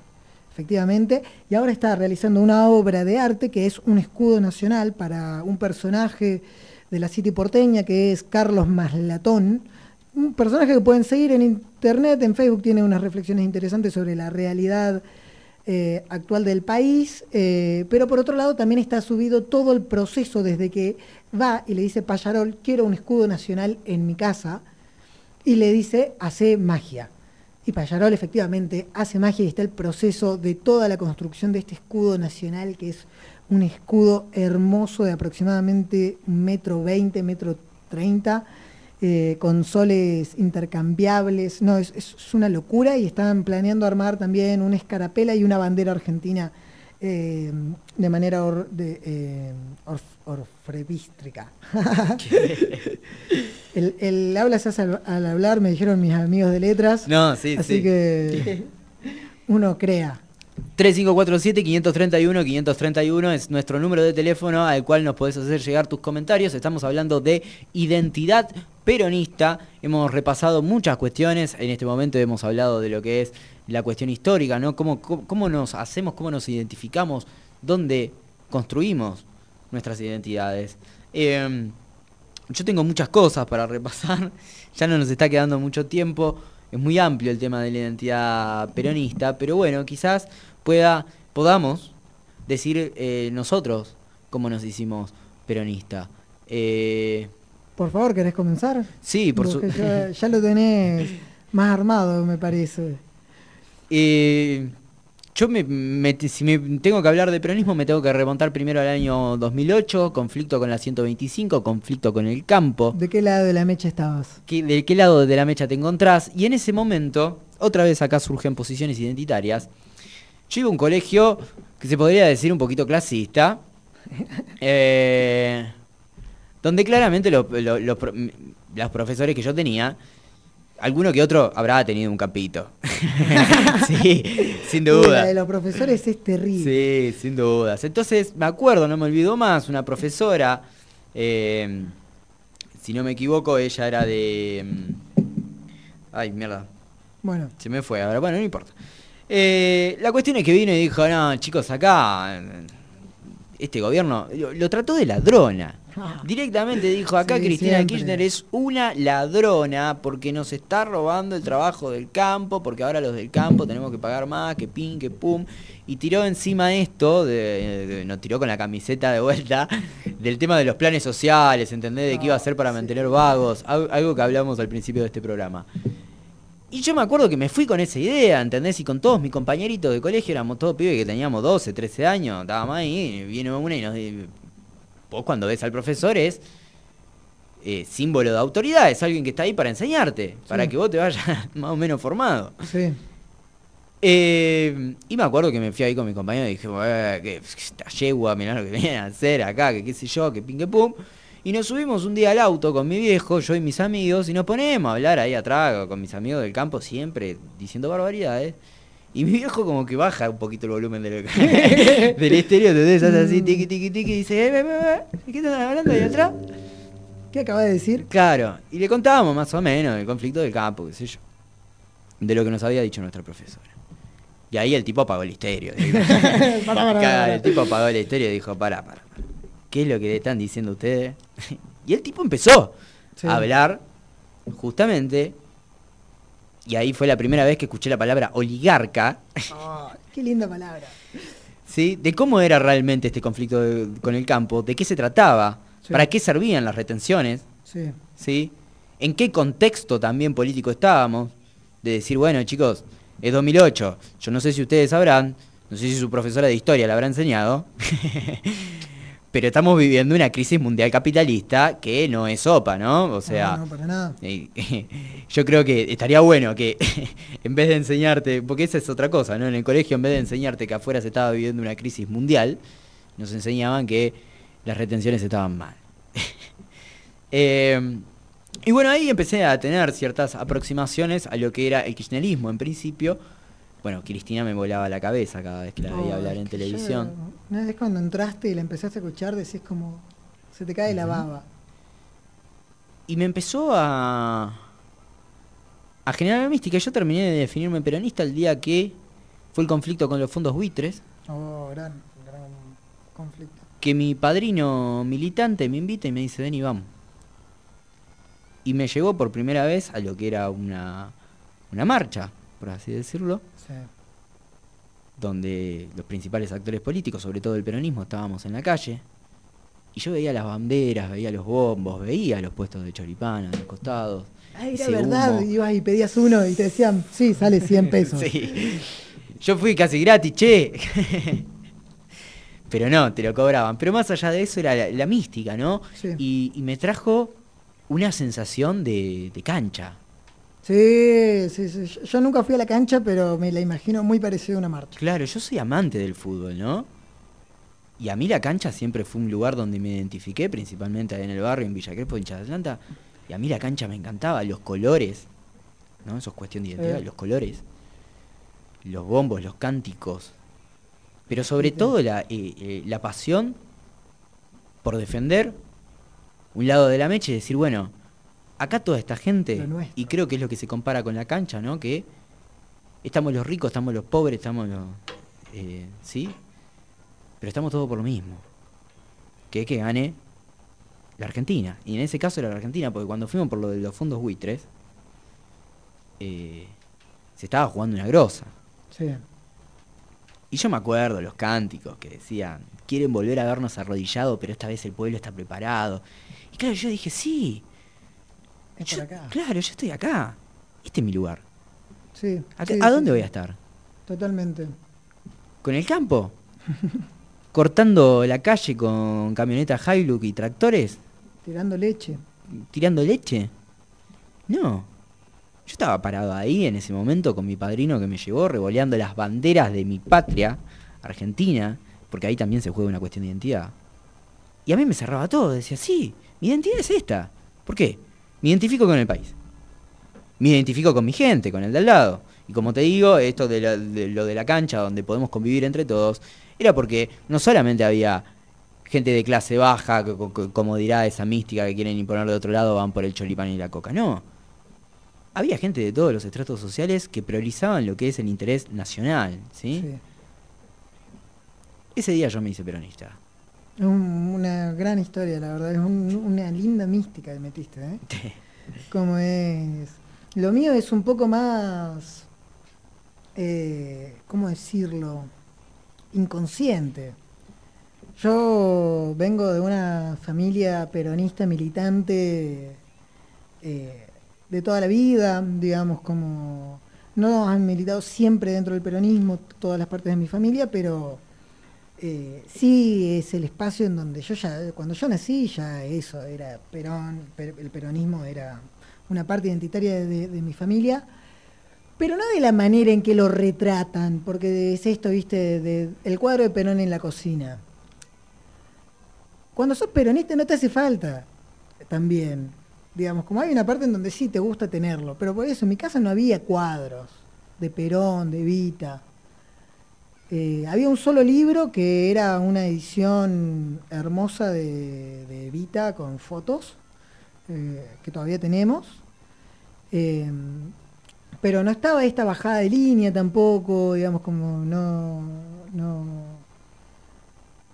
[SPEAKER 1] efectivamente, y ahora está realizando una obra de arte que es un escudo nacional para un personaje de la City porteña que es Carlos Maslatón, un personaje que pueden seguir en internet, en Facebook tiene unas reflexiones interesantes sobre la realidad eh, actual del país, eh, pero por otro lado también está subido todo el proceso desde que va y le dice Payarol, quiero un escudo nacional en mi casa, y le dice, hace magia. Y Payarol efectivamente hace magia y está el proceso de toda la construcción de este escudo nacional, que es un escudo hermoso de aproximadamente un metro veinte, metro treinta, eh, con soles intercambiables. No, es, es una locura y están planeando armar también una escarapela y una bandera argentina eh, de manera or- de, eh, orf- el, el habla se hace al, al hablar, me dijeron mis amigos de letras.
[SPEAKER 3] No, sí,
[SPEAKER 1] Así
[SPEAKER 3] sí.
[SPEAKER 1] que uno crea.
[SPEAKER 3] 3547-531-531 es nuestro número de teléfono al cual nos podés hacer llegar tus comentarios. Estamos hablando de identidad peronista. Hemos repasado muchas cuestiones. En este momento hemos hablado de lo que es la cuestión histórica, ¿no? Cómo, cómo, cómo nos hacemos, cómo nos identificamos, dónde construimos nuestras identidades. Eh, yo tengo muchas cosas para repasar. Ya no nos está quedando mucho tiempo. Es muy amplio el tema de la identidad peronista, pero bueno, quizás pueda, podamos decir eh, nosotros cómo nos hicimos peronista. Eh,
[SPEAKER 1] Por favor, ¿querés comenzar?
[SPEAKER 3] sí, por
[SPEAKER 1] Vos
[SPEAKER 3] su...
[SPEAKER 1] que ya, ya lo tenés más armado, me parece.
[SPEAKER 3] Eh, yo me, me- si me tengo que hablar de peronismo me tengo que remontar primero al año 2008, conflicto con la 125, conflicto con el campo.
[SPEAKER 1] ¿De qué lado de la mecha estabas?
[SPEAKER 3] ¿Qué- ¿De qué lado de la mecha te encontrás? Y en ese momento, otra vez acá surgen posiciones identitarias. Yo iba a un colegio que se podría decir un poquito clasista, eh, donde claramente lo- lo- lo pro- m- los profesores que yo tenía, alguno que otro habrá tenido un campito. sí, sin
[SPEAKER 1] Uy, la
[SPEAKER 3] duda.
[SPEAKER 1] de los profesores es terrible.
[SPEAKER 3] Sí, sin dudas. Entonces, me acuerdo, no me olvido más, una profesora, eh, si no me equivoco, ella era de... mm, Ay, mierda,
[SPEAKER 1] Bueno,
[SPEAKER 3] se me fue ahora, bueno, no importa. Eh, la cuestión es que vino y dijo, no, chicos, acá, eh, este gobierno, lo, lo trató de ladrona. Directamente dijo, acá
[SPEAKER 1] Sí,
[SPEAKER 3] Cristina
[SPEAKER 1] siempre.
[SPEAKER 3] Kirchner es una ladrona porque nos está robando el trabajo del campo, porque ahora los del campo tenemos que pagar más, que pin, que pum. Y tiró encima esto, de, de- nos tiró con la camiseta de vuelta, del tema de los planes sociales, ¿entendés? De qué iba a hacer para mantener vagos, al- algo que hablamos al principio de este programa. Y yo me acuerdo que me fui con esa idea, ¿entendés? Y con todos mis compañeritos de colegio, éramos todos pibes que teníamos 12, 13 años, estábamos ahí, y viene una y nos dice, vos cuando ves al profesor es eh, símbolo de autoridad, es alguien que está ahí para enseñarte, para que vos te vayas más o menos formado.
[SPEAKER 1] sí.
[SPEAKER 3] Eh, y me acuerdo que me fui ahí con mi compañero y dije, "Eh, que esta yegua, mirá lo que vienen a hacer acá, que qué sé yo, que pin que pum. Y nos subimos un día al auto con mi viejo, yo y mis amigos, y nos ponemos a hablar ahí atrás con mis amigos del campo, siempre diciendo barbaridades. Y mi viejo como que baja un poquito el volumen de lo que- del estéreo, ¿entendés? Hace así, tiqui, tiqui, tiqui, y dice, eh, ¿de qué están hablando ahí atrás?
[SPEAKER 1] ¿Qué acabas de decir?
[SPEAKER 3] Claro, y le contábamos más o menos el conflicto del campo, qué sé yo. De lo que nos había dicho nuestra profesora. Y ahí el tipo apagó el estéreo. El tipo apagó el estéreo y dijo, pará, pará. pará. ¿Qué es lo que le están diciendo ustedes? y el tipo empezó
[SPEAKER 1] Sí.
[SPEAKER 3] a hablar justamente. Y ahí fue la primera vez que escuché la palabra oligarca,
[SPEAKER 1] qué linda palabra.
[SPEAKER 3] ¿sí? De cómo era realmente este conflicto de- con el campo, de qué se trataba,
[SPEAKER 1] Sí.
[SPEAKER 3] para qué servían las retenciones,
[SPEAKER 1] Sí.
[SPEAKER 3] ¿sí? ¿En qué contexto también político estábamos? De decir, bueno, chicos, es 2008, yo no sé si ustedes sabrán, no sé si su profesora de historia la habrá enseñado, pero estamos viviendo una crisis mundial capitalista que no es sopa, ¿no? O sea,
[SPEAKER 1] no, no, para nada.
[SPEAKER 3] yo creo que estaría bueno que en vez de enseñarte, porque esa es otra cosa, ¿no? En el colegio, en vez de enseñarte que afuera se estaba viviendo una crisis mundial, nos enseñaban que las retenciones estaban mal. Eh, Y bueno, ahí empecé a tener ciertas aproximaciones a lo que era el kirchnerismo en principio. Bueno, Cristina me volaba la cabeza cada vez que la veía hablar en televisión.
[SPEAKER 1] yo- una vez cuando entraste y la empezaste a escuchar, decís como. Se te cae la baba.
[SPEAKER 3] Y me empezó a. a generar mística. Yo terminé de definirme peronista el día que fue el conflicto con los fondos buitres.
[SPEAKER 1] Oh, gran, gran conflicto.
[SPEAKER 3] que mi padrino militante me invita y me dice, ven y vamos. Y me llevó por primera vez a lo que era una, una marcha, por así decirlo,
[SPEAKER 1] Sí.
[SPEAKER 3] donde los principales actores políticos, sobre todo el peronismo, estábamos en la calle. Y yo veía las banderas, veía los bombos, veía los puestos de choripán a los costados.
[SPEAKER 1] Ah, era verdad,
[SPEAKER 3] humo.
[SPEAKER 1] ibas y pedías uno y te decían, sí, sale 100 pesos.
[SPEAKER 3] Sí. Yo fui casi gratis, che. Pero no, te lo cobraban. Pero más allá de eso era la, la mística, ¿no?
[SPEAKER 1] Sí.
[SPEAKER 3] Y, y me trajo una sensación de, de cancha.
[SPEAKER 1] Sí, sí, sí. Yo, nunca fui a la cancha, pero me la imagino muy parecida a una marcha.
[SPEAKER 3] Claro, yo soy amante del fútbol, ¿no? Y a mí la cancha siempre fue un lugar donde me identifiqué, principalmente en el barrio, en Villa Crespo, en de Atlanta. Y a mí la cancha me encantaba, los colores, ¿no? Eso es cuestión de identidad, los colores, los bombos, los cánticos. Pero sobre todo la, eh, eh, la pasión por defender un lado de la mecha y decir, bueno, acá toda esta gente, y creo que es lo que se compara con la cancha, ¿no? Que estamos los ricos, estamos los pobres, estamos los... eh, ¿Sí? Pero estamos todos por lo mismo. Que es que gane la Argentina. Y en ese caso era la Argentina, porque cuando fuimos por lo de los fondos buitres, eh, se estaba jugando una grosa.
[SPEAKER 1] Sí.
[SPEAKER 3] Y yo me acuerdo los cánticos que decían, quieren volver a vernos arrodillados, pero esta vez el pueblo está preparado. Y claro, yo dije, sí,
[SPEAKER 1] Es
[SPEAKER 3] Yo-
[SPEAKER 1] por acá.
[SPEAKER 3] claro, yo estoy acá. Este es mi lugar.
[SPEAKER 1] Sí.
[SPEAKER 3] ¿A,
[SPEAKER 1] sí,
[SPEAKER 3] a
[SPEAKER 1] sí,
[SPEAKER 3] dónde
[SPEAKER 1] sí.
[SPEAKER 3] voy a estar?
[SPEAKER 1] Totalmente.
[SPEAKER 3] ¿Con el campo? ¿Cortando la calle con camionetas Hilux y tractores?
[SPEAKER 1] Tirando leche.
[SPEAKER 3] ¿Tirando leche? No. Yo estaba parado ahí en ese momento con mi padrino que me llevó, revoleando las banderas de mi patria, Argentina, porque ahí también se juega una cuestión de identidad. Y a mí me cerraba todo, decía, sí, mi identidad es esta. ¿Por qué? Me identifico con el país. Me identifico con mi gente, con el de al lado. Y como te digo, esto de, la- de lo de la cancha, donde podemos convivir entre todos, era porque no solamente había gente de clase baja, co- co- como dirá esa mística que quieren imponer de otro lado, van por el cholipán y la coca. No. Había gente de todos los estratos sociales que priorizaban lo que es el interés nacional, ¿sí?
[SPEAKER 1] Sí.
[SPEAKER 3] Ese día yo me hice peronista.
[SPEAKER 1] Es un- una gran historia, la verdad. Es un- una linda mística que metiste, ¿eh? Como es. Lo mío es un poco más. eh, ¿Cómo decirlo? Inconsciente. Yo vengo de una familia peronista militante eh, de toda la vida, digamos, como. No han militado siempre dentro del peronismo todas las partes de mi familia, pero eh, sí es el espacio en donde yo ya, cuando yo nací, ya eso, era Perón, per- el peronismo era una parte identitaria de, mi familia, pero no de la manera en que lo retratan, porque es esto, viste, el cuadro de Perón en la cocina. Cuando sos peronista no te hace falta también. Digamos, como hay una parte en donde sí te gusta tenerlo, pero por eso en mi casa no había cuadros de Perón, de Vita. Eh, había un solo libro que era una edición hermosa de, de Vita con fotos, eh, que todavía tenemos. Eh, pero no estaba esta bajada de línea tampoco, digamos, como no, no,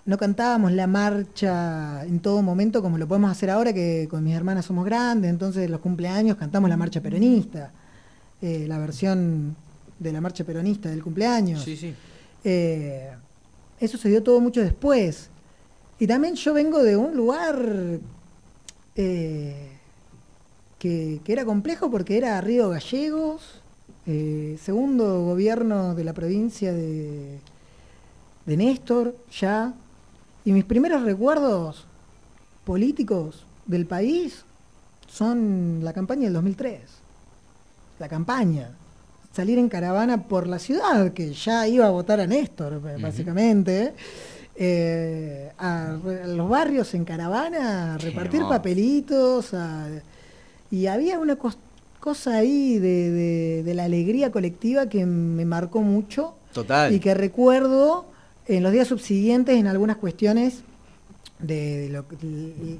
[SPEAKER 1] no cantábamos la marcha en todo momento como lo podemos hacer ahora que con mis hermanas somos grandes, entonces los cumpleaños cantamos la marcha peronista, la versión de la marcha peronista del cumpleaños.
[SPEAKER 3] Sí, sí.
[SPEAKER 1] Eh, eso se dio todo mucho después. Y también yo vengo de un lugar eh, que, era complejo porque era Río Gallegos, eh, segundo gobierno de la provincia de, de Néstor, ya. Y mis primeros recuerdos políticos del país son la campaña del 2003. La campaña. Salir en caravana por la ciudad, que ya iba a votar a Néstor, básicamente. eh, a, los barrios en caravana, a repartir papelitos, a- Y había una cos- cosa ahí de, de- de la alegría colectiva que me marcó mucho
[SPEAKER 3] Total.
[SPEAKER 1] y que recuerdo en los días subsiguientes en algunas cuestiones de, de lo-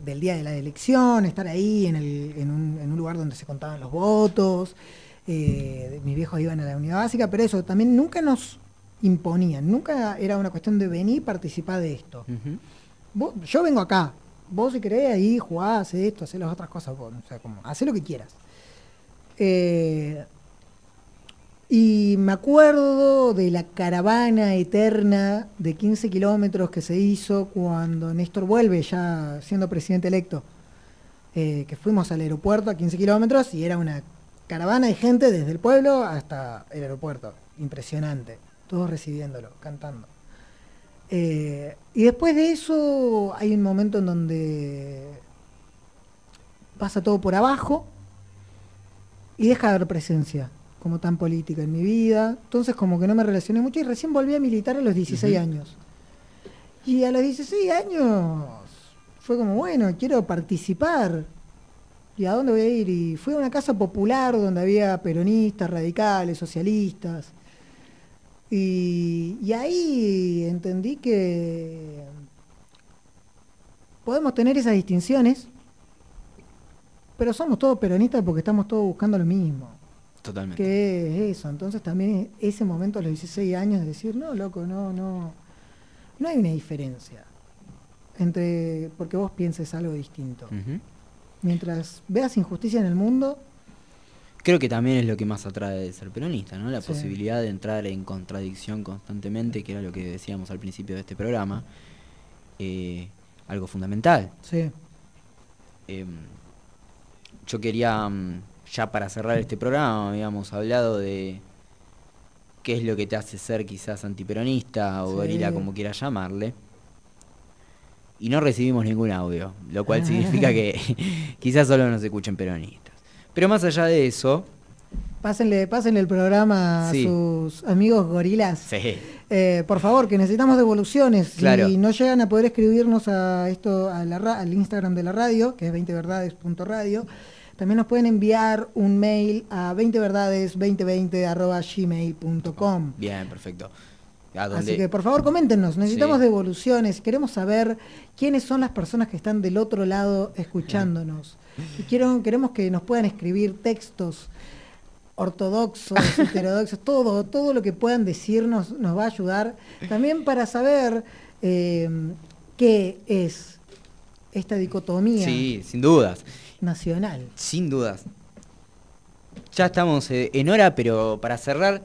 [SPEAKER 1] del día de la elección, estar ahí en, el- en un, en un lugar donde se contaban los votos. Eh, mis viejos iban a la unidad básica, pero eso también nunca nos imponían, nunca era una cuestión de venir y participar de esto. Vos- yo vengo acá, vos si querés ahí jugás, haces esto, haces las otras cosas, vos, o sea, como, hacé lo que quieras. Eh, y me acuerdo de la caravana eterna de 15 kilómetros que se hizo cuando Néstor vuelve ya siendo presidente electo. Eh, que fuimos al aeropuerto a 15 kilómetros y era una caravana de gente desde el pueblo hasta el aeropuerto. Impresionante. Todos recibiéndolo, cantando. Eh, y después de eso hay un momento en donde pasa todo por abajo y deja de haber presencia como tan política en mi vida. Entonces como que no me relacioné mucho y recién volví a militar a los 16
[SPEAKER 3] Ujú.
[SPEAKER 1] años. Y a los 16 años fue como, bueno, quiero participar. ¿Y a dónde voy a ir? Y fui a una casa popular donde había peronistas, radicales, socialistas. Y, y ahí entendí que podemos tener esas distinciones, pero somos todos peronistas porque estamos todos buscando lo mismo.
[SPEAKER 3] Totalmente.
[SPEAKER 1] que es eso? Entonces también ese momento a los 16 años de decir, no, loco, no, no, no hay una diferencia entre porque vos pienses algo distinto.
[SPEAKER 3] Ujú.
[SPEAKER 1] Mientras veas injusticia en el mundo,
[SPEAKER 3] Creo que también es lo que más atrae de ser peronista, ¿no? La
[SPEAKER 1] Sí.
[SPEAKER 3] posibilidad de entrar en contradicción constantemente, que era lo que decíamos al principio de este programa. eh, algo fundamental.
[SPEAKER 1] sí,
[SPEAKER 3] Em, yo quería, mm, ya para cerrar este programa, habíamos hablado de qué es lo que te hace ser quizás antiperonista o
[SPEAKER 1] Sí.
[SPEAKER 3] gorila, como quieras llamarle. Y no recibimos ningún audio, lo cual significa que quizás solo nos escuchen peronistas. Pero más allá de eso,
[SPEAKER 1] pásenle, pásenle el programa
[SPEAKER 3] Sí.
[SPEAKER 1] a sus amigos gorilas.
[SPEAKER 3] sí,
[SPEAKER 1] Eh, por favor, que necesitamos devoluciones.
[SPEAKER 3] Claro.
[SPEAKER 1] Si no llegan a poder escribirnos a esto a la ra- al Instagram de la radio, que es 20verdades.radio, también nos pueden enviar un mail a 20verdades2020.gmail.com.
[SPEAKER 3] bien, perfecto. ¿A
[SPEAKER 1] Así que por favor coméntenos, necesitamos
[SPEAKER 3] Sí.
[SPEAKER 1] devoluciones, queremos saber quiénes son las personas que están del otro lado escuchándonos. Y quiero, queremos que nos puedan escribir textos ortodoxos, heterodoxos, todo, todo lo que puedan decirnos nos va a ayudar. También para saber eh, qué es esta dicotomía
[SPEAKER 3] Sí, sin dudas.
[SPEAKER 1] nacional.
[SPEAKER 3] Sin dudas. Ya estamos eh, en hora, pero para cerrar,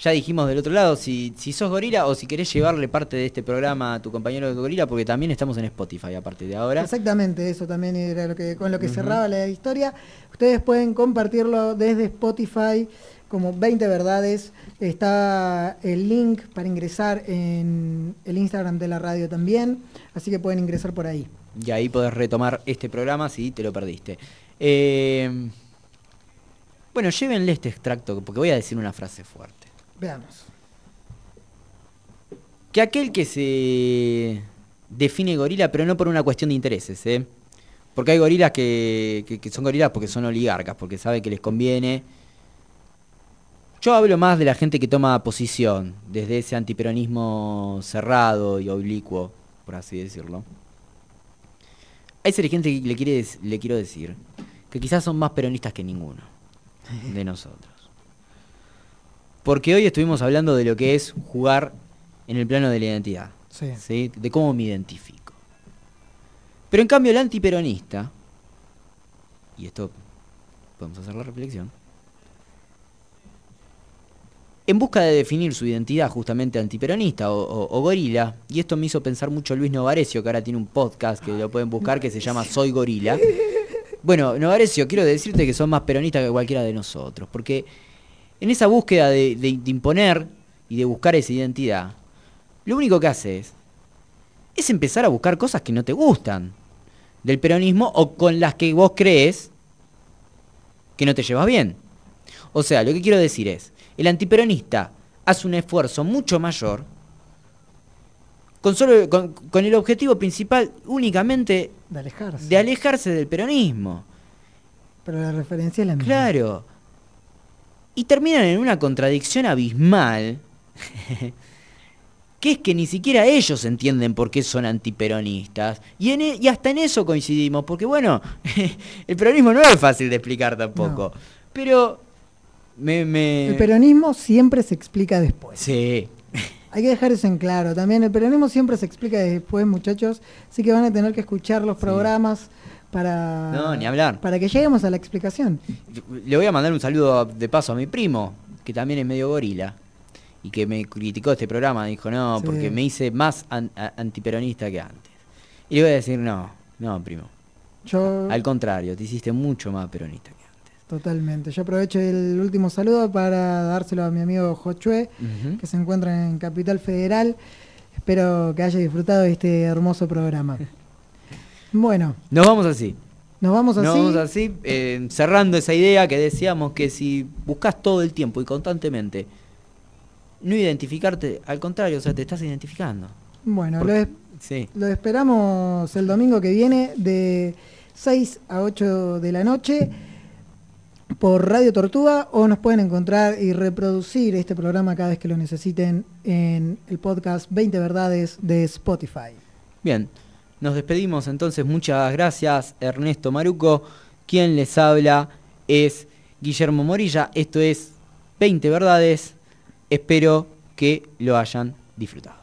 [SPEAKER 3] ya dijimos del otro lado, si, si sos gorila o si querés llevarle parte de este programa a tu compañero de gorila, porque también estamos en Spotify a partir de ahora.
[SPEAKER 1] Exactamente, eso también era lo que, con lo que cerraba la historia. Ustedes pueden compartirlo desde Spotify como 20 verdades. Está el link para ingresar en el Instagram de la radio también, así que pueden ingresar por ahí.
[SPEAKER 3] Y ahí podés retomar este programa si te lo perdiste. Eh, bueno, llévenle este extracto, porque voy a decir una frase fuerte.
[SPEAKER 1] Veamos.
[SPEAKER 3] Que aquel que se define gorila, pero no por una cuestión de intereses, ¿eh? Porque hay gorilas que, que- son gorilas porque son oligarcas, porque saben que les conviene. Yo hablo más de la gente que toma posición, desde ese antiperonismo cerrado y oblicuo, por así decirlo. A esa gente le, le quiero decir que quizás son más peronistas que ninguno de nosotros. Porque hoy estuvimos hablando de lo que es jugar en el plano de la identidad.
[SPEAKER 1] Sí.
[SPEAKER 3] ¿sí? De cómo me identifico. Pero en cambio el antiperonista, y esto podemos hacer la reflexión, en busca de definir su identidad justamente antiperonista o, o- o gorila, y esto me hizo pensar mucho Luis Novarecio, que ahora tiene un podcast que lo pueden buscar que se llama Soy Gorila. Bueno, Novarecio, quiero decirte que son más peronistas que cualquiera de nosotros, porque en esa búsqueda de, de- de imponer y de buscar esa identidad, lo único que haces es empezar a buscar cosas que no te gustan del peronismo o con las que vos crees que no te llevas bien. O sea, lo que quiero decir es, el antiperonista hace un esfuerzo mucho mayor con, solo, con, con el objetivo principal únicamente
[SPEAKER 1] De alejarse.
[SPEAKER 3] de alejarse del peronismo.
[SPEAKER 1] Pero la referencia es la misma.
[SPEAKER 3] Claro. Y terminan en una contradicción abismal. que es que ni siquiera ellos entienden por qué son antiperonistas. Y, en e- y hasta en eso coincidimos, porque bueno, el peronismo no es fácil de explicar tampoco. Pero me, me-
[SPEAKER 1] El peronismo siempre se explica después.
[SPEAKER 3] Sí.
[SPEAKER 1] Hay que dejar eso en claro. También el peronismo siempre se explica después, muchachos. Así que van a tener que escuchar los programas para,
[SPEAKER 3] No, ni hablar.
[SPEAKER 1] para que lleguemos a la explicación.
[SPEAKER 3] Le voy a mandar un saludo de paso a mi primo, que también es medio gorila. Y que me criticó este programa, dijo, no,
[SPEAKER 1] Sí.
[SPEAKER 3] porque me hice más an- antiperonista que antes. Y le voy a decir, no, no, primo.
[SPEAKER 1] Yo
[SPEAKER 3] Al contrario, te hiciste mucho más peronista que
[SPEAKER 1] Totalmente. Yo aprovecho el último saludo para dárselo a mi amigo Jochue, que se encuentra en Capital Federal. Espero que haya disfrutado de este hermoso programa. Bueno,
[SPEAKER 3] Nos vamos así.
[SPEAKER 1] nos vamos así.
[SPEAKER 3] Nos vamos así, eh, cerrando esa idea que decíamos que si buscas todo el tiempo y constantemente no identificarte, al contrario, o sea, te estás identificando.
[SPEAKER 1] Bueno,
[SPEAKER 3] Porque-
[SPEAKER 1] lo, es-
[SPEAKER 3] Sí.
[SPEAKER 1] lo esperamos el domingo que viene de 6 a 8 de la noche por Radio Tortuga o nos pueden encontrar y reproducir este programa cada vez que lo necesiten en el podcast 20 Verdades de Spotify.
[SPEAKER 3] Bien, nos despedimos entonces. Muchas gracias, Ernesto Maruco. Quien les habla es Guillermo Morilla. Esto es 20 Verdades. Espero que lo hayan disfrutado.